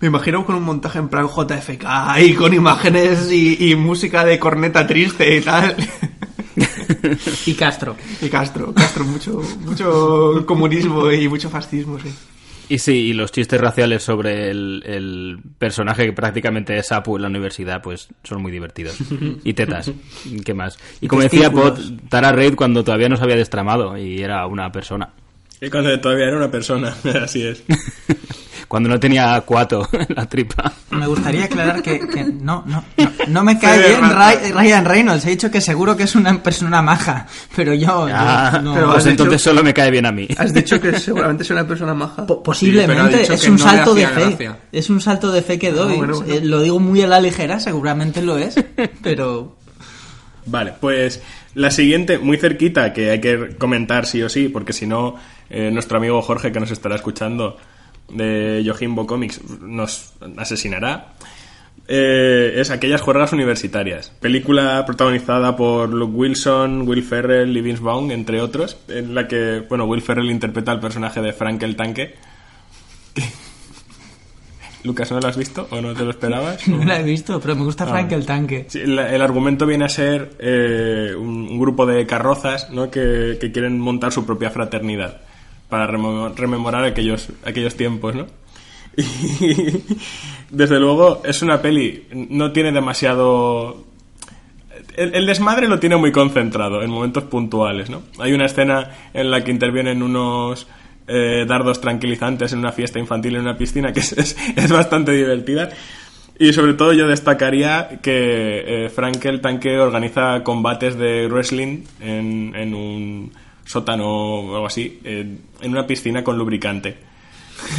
Me imagino con un montaje en plan JFK y con imágenes y, y música de corneta triste y tal. y Castro Y Castro, Castro, mucho, mucho comunismo y mucho fascismo, sí. Y sí, y los chistes raciales sobre el, el personaje que prácticamente es Apu en la universidad, pues son muy divertidos. Y tetas, ¿qué más? Y como decía Pot. Tara Reid cuando todavía no se había destramado y era una persona. Y cuando todavía era una persona, así es. Cuando no tenía cuato en la tripa. Me gustaría aclarar que, que no, no, no, no me cae bien Rata. Ry- Ryan Reynolds. He dicho que seguro que es una persona maja, pero yo, yo Ah, no. pero pues has entonces dicho- solo me cae bien a mí. Has dicho que seguramente es una persona maja. Posiblemente es un salto de fe. gracia. Es un salto de fe que doy. bueno, bueno. Eh, lo digo muy a la ligera, seguramente lo es, pero Vale, pues la siguiente, muy cerquita, que hay que comentar sí o sí, porque si no, eh, nuestro amigo Jorge, que nos estará escuchando, de Yojimbo Comics, nos asesinará. Eh, es Aquellas Juergas Universitarias. Película protagonizada por Luke Wilson, Will Ferrell y Vince Vaughn, entre otros, en la que, bueno, Will Ferrell interpreta al personaje de Frank el Tanque. Lucas, ¿no lo has visto o no te lo esperabas? no la he visto. Pero me gusta Ah, Frank el tanque. Sí, el, el argumento viene a ser eh, un, un grupo de carrozas ¿no? que, que quieren montar su propia fraternidad para rememorar aquellos, aquellos tiempos, ¿no? Y desde luego es una peli, no tiene demasiado... el, el desmadre lo tiene muy concentrado en momentos puntuales, ¿no? Hay una escena en la que intervienen unos eh, dardos tranquilizantes en una fiesta infantil en una piscina que es, es- bastante divertida. Y sobre todo yo destacaría que eh, Frankel Tanque organiza combates de wrestling en, en un sótano o algo así, en, en una piscina con lubricante.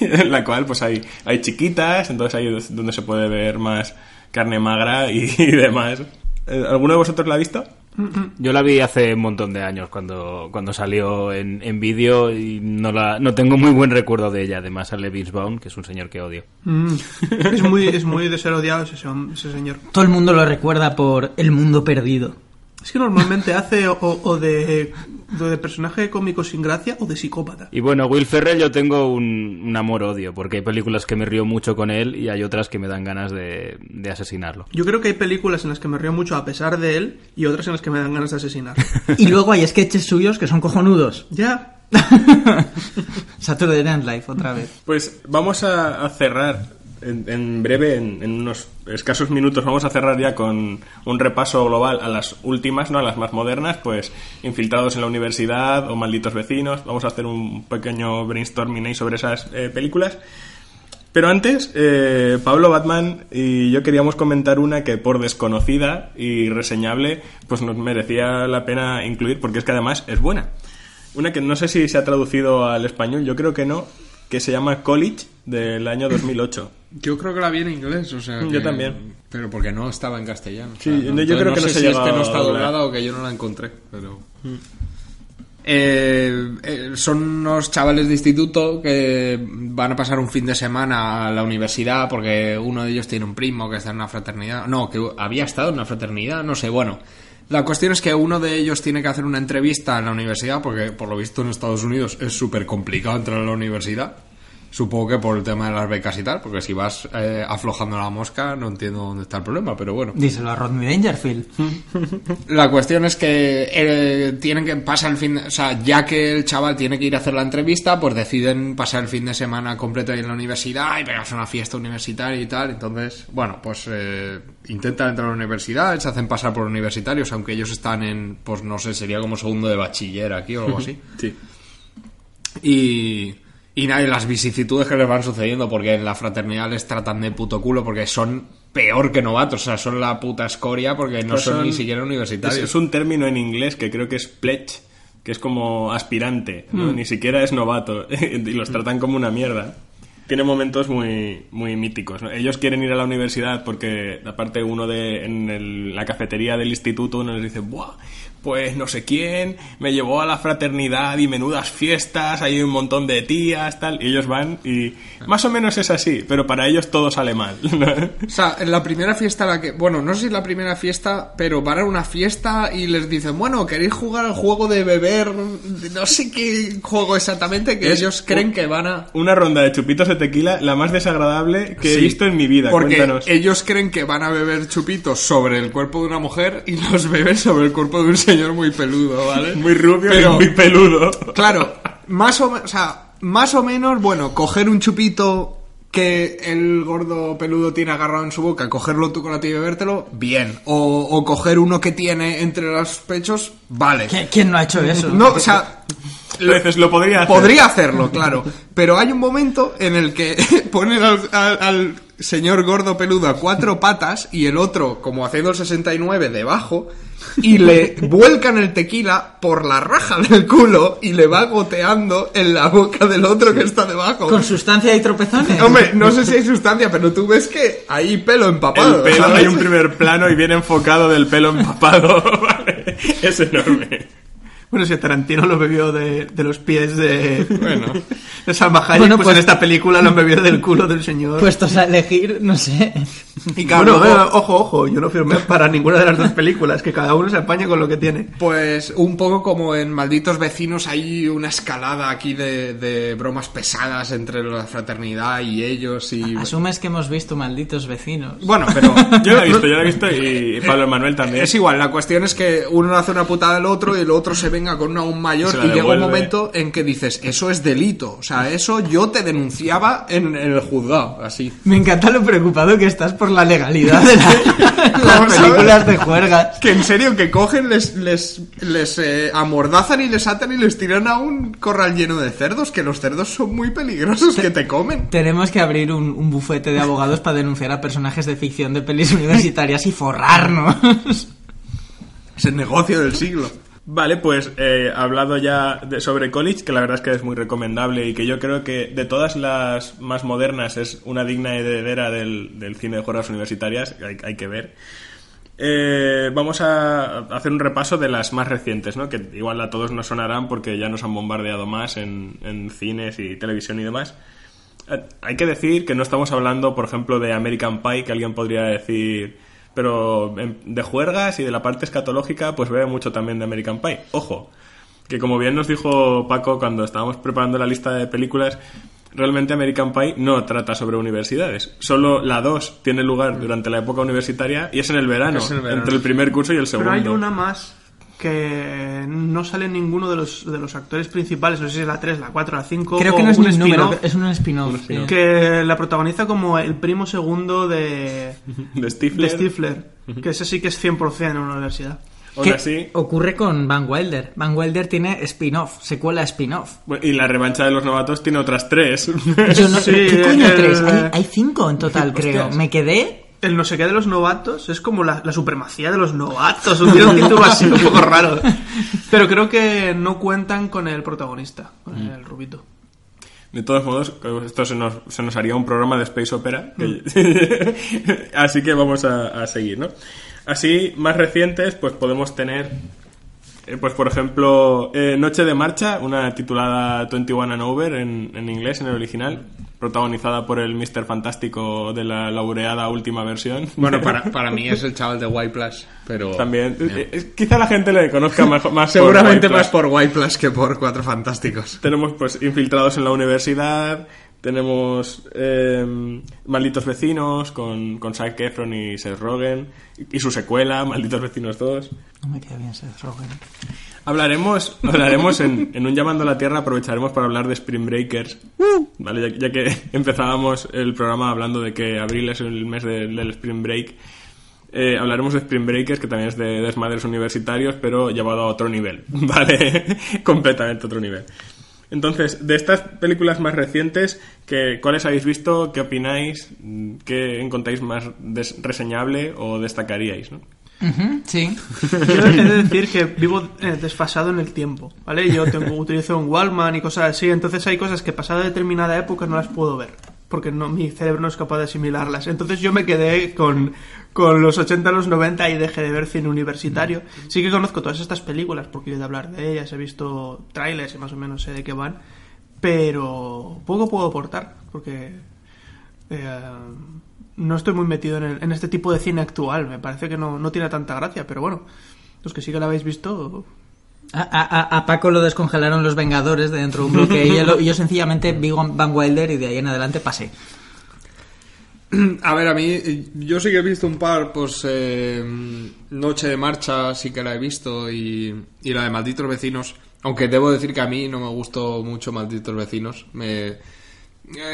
en la cual pues hay, hay chiquitas, entonces ahí es donde se puede ver más carne magra y, y demás. Eh, ¿Alguno de vosotros la ha visto? Yo la vi hace un montón de años cuando, cuando salió en, en vídeo y no, la, no tengo muy buen recuerdo de ella. Además sale Vince Vaughn, que es un señor que odio. Mm. Es muy, es muy de ser odiado ese, ese señor. Todo el mundo lo recuerda por El Mundo Perdido. Es que normalmente hace o, o de, de personaje cómico sin gracia o de psicópata. Y bueno, Will Ferrell yo tengo un, un amor-odio, porque hay películas que me río mucho con él y hay otras que me dan ganas de, de asesinarlo. Yo creo que hay películas en las que me río mucho a pesar de él y otras en las que me dan ganas de asesinar. Y luego hay sketches suyos que son cojonudos. ya. Saturday Night Live, otra vez. Pues vamos a, a cerrar en, breve, en, unos escasos minutos, vamos a cerrar ya con un repaso global a las últimas, no a las más modernas, pues Infiltrados en la Universidad o Malditos Vecinos. Vamos a hacer un pequeño brainstorming sobre esas eh, películas. Pero antes, eh, Pablo Batman y yo queríamos comentar una que por desconocida y reseñable, pues nos merecía la pena incluir porque es que además es buena. Una que no sé si se ha traducido al español, yo creo que no, que se llama College del año 2008. Yo creo que la vi en inglés, o sea. Yo que- también. Pero porque no estaba en castellano. o Sí, sea, yo creo que no sé se si es que no está doblada o que yo no la encontré, pero. Eh, eh, son unos chavales de instituto que van a pasar un fin de semana a la universidad porque uno de ellos tiene un primo que está en una fraternidad. No, que había estado en una fraternidad, no sé, bueno. La cuestión es que uno de ellos tiene que hacer una entrevista en la universidad porque por lo visto en Estados Unidos es súper complicado entrar a la universidad. Supongo que por el tema de las becas y tal, porque si vas eh, aflojando la mosca no entiendo dónde está el problema, pero bueno. Díselo a Rodney Dangerfield. La cuestión es que eh, tienen que pasar el fin, de- o sea, ya que el chaval tiene que ir a hacer la entrevista, pues deciden pasar el fin de semana completo ahí en la universidad y pegarse una fiesta universitaria y tal. Entonces, bueno, pues eh, intentan entrar a la universidad, se hacen pasar por universitarios, aunque ellos están en, pues no sé, sería como segundo de bachiller aquí o algo así. Sí. Y, y nada, y las vicisitudes que les van sucediendo, porque en la fraternidad les tratan de puto culo, porque son peor que novatos, o sea, son la puta escoria, porque no son, ni siquiera universitarios. Es, es un término en inglés que creo que es pledge, que es como aspirante, ¿no? Mm. ni siquiera es novato, y los tratan como una mierda. Tiene momentos muy, muy míticos. ¿no? Ellos quieren ir a la universidad porque, aparte, uno de en el- la cafetería del instituto, uno les dice, ¡buah! Pues no sé quién me llevó a la fraternidad y menudas fiestas, hay un montón de tías, tal. Y ellos van y más o menos es así, pero para ellos todo sale mal. ¿no? O sea, en la primera fiesta, la que. Bueno, no sé si es la primera fiesta, pero van a una fiesta y les dicen, bueno, ¿queréis jugar al juego de beber? No sé qué juego exactamente, que Es ellos creen un- que van a. Una ronda de chupitos de tequila, la más desagradable que he Sí, visto en mi vida. Porque Cuéntanos. ellos creen que van a beber chupitos sobre el cuerpo de una mujer y los beben sobre el cuerpo de un señor muy peludo, ¿vale? Muy rubio Pero- y muy peludo. Claro, más o, sea, más o menos, bueno, coger un chupito que el gordo peludo tiene agarrado en su boca, cogerlo tú con la tía y bebértelo, bien. O, o coger uno que tiene entre los pechos, vale. ¿Qui- ¿Quién no ha hecho eso? No, o sea, Lo, lo podría hacer. podría hacerlo, claro. Pero hay un momento en el que ponen al, al- al señor gordo peludo a cuatro patas y el otro, como haciendo el 69, debajo, y le vuelcan el tequila por la raja del culo y le va goteando en la boca del otro que está debajo. Con sustancia y tropezones. Hombre, no sé si hay sustancia, pero tú ves que hay pelo empapado. El pelo, ¿sabes? hay un primer plano y bien enfocado del pelo empapado. Vale, Es enorme. Bueno, si Tarantino lo bebió de, de los pies de, Bueno. de Salma Hayek, Bueno, pues, pues- en esta película lo han bebido del culo del señor. Puestos a elegir, no sé. Y claro, bueno, ojo, ojo, yo no firmé para ninguna de las dos películas, que cada uno se apaña con lo que tiene. Pues un poco como en Malditos Vecinos hay una escalada aquí de, de bromas pesadas entre la fraternidad y ellos y... Asumes que hemos visto malditos vecinos. Bueno, pero... Yo lo he visto, yo lo he visto y Pablo Manuel también. Es igual, la cuestión es que uno hace una putada al otro y el otro se venga con una aún mayor y llega un momento en que dices, eso es delito. O sea, eso yo te denunciaba en, en el juzgado, así. Me encanta lo preocupado que estás por la legalidad de la- las ¿Sabes? películas de juergas. Que en serio, que cogen, les, les, les eh, amordazan y les atan y les tiran a un corral lleno de cerdos, que los cerdos son muy peligrosos, que te comen. Tenemos que abrir un, un bufete de abogados para denunciar a personajes de ficción de pelis universitarias y forrarnos. Es el negocio del siglo. Vale, pues eh, hablado ya de- sobre College, que la verdad es que es muy recomendable y que yo creo que de todas las más modernas es una digna heredera del, del cine de juegos universitarias, hay, hay que ver. Eh, vamos a hacer un repaso de las más recientes, ¿no? que igual a todos nos sonarán porque ya nos han bombardeado más en, en cines y televisión y demás. Eh, hay que decir que no estamos hablando, por ejemplo, de American Pie, que alguien podría decir, pero de juergas y de la parte escatológica, pues bebe mucho también de American Pie. Ojo, que como bien nos dijo Paco cuando estábamos preparando la lista de películas, realmente American Pie no trata sobre universidades. Solo la 2 tiene lugar durante la época universitaria y es en el verano, Es en el verano. entre el primer curso y el segundo. Pero hay una más que no sale ninguno de los, de los actores principales, no sé si es la 3, la 4, la 5 Creo o que no es un número, spin-off, es un spin-off. sí. que la protagoniza como el primo segundo de, de Stifler. de Stifler, que ese sí que es 100% en una universidad. Aún ¿Qué así, ocurre con Van Wilder? Van Wilder tiene spin-off, secuela spin-off. y la revancha de los novatos tiene otras tres. Yo no, Sí, ¿Qué coño el- tres? Hay, hay cinco en total, creo. Hostias. Me quedé... El no sé qué de los novatos es como la, la supremacía de los novatos, un título así un poco raro. Pero creo que no cuentan con el protagonista, con el rubito. De todos modos, esto se nos, se nos haría un programa de Space Opera. que- Así que vamos a, a seguir, ¿no? Así, más recientes, pues podemos tener, eh, pues por ejemplo, eh, Noche de Marcha, una titulada 21 and Over en, en inglés, en el original, protagonizada por el Mr. Fantástico de la laureada última versión. Bueno, para, para mí es el chaval de White Plus, pero... También, eh, quizá la gente le conozca más, más Seguramente más por White Plus que por Cuatro Fantásticos. Tenemos pues infiltrados en la universidad, tenemos eh, Malditos Vecinos con, con Zac Efron y Seth Rogen y, y su secuela, Malditos Vecinos 2. No me queda bien Seth Rogen. Hablaremos, hablaremos en, en un Llamando a la Tierra, aprovecharemos para hablar de Spring Breakers, ¿vale? ya, ya que empezábamos el programa hablando de que abril es el mes del, del Spring Break. eh, hablaremos de Spring Breakers, que también es de desmadres universitarios, pero llevado a otro nivel, ¿vale? Completamente otro nivel. Entonces, de estas películas más recientes, ¿qué, ¿cuáles habéis visto? ¿Qué opináis? ¿Qué encontráis más reseñable o destacaríais? ¿no? Sí. Yo he de decir que vivo eh, desfasado en el tiempo, ¿vale? Yo tengo, utilizo un Wallman y cosas así, entonces hay cosas que pasada determinada época no las puedo ver, porque no, mi cerebro no es capaz de asimilarlas. Entonces yo me quedé con, con los 80, los 90 y dejé de ver cine universitario. Sí que conozco todas estas películas, porque he oído hablar de ellas, he visto trailers y más o menos sé de qué van, pero poco puedo aportar, porque... eh, no estoy muy metido en, el- en este tipo de cine actual. Me parece que no, no tiene tanta gracia, pero bueno, los que sí que lo habéis visto. A, a- a Paco lo descongelaron los Vengadores de dentro de un bloque y yo, yo sencillamente vi Van Wilder y de ahí en adelante pasé. A ver, a mí, yo sí que he visto un par, pues eh, Noche de Marcha sí que la he visto y, y la de Malditos Vecinos, aunque debo decir que a mí no me gustó mucho Malditos Vecinos. Me, eh,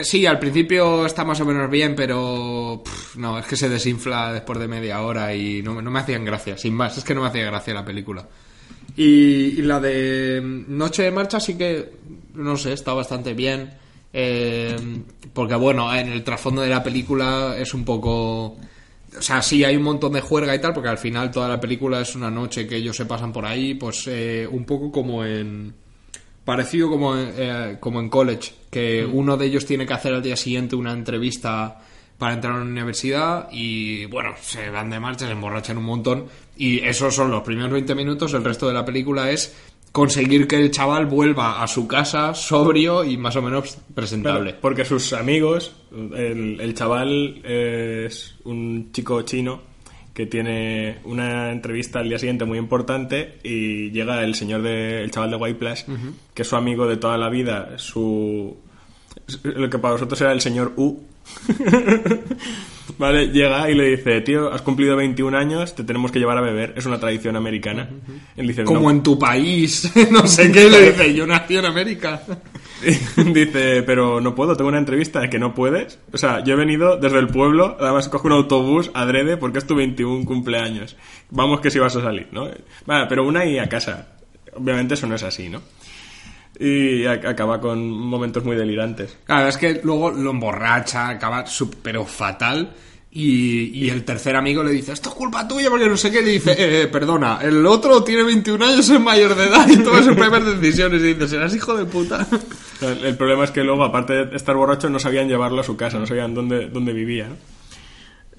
sí, al principio está más o menos bien, pero pff, no, es que se desinfla después de media hora y no, no me hacían gracia, sin más, es que no me hacía gracia la película. Y, y la de Noche de Marcha sí que, no sé, está bastante bien. eh, porque bueno, en el trasfondo de la película es un poco... O sea, sí hay un montón de juerga y tal, porque al final toda la película es una noche que ellos se pasan por ahí, pues eh, un poco como en... Parecido como en, eh, como en college, que uno de ellos tiene que hacer al día siguiente una entrevista para entrar a una universidad y bueno, se van de marcha, se emborrachan un montón y esos son los primeros 20 minutos, el resto de la película es conseguir que el chaval vuelva a su casa sobrio y más o menos presentable. Claro, porque sus amigos, el, el chaval es un chico chino que tiene una entrevista al día siguiente muy importante y llega el señor de, el chaval de White que es su amigo de toda la vida, su lo que para vosotros era el señor U. Vale, llega y le dice, tío, has cumplido 21 años, te tenemos que llevar a beber. Es una tradición americana. Él dice, Como "No". en tu país, no sé qué, le dice, yo nací en América. dice, pero no puedo, tengo una entrevista que no puedes. O sea, yo he venido desde el pueblo, además cojo un autobús adrede porque es tu 21 cumpleaños. Vamos que si vas a salir, ¿no? Vale, pero una y a casa. Obviamente eso no es así, ¿no? Y ac- acaba con momentos muy delirantes. Claro, es que luego lo emborracha, acaba súper pero fatal. Y, y el tercer amigo le dice, esto es culpa tuya porque no sé qué. Le dice, eh, eh, perdona, el otro tiene 21 años, es mayor de edad y toma sus primeras decisiones. Y dice, serás hijo de puta. El, el problema es que luego, aparte de estar borracho, no sabían llevarlo a su casa, no sabían dónde, dónde vivía, ¿no?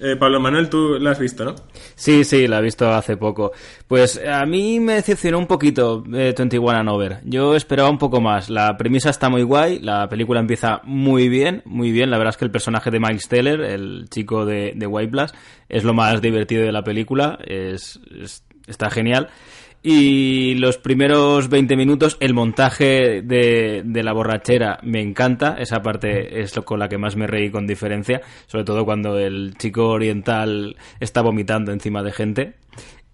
Eh, Pablo Manuel, tú la has visto, ¿no? Sí, sí, la he visto hace poco. Pues a mí me decepcionó un poquito eh, 21 and Over. Yo esperaba un poco más. La premisa está muy guay, la película empieza muy bien, muy bien. La verdad es que el personaje de Miles Teller, el chico de, de White Blast, es lo más divertido de la película. Es, es- está genial. Y los primeros 20 minutos, el montaje de, de la borrachera me encanta. Esa parte es lo con la que más me reí con diferencia. Sobre todo cuando el chico oriental está vomitando encima de gente.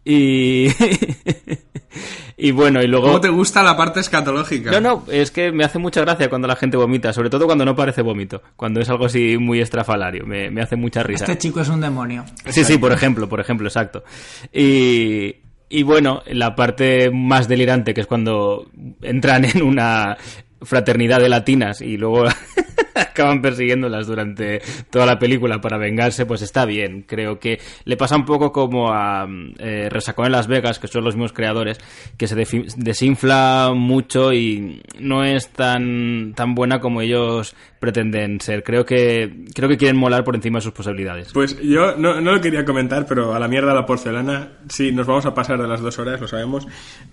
Y. y bueno, y luego. ¿Cómo te gusta la parte escatológica? No, no, es que me hace mucha gracia cuando la gente vomita, sobre todo cuando no parece vómito, cuando es algo así muy estrafalario, me, me hace mucha risa. Este chico es un demonio. Sí, sí, por ejemplo, por ejemplo, exacto. Y, y bueno, la parte más delirante, que es cuando entran en una fraternidad de latinas y luego acaban persiguiéndolas durante toda la película para vengarse, pues está bien. Creo que le pasa un poco como a eh, Resacón en Las Vegas, que son los mismos creadores, que se desinfla mucho y no es tan, tan buena como ellos pretenden ser. Creo que, creo que quieren molar por encima de sus posibilidades. Pues yo no, no lo quería comentar, pero a la mierda la porcelana, sí, nos vamos a pasar de las dos horas, lo sabemos.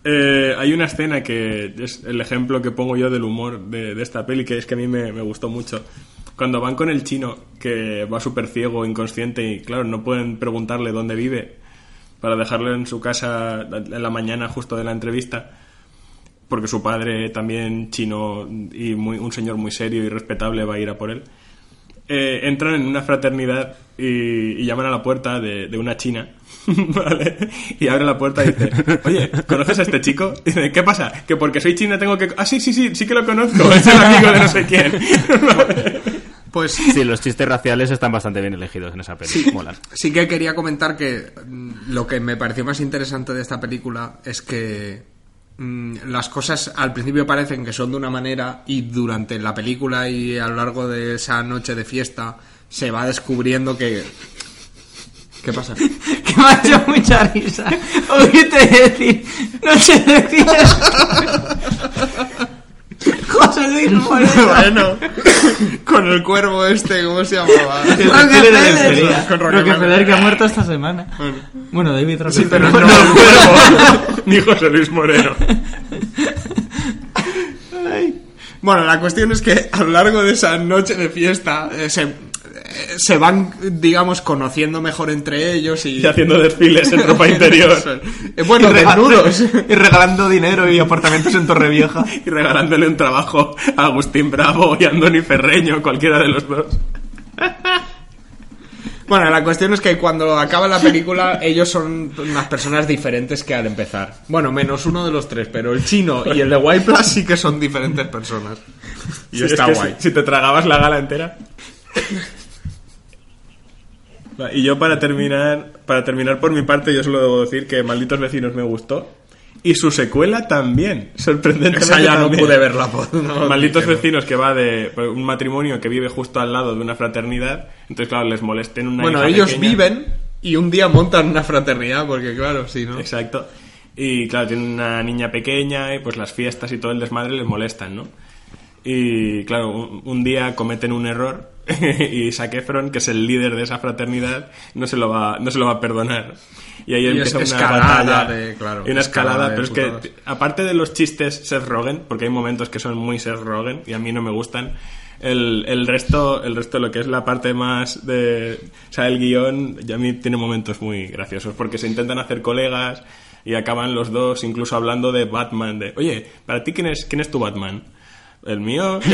Eh, hay una escena que es el ejemplo que pongo yo del humor de, de esta peli, que es que a mí me, me gustó mucho. Cuando van con el chino, que va súper ciego, inconsciente, y claro, no pueden preguntarle dónde vive para dejarlo en su casa en la mañana justo de la entrevista porque su padre también chino y muy, un señor muy serio y respetable va a ir a por él. Eh, entran en una fraternidad y, y llaman a la puerta de, de una china, ¿vale? Y abre la puerta y dice, oye, ¿conoces a este chico? Y dice, ¿qué pasa? Que porque soy china tengo que... Ah, sí, sí, sí, sí que lo conozco, es el amigo de no sé quién. Pues Sí, los chistes raciales están bastante bien elegidos en esa peli. Sí, Molan. sí que quería comentar que mm, lo que me pareció más interesante de esta película es que las cosas al principio parecen que son de una manera y durante la película y a lo largo de esa noche de fiesta se va descubriendo que... ¿Qué pasa? Que me ha hecho mucha risa. Oírte decir, noche de fiesta. José Luis Moreno. bueno, con el cuervo este, ¿cómo se llamaba? Rockefeller. Con Rockefeller que ha muerto esta semana. Bueno, David Sí, Rockefeller. pero no el cuervo. Ni José Luis Moreno. Bueno, la cuestión es que a lo largo de esa noche de fiesta eh, se, se van, digamos, conociendo mejor entre ellos y... Y haciendo desfiles en ropa interior. Eh, bueno, y, regalando, desnudos. y regalando dinero y apartamentos en Torrevieja. Y regalándole un trabajo a Agustín Bravo y a Andoni Ferreño, cualquiera de los dos. Bueno, la cuestión es que cuando acaba la película ellos son unas personas diferentes que al empezar. Bueno, menos uno de los tres, pero el chino y el de White Plus sí que son diferentes personas. Y Sí, está es que guay. Si, si te tragabas la gala entera. Y yo para terminar, para terminar por mi parte, yo solo debo decir que Malditos Vecinos me gustó. Y su secuela también, sorprendentemente. Esa ya no también. pude verla. pues, no, Malditos no. Vecinos que va de pues, un matrimonio que vive justo al lado de una fraternidad. Entonces, claro, les molesten una Bueno, hija ellos pequeña. viven y un día montan una fraternidad, porque claro, sí, ¿no? Exacto. Y claro, tienen una niña pequeña y pues las fiestas y todo el desmadre les molestan, ¿no? Y claro, un, un día cometen un error y Zac Efron, que es el líder de esa fraternidad, no se lo va, no se lo va a perdonar. Y ahí Y empieza es una escalada batalla de- claro, y una escalada escalada, pero es que aparte de los chistes Seth Rogen, porque hay momentos que son muy Seth Rogen y a mí no me gustan, el, el resto, el resto, lo que es la parte más de, o sea, el guion, ya a mí tiene momentos muy graciosos, porque se intentan hacer colegas y acaban los dos incluso hablando de Batman, de, oye, para ti quién es, quién es tu Batman? El mío,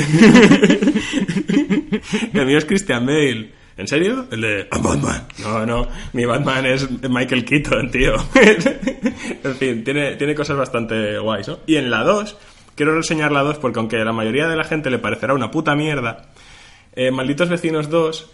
el mío es Christian Bale. ¿En serio? El de "Ah, Batman. No, no, mi Batman es Michael Keaton, tío. en fin, tiene, tiene cosas bastante guays, ¿no? Y en la 2, quiero reseñar la 2 porque aunque a la mayoría de la gente le parecerá una puta mierda, eh, Malditos Vecinos 2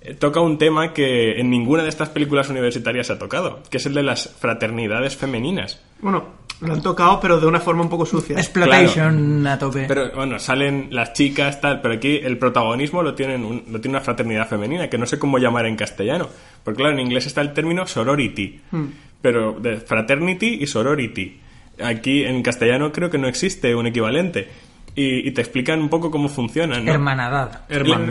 eh, toca un tema que en ninguna de estas películas universitarias se ha tocado, que es el de las fraternidades femeninas. Bueno, lo han tocado, pero de una forma un poco sucia. Exploitation a tope. Pero bueno, salen las chicas, tal, pero aquí el protagonismo lo, tienen un- lo tiene una fraternidad femenina, que no sé cómo llamar en castellano. Porque claro, en inglés está el término sorority, Hmm. pero de fraternity y sorority. Aquí en castellano creo que no existe un equivalente. Y, y te explican un poco cómo funcionan. ¿no? Hermanadad.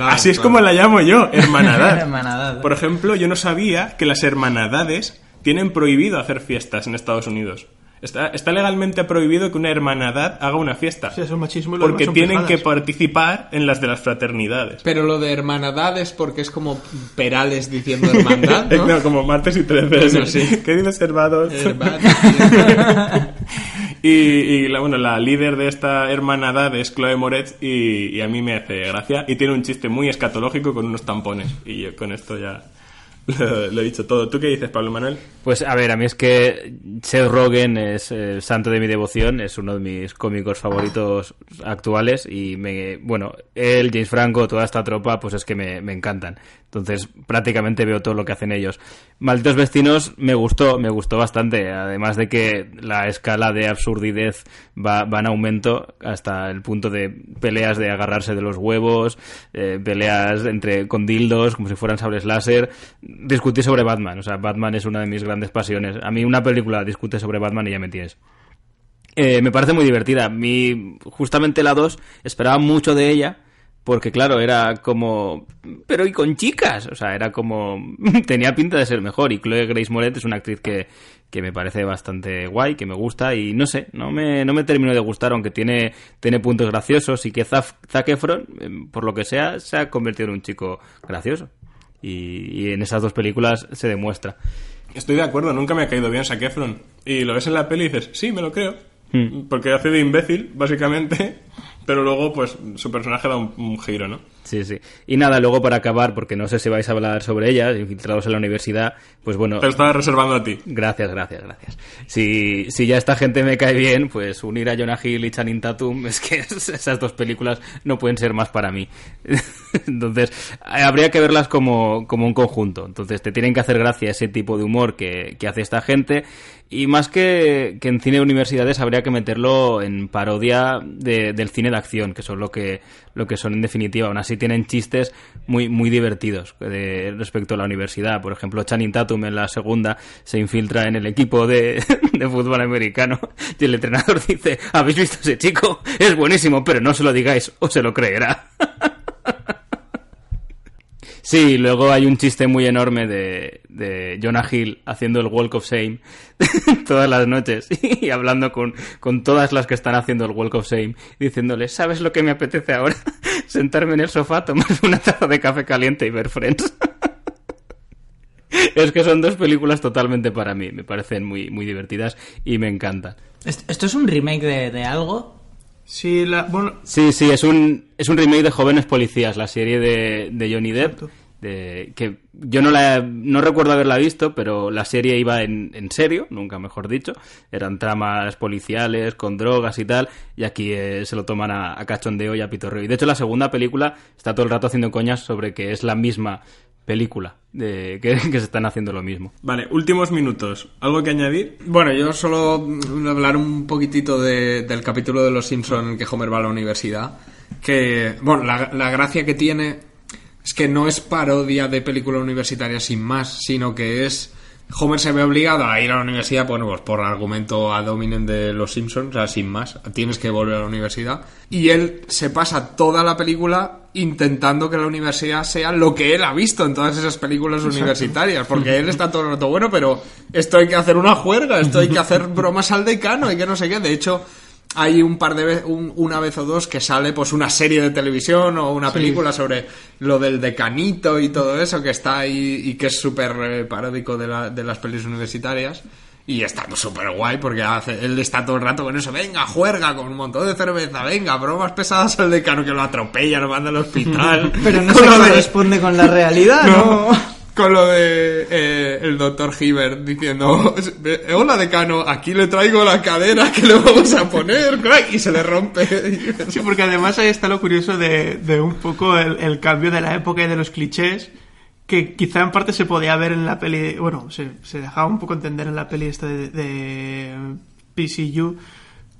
Así es como la llamo yo, hermanadad. Hermanadad. Por ejemplo, yo no sabía que las hermanadades tienen prohibido hacer fiestas en Estados Unidos. Está, está legalmente prohibido que una hermanadad haga una fiesta. Sí, eso es machismo y porque son tienen que participar en las de las fraternidades. Pero lo de hermanadad es porque es como Perales diciendo hermandad, ¿no? No, como martes y 13. Bueno, sí. Queridos hermanos. Hermano. y y la, bueno, la líder de esta hermanadad es Chloe Moretz y, y a mí me hace gracia. Y tiene un chiste muy escatológico con unos tampones. Y yo con esto ya lo, he dicho todo. ¿Tú qué dices, Pablo Manuel? Pues a ver, a mí es que Seth Rogen es el santo de mi devoción, es uno de mis cómicos favoritos actuales y me, bueno, él, James Franco, toda esta tropa, pues es que me, me encantan. Entonces prácticamente veo todo lo que hacen ellos. Malditos Vecinos me gustó, me gustó bastante, además de que la escala de absurdidez va, va en aumento hasta el punto de peleas de agarrarse de los huevos, eh, peleas entre con dildos como si fueran sables láser, discutir sobre Batman, o sea, Batman es una de mis grandes pasiones. A mí una película discute sobre Batman y ya me tienes. Eh, me parece muy divertida. Mi, justamente la 2 esperaba mucho de ella. Porque claro, era como... Pero y con chicas. O sea, era como... Tenía pinta de ser mejor. Y Chloe Grace Moretz es una actriz que, que me parece bastante guay, que me gusta. Y no sé, no me, no me terminó de gustar, aunque tiene, tiene puntos graciosos. Y que Zaf- Zac Efron, eh, por lo que sea, se ha convertido en un chico gracioso. Y, y en esas dos películas se demuestra. Estoy de acuerdo, nunca me ha caído bien Zac Efron. Y lo ves en la peli y dices, sí, me lo creo. Hmm. Porque hace de imbécil, básicamente. Pero luego, pues, su personaje da un, un giro, ¿no? Sí, sí. Y nada, luego para acabar, porque no sé si vais a hablar sobre ella, infiltrados en la universidad, pues bueno... Te lo estaba reservando a ti. Gracias, gracias, gracias. Si, si ya esta gente me cae bien, pues unir a Jonah Hill y Channing Tatum, es que esas dos películas no pueden ser más para mí. Entonces, habría que verlas como, como un conjunto. Entonces, te tienen que hacer gracia ese tipo de humor que, que hace esta gente. Y más que, que en cine de universidades, habría que meterlo en parodia de- del cine de acción, que son lo que, lo que son en definitiva. Aún así tienen chistes muy, muy divertidos de- respecto a la universidad. Por ejemplo, Channing Tatum en la segunda se infiltra en el equipo de, de fútbol americano y el entrenador dice, ¿habéis visto a ese chico? Es buenísimo, pero no se lo digáis o se lo creerá. Sí, luego hay un chiste muy enorme de, de Jonah Hill haciendo el Walk of Shame todas las noches y hablando con, con todas las que están haciendo el Walk of Shame, diciéndoles, ¿sabes lo que me apetece ahora? Sentarme en el sofá, tomar una taza de café caliente y ver Friends. es que son dos películas totalmente para mí, me parecen muy, muy divertidas y me encantan. ¿Esto es un remake de, de algo? Sí, la, bueno, Sí, sí, es un, es un remake de Jóvenes Policías, la serie de, de Johnny Depp. De, que yo no la no recuerdo haberla visto, pero la serie iba en, en serio, nunca mejor dicho. Eran tramas policiales con drogas y tal, y aquí eh, se lo toman a, a cachondeo y a pitorreo. Y de hecho, la segunda película está todo el rato haciendo coñas sobre que es la misma película, de, que, que se están haciendo lo mismo. Vale, últimos minutos. ¿Algo que añadir? Bueno, yo solo hablar un poquitito de- del capítulo de Los Simpson en que Homer va a la universidad. Que, bueno, la, la gracia que tiene es que no es parodia de película universitaria sin más, sino que es... Homer se ve obligado a ir a la universidad, bueno, pues por argumento ad hominem de Los Simpsons, o sea, sin más, tienes que volver a la universidad. Y él se pasa toda la película intentando que la universidad sea lo que él ha visto en todas esas películas Exacto. universitarias, porque él está todo el rato, bueno, pero esto hay que hacer una juerga, esto hay que hacer bromas al decano y que no sé qué. De hecho, hay un par de veces, una vez o dos que sale pues una serie de televisión o una Sí. película sobre lo del decanito y todo eso que está ahí y que es súper eh, paródico de, la- de las pelis universitarias. Y está súper guay porque hace, él está todo el rato con eso. Venga, juerga con un montón de cerveza. Venga, bromas pesadas al decano que lo atropella, lo manda al hospital. Pero no se corresponde con la realidad, ¿no? Con lo de eh, el doctor Hibbert diciendo, "Eh, hola decano, aquí le traigo la cadera que le vamos a poner, crack", y se le rompe. Sí, porque además ahí está lo curioso de, de un poco el, el cambio de la época y de los clichés, que quizá en parte se podía ver en la peli, bueno, se, se dejaba un poco entender en la peli esta de, de PCU,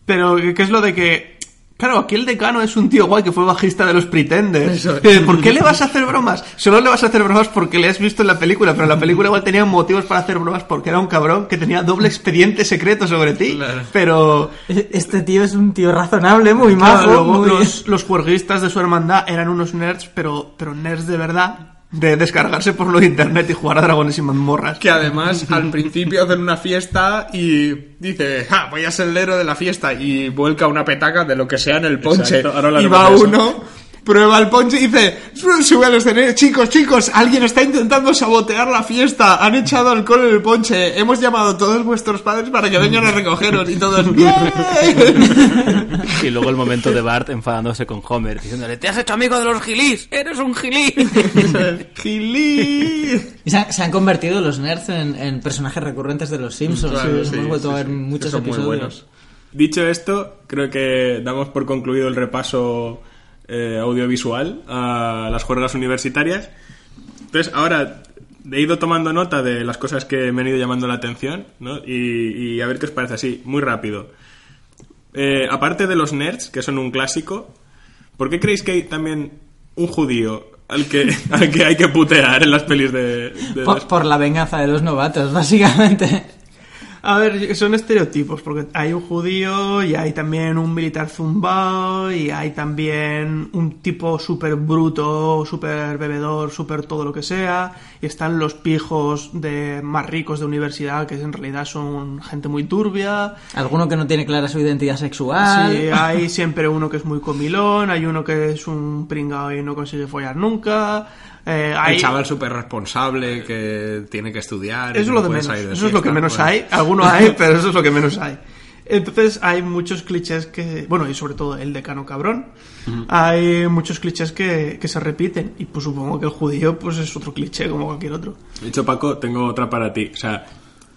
pero ¿qué es lo de que... Claro, aquí el decano es un tío guay que fue bajista de los Pretenders. Eso es. Eh, ¿Por qué le vas a hacer bromas? Solo le vas a hacer bromas porque le has visto en la película, pero en la película igual tenía motivos para hacer bromas porque era un cabrón que tenía doble expediente secreto sobre ti. Pero Este tío es un tío razonable, muy Claro, majo. luego muy- los, los juerguistas de su hermandad eran unos nerds, pero, pero nerds de verdad, de descargarse por lo de internet y jugar a dragones y mazmorras. Que además al principio hacen una fiesta y dice, "Ja, voy a ser el héroe de la fiesta y vuelca una petaca de lo que sea en el ponche. Exacto, ahora y va eso. uno, prueba el ponche y dice, "Sube- sube al escenario, chicos, chicos, alguien está intentando sabotear la fiesta, han echado alcohol en el ponche, hemos llamado a todos vuestros padres para que vengan a recogeros y todos, "Bien". Y luego el momento de Bart enfadándose con Homer, diciéndole, te has hecho amigo de los gilis, eres un gilí. Gilí. Se, han- se han convertido los nerds en, en personajes recurrentes de los Simpsons. Claro, Sí, sí, hemos vuelto sí, a ver sí. muchos Son muy episodios. buenos. Dicho esto, creo que damos por concluido el repaso eh, audiovisual a las juergas universitarias. Entonces, ahora he ido tomando nota de las cosas que me han ido llamando la atención, ¿no? Y, y a ver qué os parece así, muy rápido. Eh, aparte de los nerds, que son un clásico, ¿por qué creéis que hay también un judío al que, al que hay que putear en las pelis de... de Por, por la venganza de los novatos, básicamente. A ver, son estereotipos, porque hay un judío y hay también un militar zumbao y hay también un tipo súper bruto, súper bebedor, súper todo lo que sea. Y están los pijos de más ricos de universidad, que en realidad son gente muy turbia. Alguno que no tiene clara su identidad sexual. Sí, hay siempre uno que es muy comilón, hay uno que es un pringao y no consigue follar nunca. Eh, hay... El chaval súper responsable que tiene que estudiar. y Eso es no lo de menos. de Eso es lo que menos bueno. hay. Algunos hay, pero eso es lo que menos hay. Entonces hay muchos clichés que... Bueno, y sobre todo el decano cabrón. Hay muchos clichés que, que se repiten. Y pues supongo que el judío pues es otro cliché como cualquier otro. De hecho, Paco, tengo otra para ti. O sea,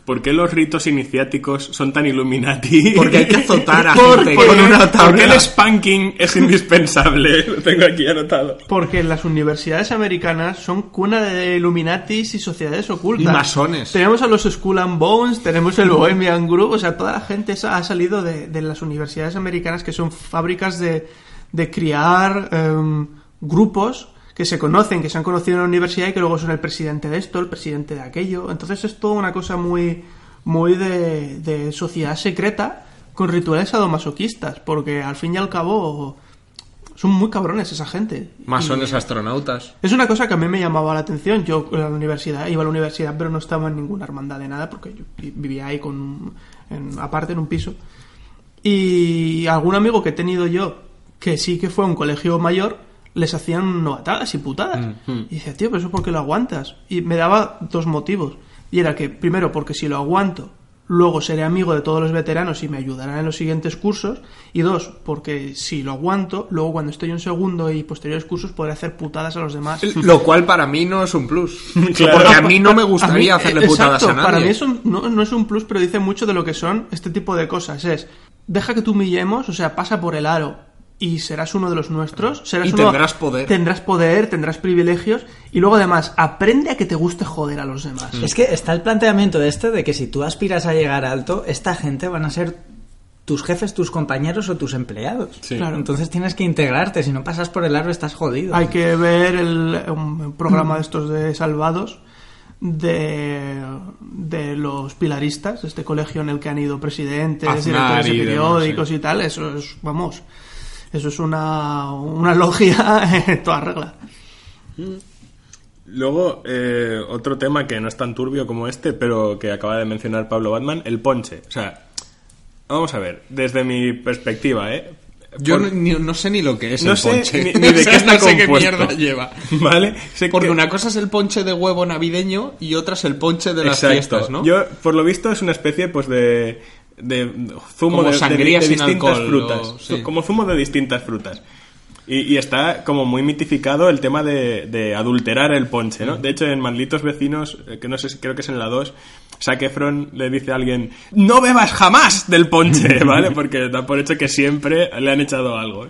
¿por qué los ritos iniciáticos son tan Illuminati? Porque hay que azotar a ¿Por gente con una tabla. ¿Por qué el spanking es indispensable? Lo tengo aquí anotado. Porque las universidades americanas son cuna de Illuminatis y sociedades ocultas. Y masones. Tenemos a los Skull and Bones, tenemos el Bohemian Group, o sea, toda la gente ha salido de, de las universidades americanas que son fábricas de, de criar em, grupos que se conocen, que se han conocido en la universidad y que luego son el presidente de esto, el presidente de aquello. Entonces es toda una cosa muy, muy de, de sociedad secreta con rituales sadomasoquistas, porque al fin y al cabo son muy cabrones esa gente. Masones Y- astronautas. es una cosa que a mí me llamaba la atención. Yo en la universidad, iba a la universidad, pero no estaba en ninguna hermandad de nada porque yo vivía ahí con en- aparte en un piso. Y algún amigo que he tenido yo, que sí que fue a un colegio mayor, les hacían novatadas y putadas. Y decía, tío, pero eso por qué lo aguantas? Y me daba dos motivos. Y era que, primero, porque si lo aguanto, luego seré amigo de todos los veteranos y me ayudarán en los siguientes cursos. Y dos, porque si lo aguanto, luego cuando estoy en segundo y posteriores cursos podré hacer putadas a los demás. Lo cual para mí no es un plus. Claro. Porque a mí no me gustaría mí, hacerle putadas exacto, a nadie. Para mí eso no, no es un plus, pero dice mucho de lo que son este tipo de cosas. Es, deja que te humillemos, o sea, pasa por el aro y serás uno de los nuestros. Serás Y uno- tendrás poder. Tendrás poder, tendrás privilegios. Y luego además, aprende a que te guste joder a los demás. Es que está el planteamiento este de que si tú aspiras a llegar alto, esta gente van a ser tus jefes, tus compañeros o tus empleados. Claro. Entonces tienes que integrarte. Si no pasas por el aro, estás jodido. Hay que ver el, un programa de estos de salvados de, de los pilaristas, de este colegio en el que han ido presidentes, Aznar directores de y demás, periódicos sí. y tal. Eso es, vamos, eso es una, una logia en toda regla. Luego, eh, otro tema que no es tan turbio como este, pero que acaba de mencionar Pablo Batman, el ponche. O sea, vamos a ver, desde mi perspectiva, ¿eh? Yo por- no sé ni lo que es No el sé ponche. ni- ni de qué está no sé qué compuesto. mierda lleva. ¿Vale? Sé Porque que- una cosa es el ponche de huevo navideño y otra es el ponche de las Exacto. fiestas, ¿no? Yo, por lo visto, es una especie pues de, de zumo Como de, de- sangría de sin distintas alcohol, frutas. o- sí. Como zumo de distintas frutas. Y, y está como muy mitificado el tema de, de adulterar el ponche, Mm. ¿no? De hecho, en Malditos Vecinos, eh, que no sé, si- creo que es en la 2, Zac Efron le dice a alguien, no bebas jamás del ponche, ¿vale? Porque da por hecho que siempre le han echado algo.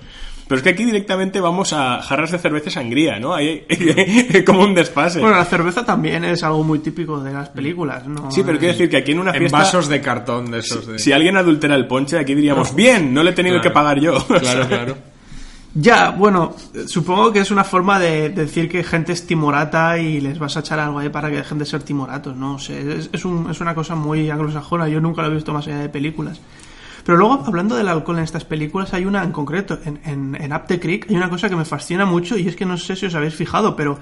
Pero es que aquí directamente vamos a jarras de cerveza y sangría, ¿no? Hay, como un desfase. Bueno, la cerveza también es algo muy típico de las películas, ¿no? Sí, pero quiero decir que aquí en una En fiesta... vasos de cartón de esos. De... Si alguien adultera el ponche, aquí diríamos, bien, no le he tenido Claro. que pagar yo. Claro, claro. Ya, bueno, supongo que es una forma de decir que gente es timorata y les vas a echar algo ahí para que dejen de ser timoratos, no sé. Es, es, un- es una cosa muy anglosajona, yo nunca lo he visto más allá de películas. Pero luego, hablando del alcohol en estas películas, hay una en concreto, en, en, en Up the Creek, hay una cosa que me fascina mucho y es que no sé si os habéis fijado, pero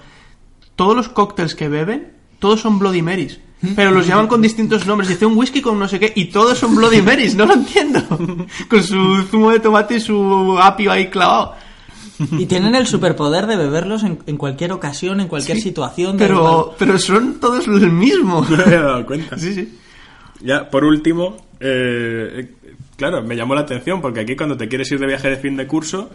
todos los cócteles que beben, todos son Bloody Marys. Pero los llaman con distintos nombres. Dice un whisky con no sé qué y todos son Bloody Marys. No lo entiendo. Con su zumo de tomate y su apio ahí clavado. Y tienen el superpoder de beberlos en, en cualquier ocasión, en cualquier situación. Pero, pero son todos el mismo. No me había dado cuenta. Sí, sí. Ya, por último, eh, claro, me llamó la atención porque aquí cuando te quieres ir de viaje de fin de curso,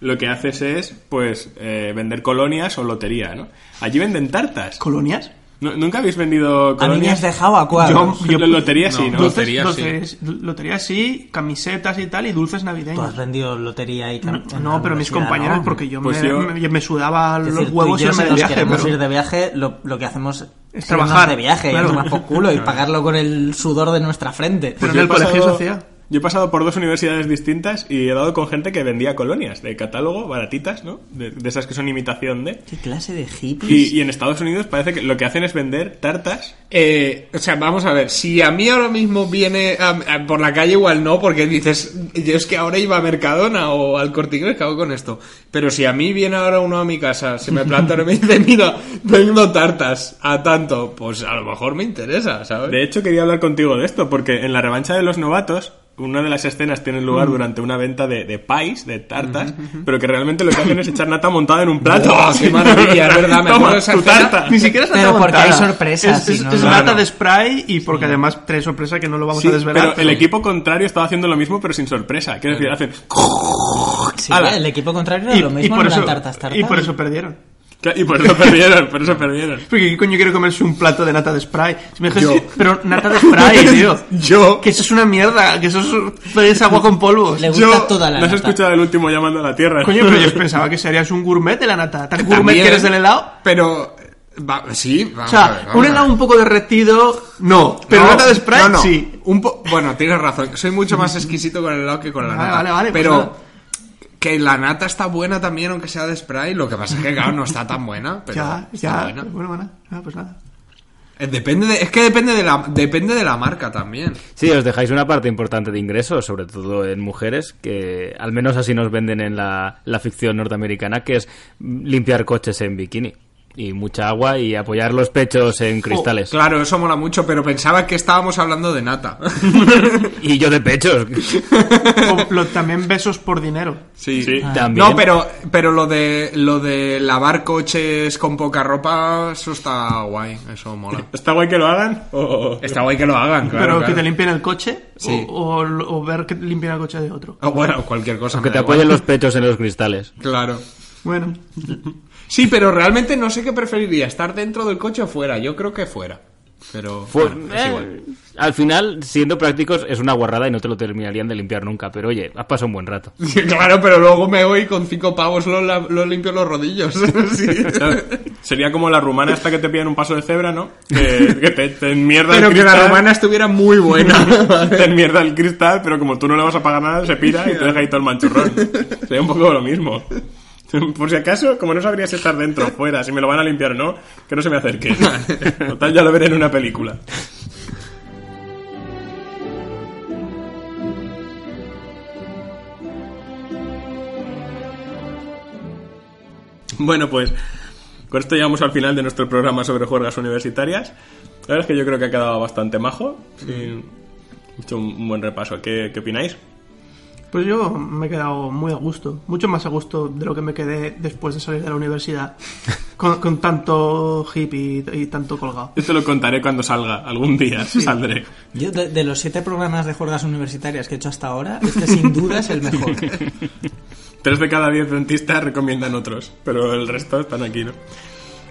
lo que haces es, pues, eh, vender colonias o lotería, ¿no? Allí venden tartas. ¿Colonias? ¿Nu- ¿Nunca habéis vendido A mí me colonias? has dejado a cuadros. Yo- lotería sí, ¿no? Dulces, Lotería sí. lotería sí, camisetas y tal, y dulces Tú has navideños. vendido lotería y No, cam- en no, pero mis compañeros, ¿no? porque yo, Pues me, yo- me, me sudaba Es los decir, tú huevos y yo, irme de viaje. queremos pero- ir de viaje, lo, lo que hacemos es, trabajar, de viaje claro. y tomar por culo y pagarlo con el sudor de nuestra frente. Pero en yo el colegio se hacía. Yo he pasado por dos universidades distintas y he dado con gente que vendía colonias de catálogo, baratitas, ¿no? De, de esas que son imitación de... ¿Qué clase de hippies? Y, y en Estados Unidos parece que lo que hacen es vender tartas Eh, o sea, vamos a ver, si a mí ahora mismo viene a- a- por la calle igual no, porque dices, yo es que ahora iba a Mercadona o al Corte Inglés, ¿qué hago con esto? Pero si a mí viene ahora uno a mi casa, se me planta y me dice, mira, vendo tartas a tanto, pues a lo mejor me interesa, ¿sabes? De hecho, quería hablar contigo de esto, porque en la revancha de los novatos, una de las escenas tiene lugar Mm. durante una venta de, de pies, de tartas, pero que realmente lo que hacen es echar nata montada en un plato. ¡Buah, qué maravilla! Es verdad, me Toma, esa tu tarta. Ni siquiera es Pero nata porque montada. hay sorpresas, Es, si es- no, es no. Claro. de spray y porque además trae sorpresa que no lo vamos Sí, a desvelar. pero el equipo contrario estaba haciendo lo mismo, pero sin sorpresa. Quiero decir, hacen... Sí, el equipo contrario era y, lo y mismo por en eso, tartas tartas. y por eso perdieron. Y por eso perdieron, por eso perdieron. Porque ¿qué coño quiere comerse un plato de nata de spray? Si me dices, pero nata de spray, tío. Yo... Que eso es una mierda, que eso es, es agua con polvos. Le gusta Yo... toda la ¿No has nata. escuchado el último llamando a la Tierra? Coño, pero yo pensaba que serías un gourmet de la nata. ¿Tan gourmet También, que eres del helado? Pero, va- sí, O vamos a ver, sea, vamos un helado un poco derretido, no. Pero No, nata de spray, no, no. sí. Un po- bueno, tienes razón. Soy mucho más exquisito con el helado que con la Vale, nata. vale, vale, pues pero nada. Que la nata está buena también, aunque sea de spray. Lo que pasa es que, claro, no está tan buena. Pero Ya, está ya. buena. Bueno, bueno, ah, pues nada. Eh, Depende de, es que depende de la depende de la marca también. Sí, os dejáis una parte importante de ingresos, sobre todo en mujeres, que al menos así nos venden en la, la ficción norteamericana, que es limpiar coches en bikini. Y mucha agua y apoyar los pechos en cristales. Claro, eso mola mucho, pero pensaba que estábamos hablando de nata. Y yo de pechos. O lo- también besos por dinero. Sí, Sí. También. No, pero pero lo de lo de lavar coches con poca ropa, eso está guay, eso mola. ¿Está guay que lo hagan? O- Está guay que lo hagan, claro. pero claro. que te limpien el coche Sí. o, o- o ver que limpian el coche de otro. O bueno, cualquier cosa. Aunque me te apoyen los pechos en los cristales. Claro. Bueno, Sí, pero realmente no sé qué preferiría, estar dentro del coche o fuera. Yo creo que fuera. Pero bueno, es eh, igual. al final, siendo prácticos, es una guarrada y no te lo terminarían de limpiar nunca. Pero oye, has pasado un buen rato. Sí, claro, pero luego me voy con cinco pavos lo, lo limpio los rodillos. Sería como la rumana hasta que te pillan un paso de cebra, ¿no? Que, que te, te enmierda Pero el que la cristal, romana estuviera muy buena. Te enmierda el cristal, pero como tú no le vas a pagar nada, se pira y te deja ahí todo el manchurrón. Sería un poco lo mismo. Por si acaso, como no sabrías estar dentro o fuera, si me lo van a limpiar o no, que no se me acerque. Total, ya lo veré en una película. Bueno, pues con esto llegamos al final de nuestro programa sobre juergas universitarias. La verdad es que yo creo que ha quedado bastante majo. Sí, he hecho un un buen repaso. ¿Qué, qué opináis? Pues yo me he quedado muy a gusto, mucho más a gusto de lo que me quedé después de salir de la universidad, con, con tanto hippie y, y tanto colgado. Yo te lo contaré cuando salga, algún día saldré. Yo, de, de los siete programas de juergas universitarias que he hecho hasta ahora, este sin duda es el mejor. Tres de cada diez dentistas recomiendan otros, pero el resto están aquí, ¿no?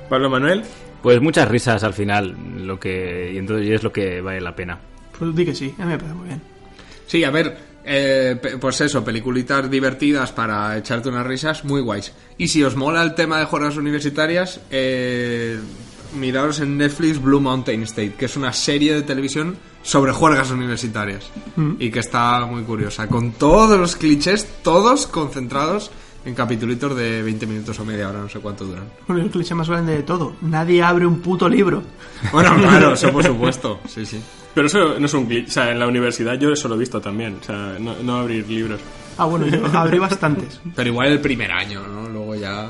Pablo Manuel, Pues muchas risas al final, lo que y entonces es lo que vale la pena. Pues di que sí, a mí me parece muy bien. Sí, a ver, eh, pues eso, peliculitas divertidas para echarte unas risas, muy guays. Y si os mola el tema de juergas universitarias, eh, miraros en Netflix Blue Mountain State, que es una serie de televisión sobre juergas universitarias. Mm. Y que está muy curiosa, con todos los clichés, todos concentrados en capitulitos de 20 minutos o media hora, no sé cuánto duran. Bueno, el cliché más grande de todo, nadie abre un puto libro. Bueno, claro, eso por supuesto, sí, sí. pero eso no es un glitch. O sea, en la universidad yo eso lo he visto también. O sea, no, no abrir libros. Ah, bueno, yo abrí bastantes. Pero igual el primer año, ¿no? Luego ya...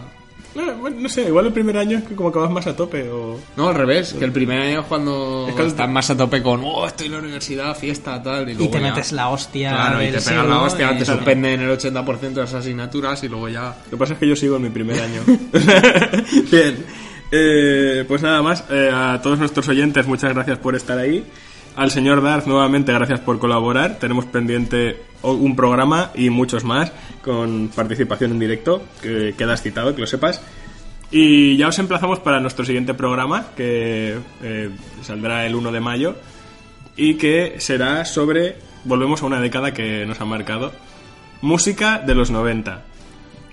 Bueno, no sé, igual el primer año es que como que vas más a tope o... No, al revés, que el primer año es cuando Es que- estás más a tope con, oh, estoy en la universidad, fiesta, tal. Y, Y luego te ya- metes la hostia. Claro, y te pegas la hostia, y- te suspenden el 80% de las asignaturas y luego ya... Lo que pasa es que yo sigo en mi primer año. Bien. Eh, pues nada más, eh, a todos nuestros oyentes, muchas gracias por estar ahí. Al señor Darth, nuevamente, gracias por colaborar. Tenemos pendiente un programa y muchos más con participación en directo, que quedas citado, que lo sepas. Y ya os emplazamos para nuestro siguiente programa, que eh, saldrá el 1 de mayo, y que será sobre, volvemos a una década que nos ha marcado, música de los 90.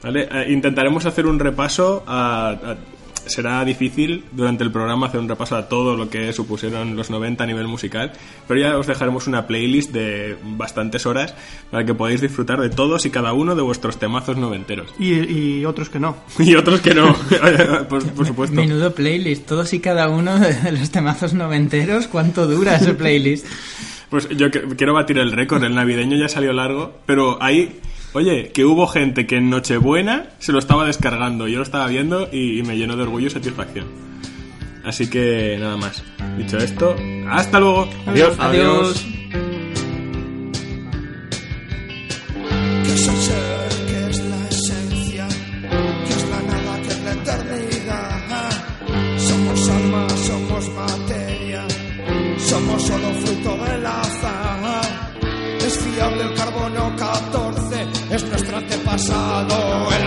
¿Vale? Eh, intentaremos hacer un repaso a- Será difícil durante el programa hacer un repaso a todo lo que supusieron los 90 a nivel musical, pero ya os dejaremos una playlist de bastantes horas para que podáis disfrutar de todos y cada uno de vuestros temazos noventeros. Y, y otros que no. Y otros que no, por, por supuesto. Menudo playlist, todos y cada uno de los temazos noventeros. ¿Cuánto dura ese playlist? Pues yo que- quiero batir el récord, el navideño ya salió largo, pero ahí, Oye, que hubo gente que en Nochebuena se lo estaba descargando, yo lo estaba viendo y, me llenó de orgullo y satisfacción. Así que nada más. Dicho esto, hasta luego. Adiós. Adiós. Adiós. somos solo fruto del azar. Es fiable el carbono 14 pasado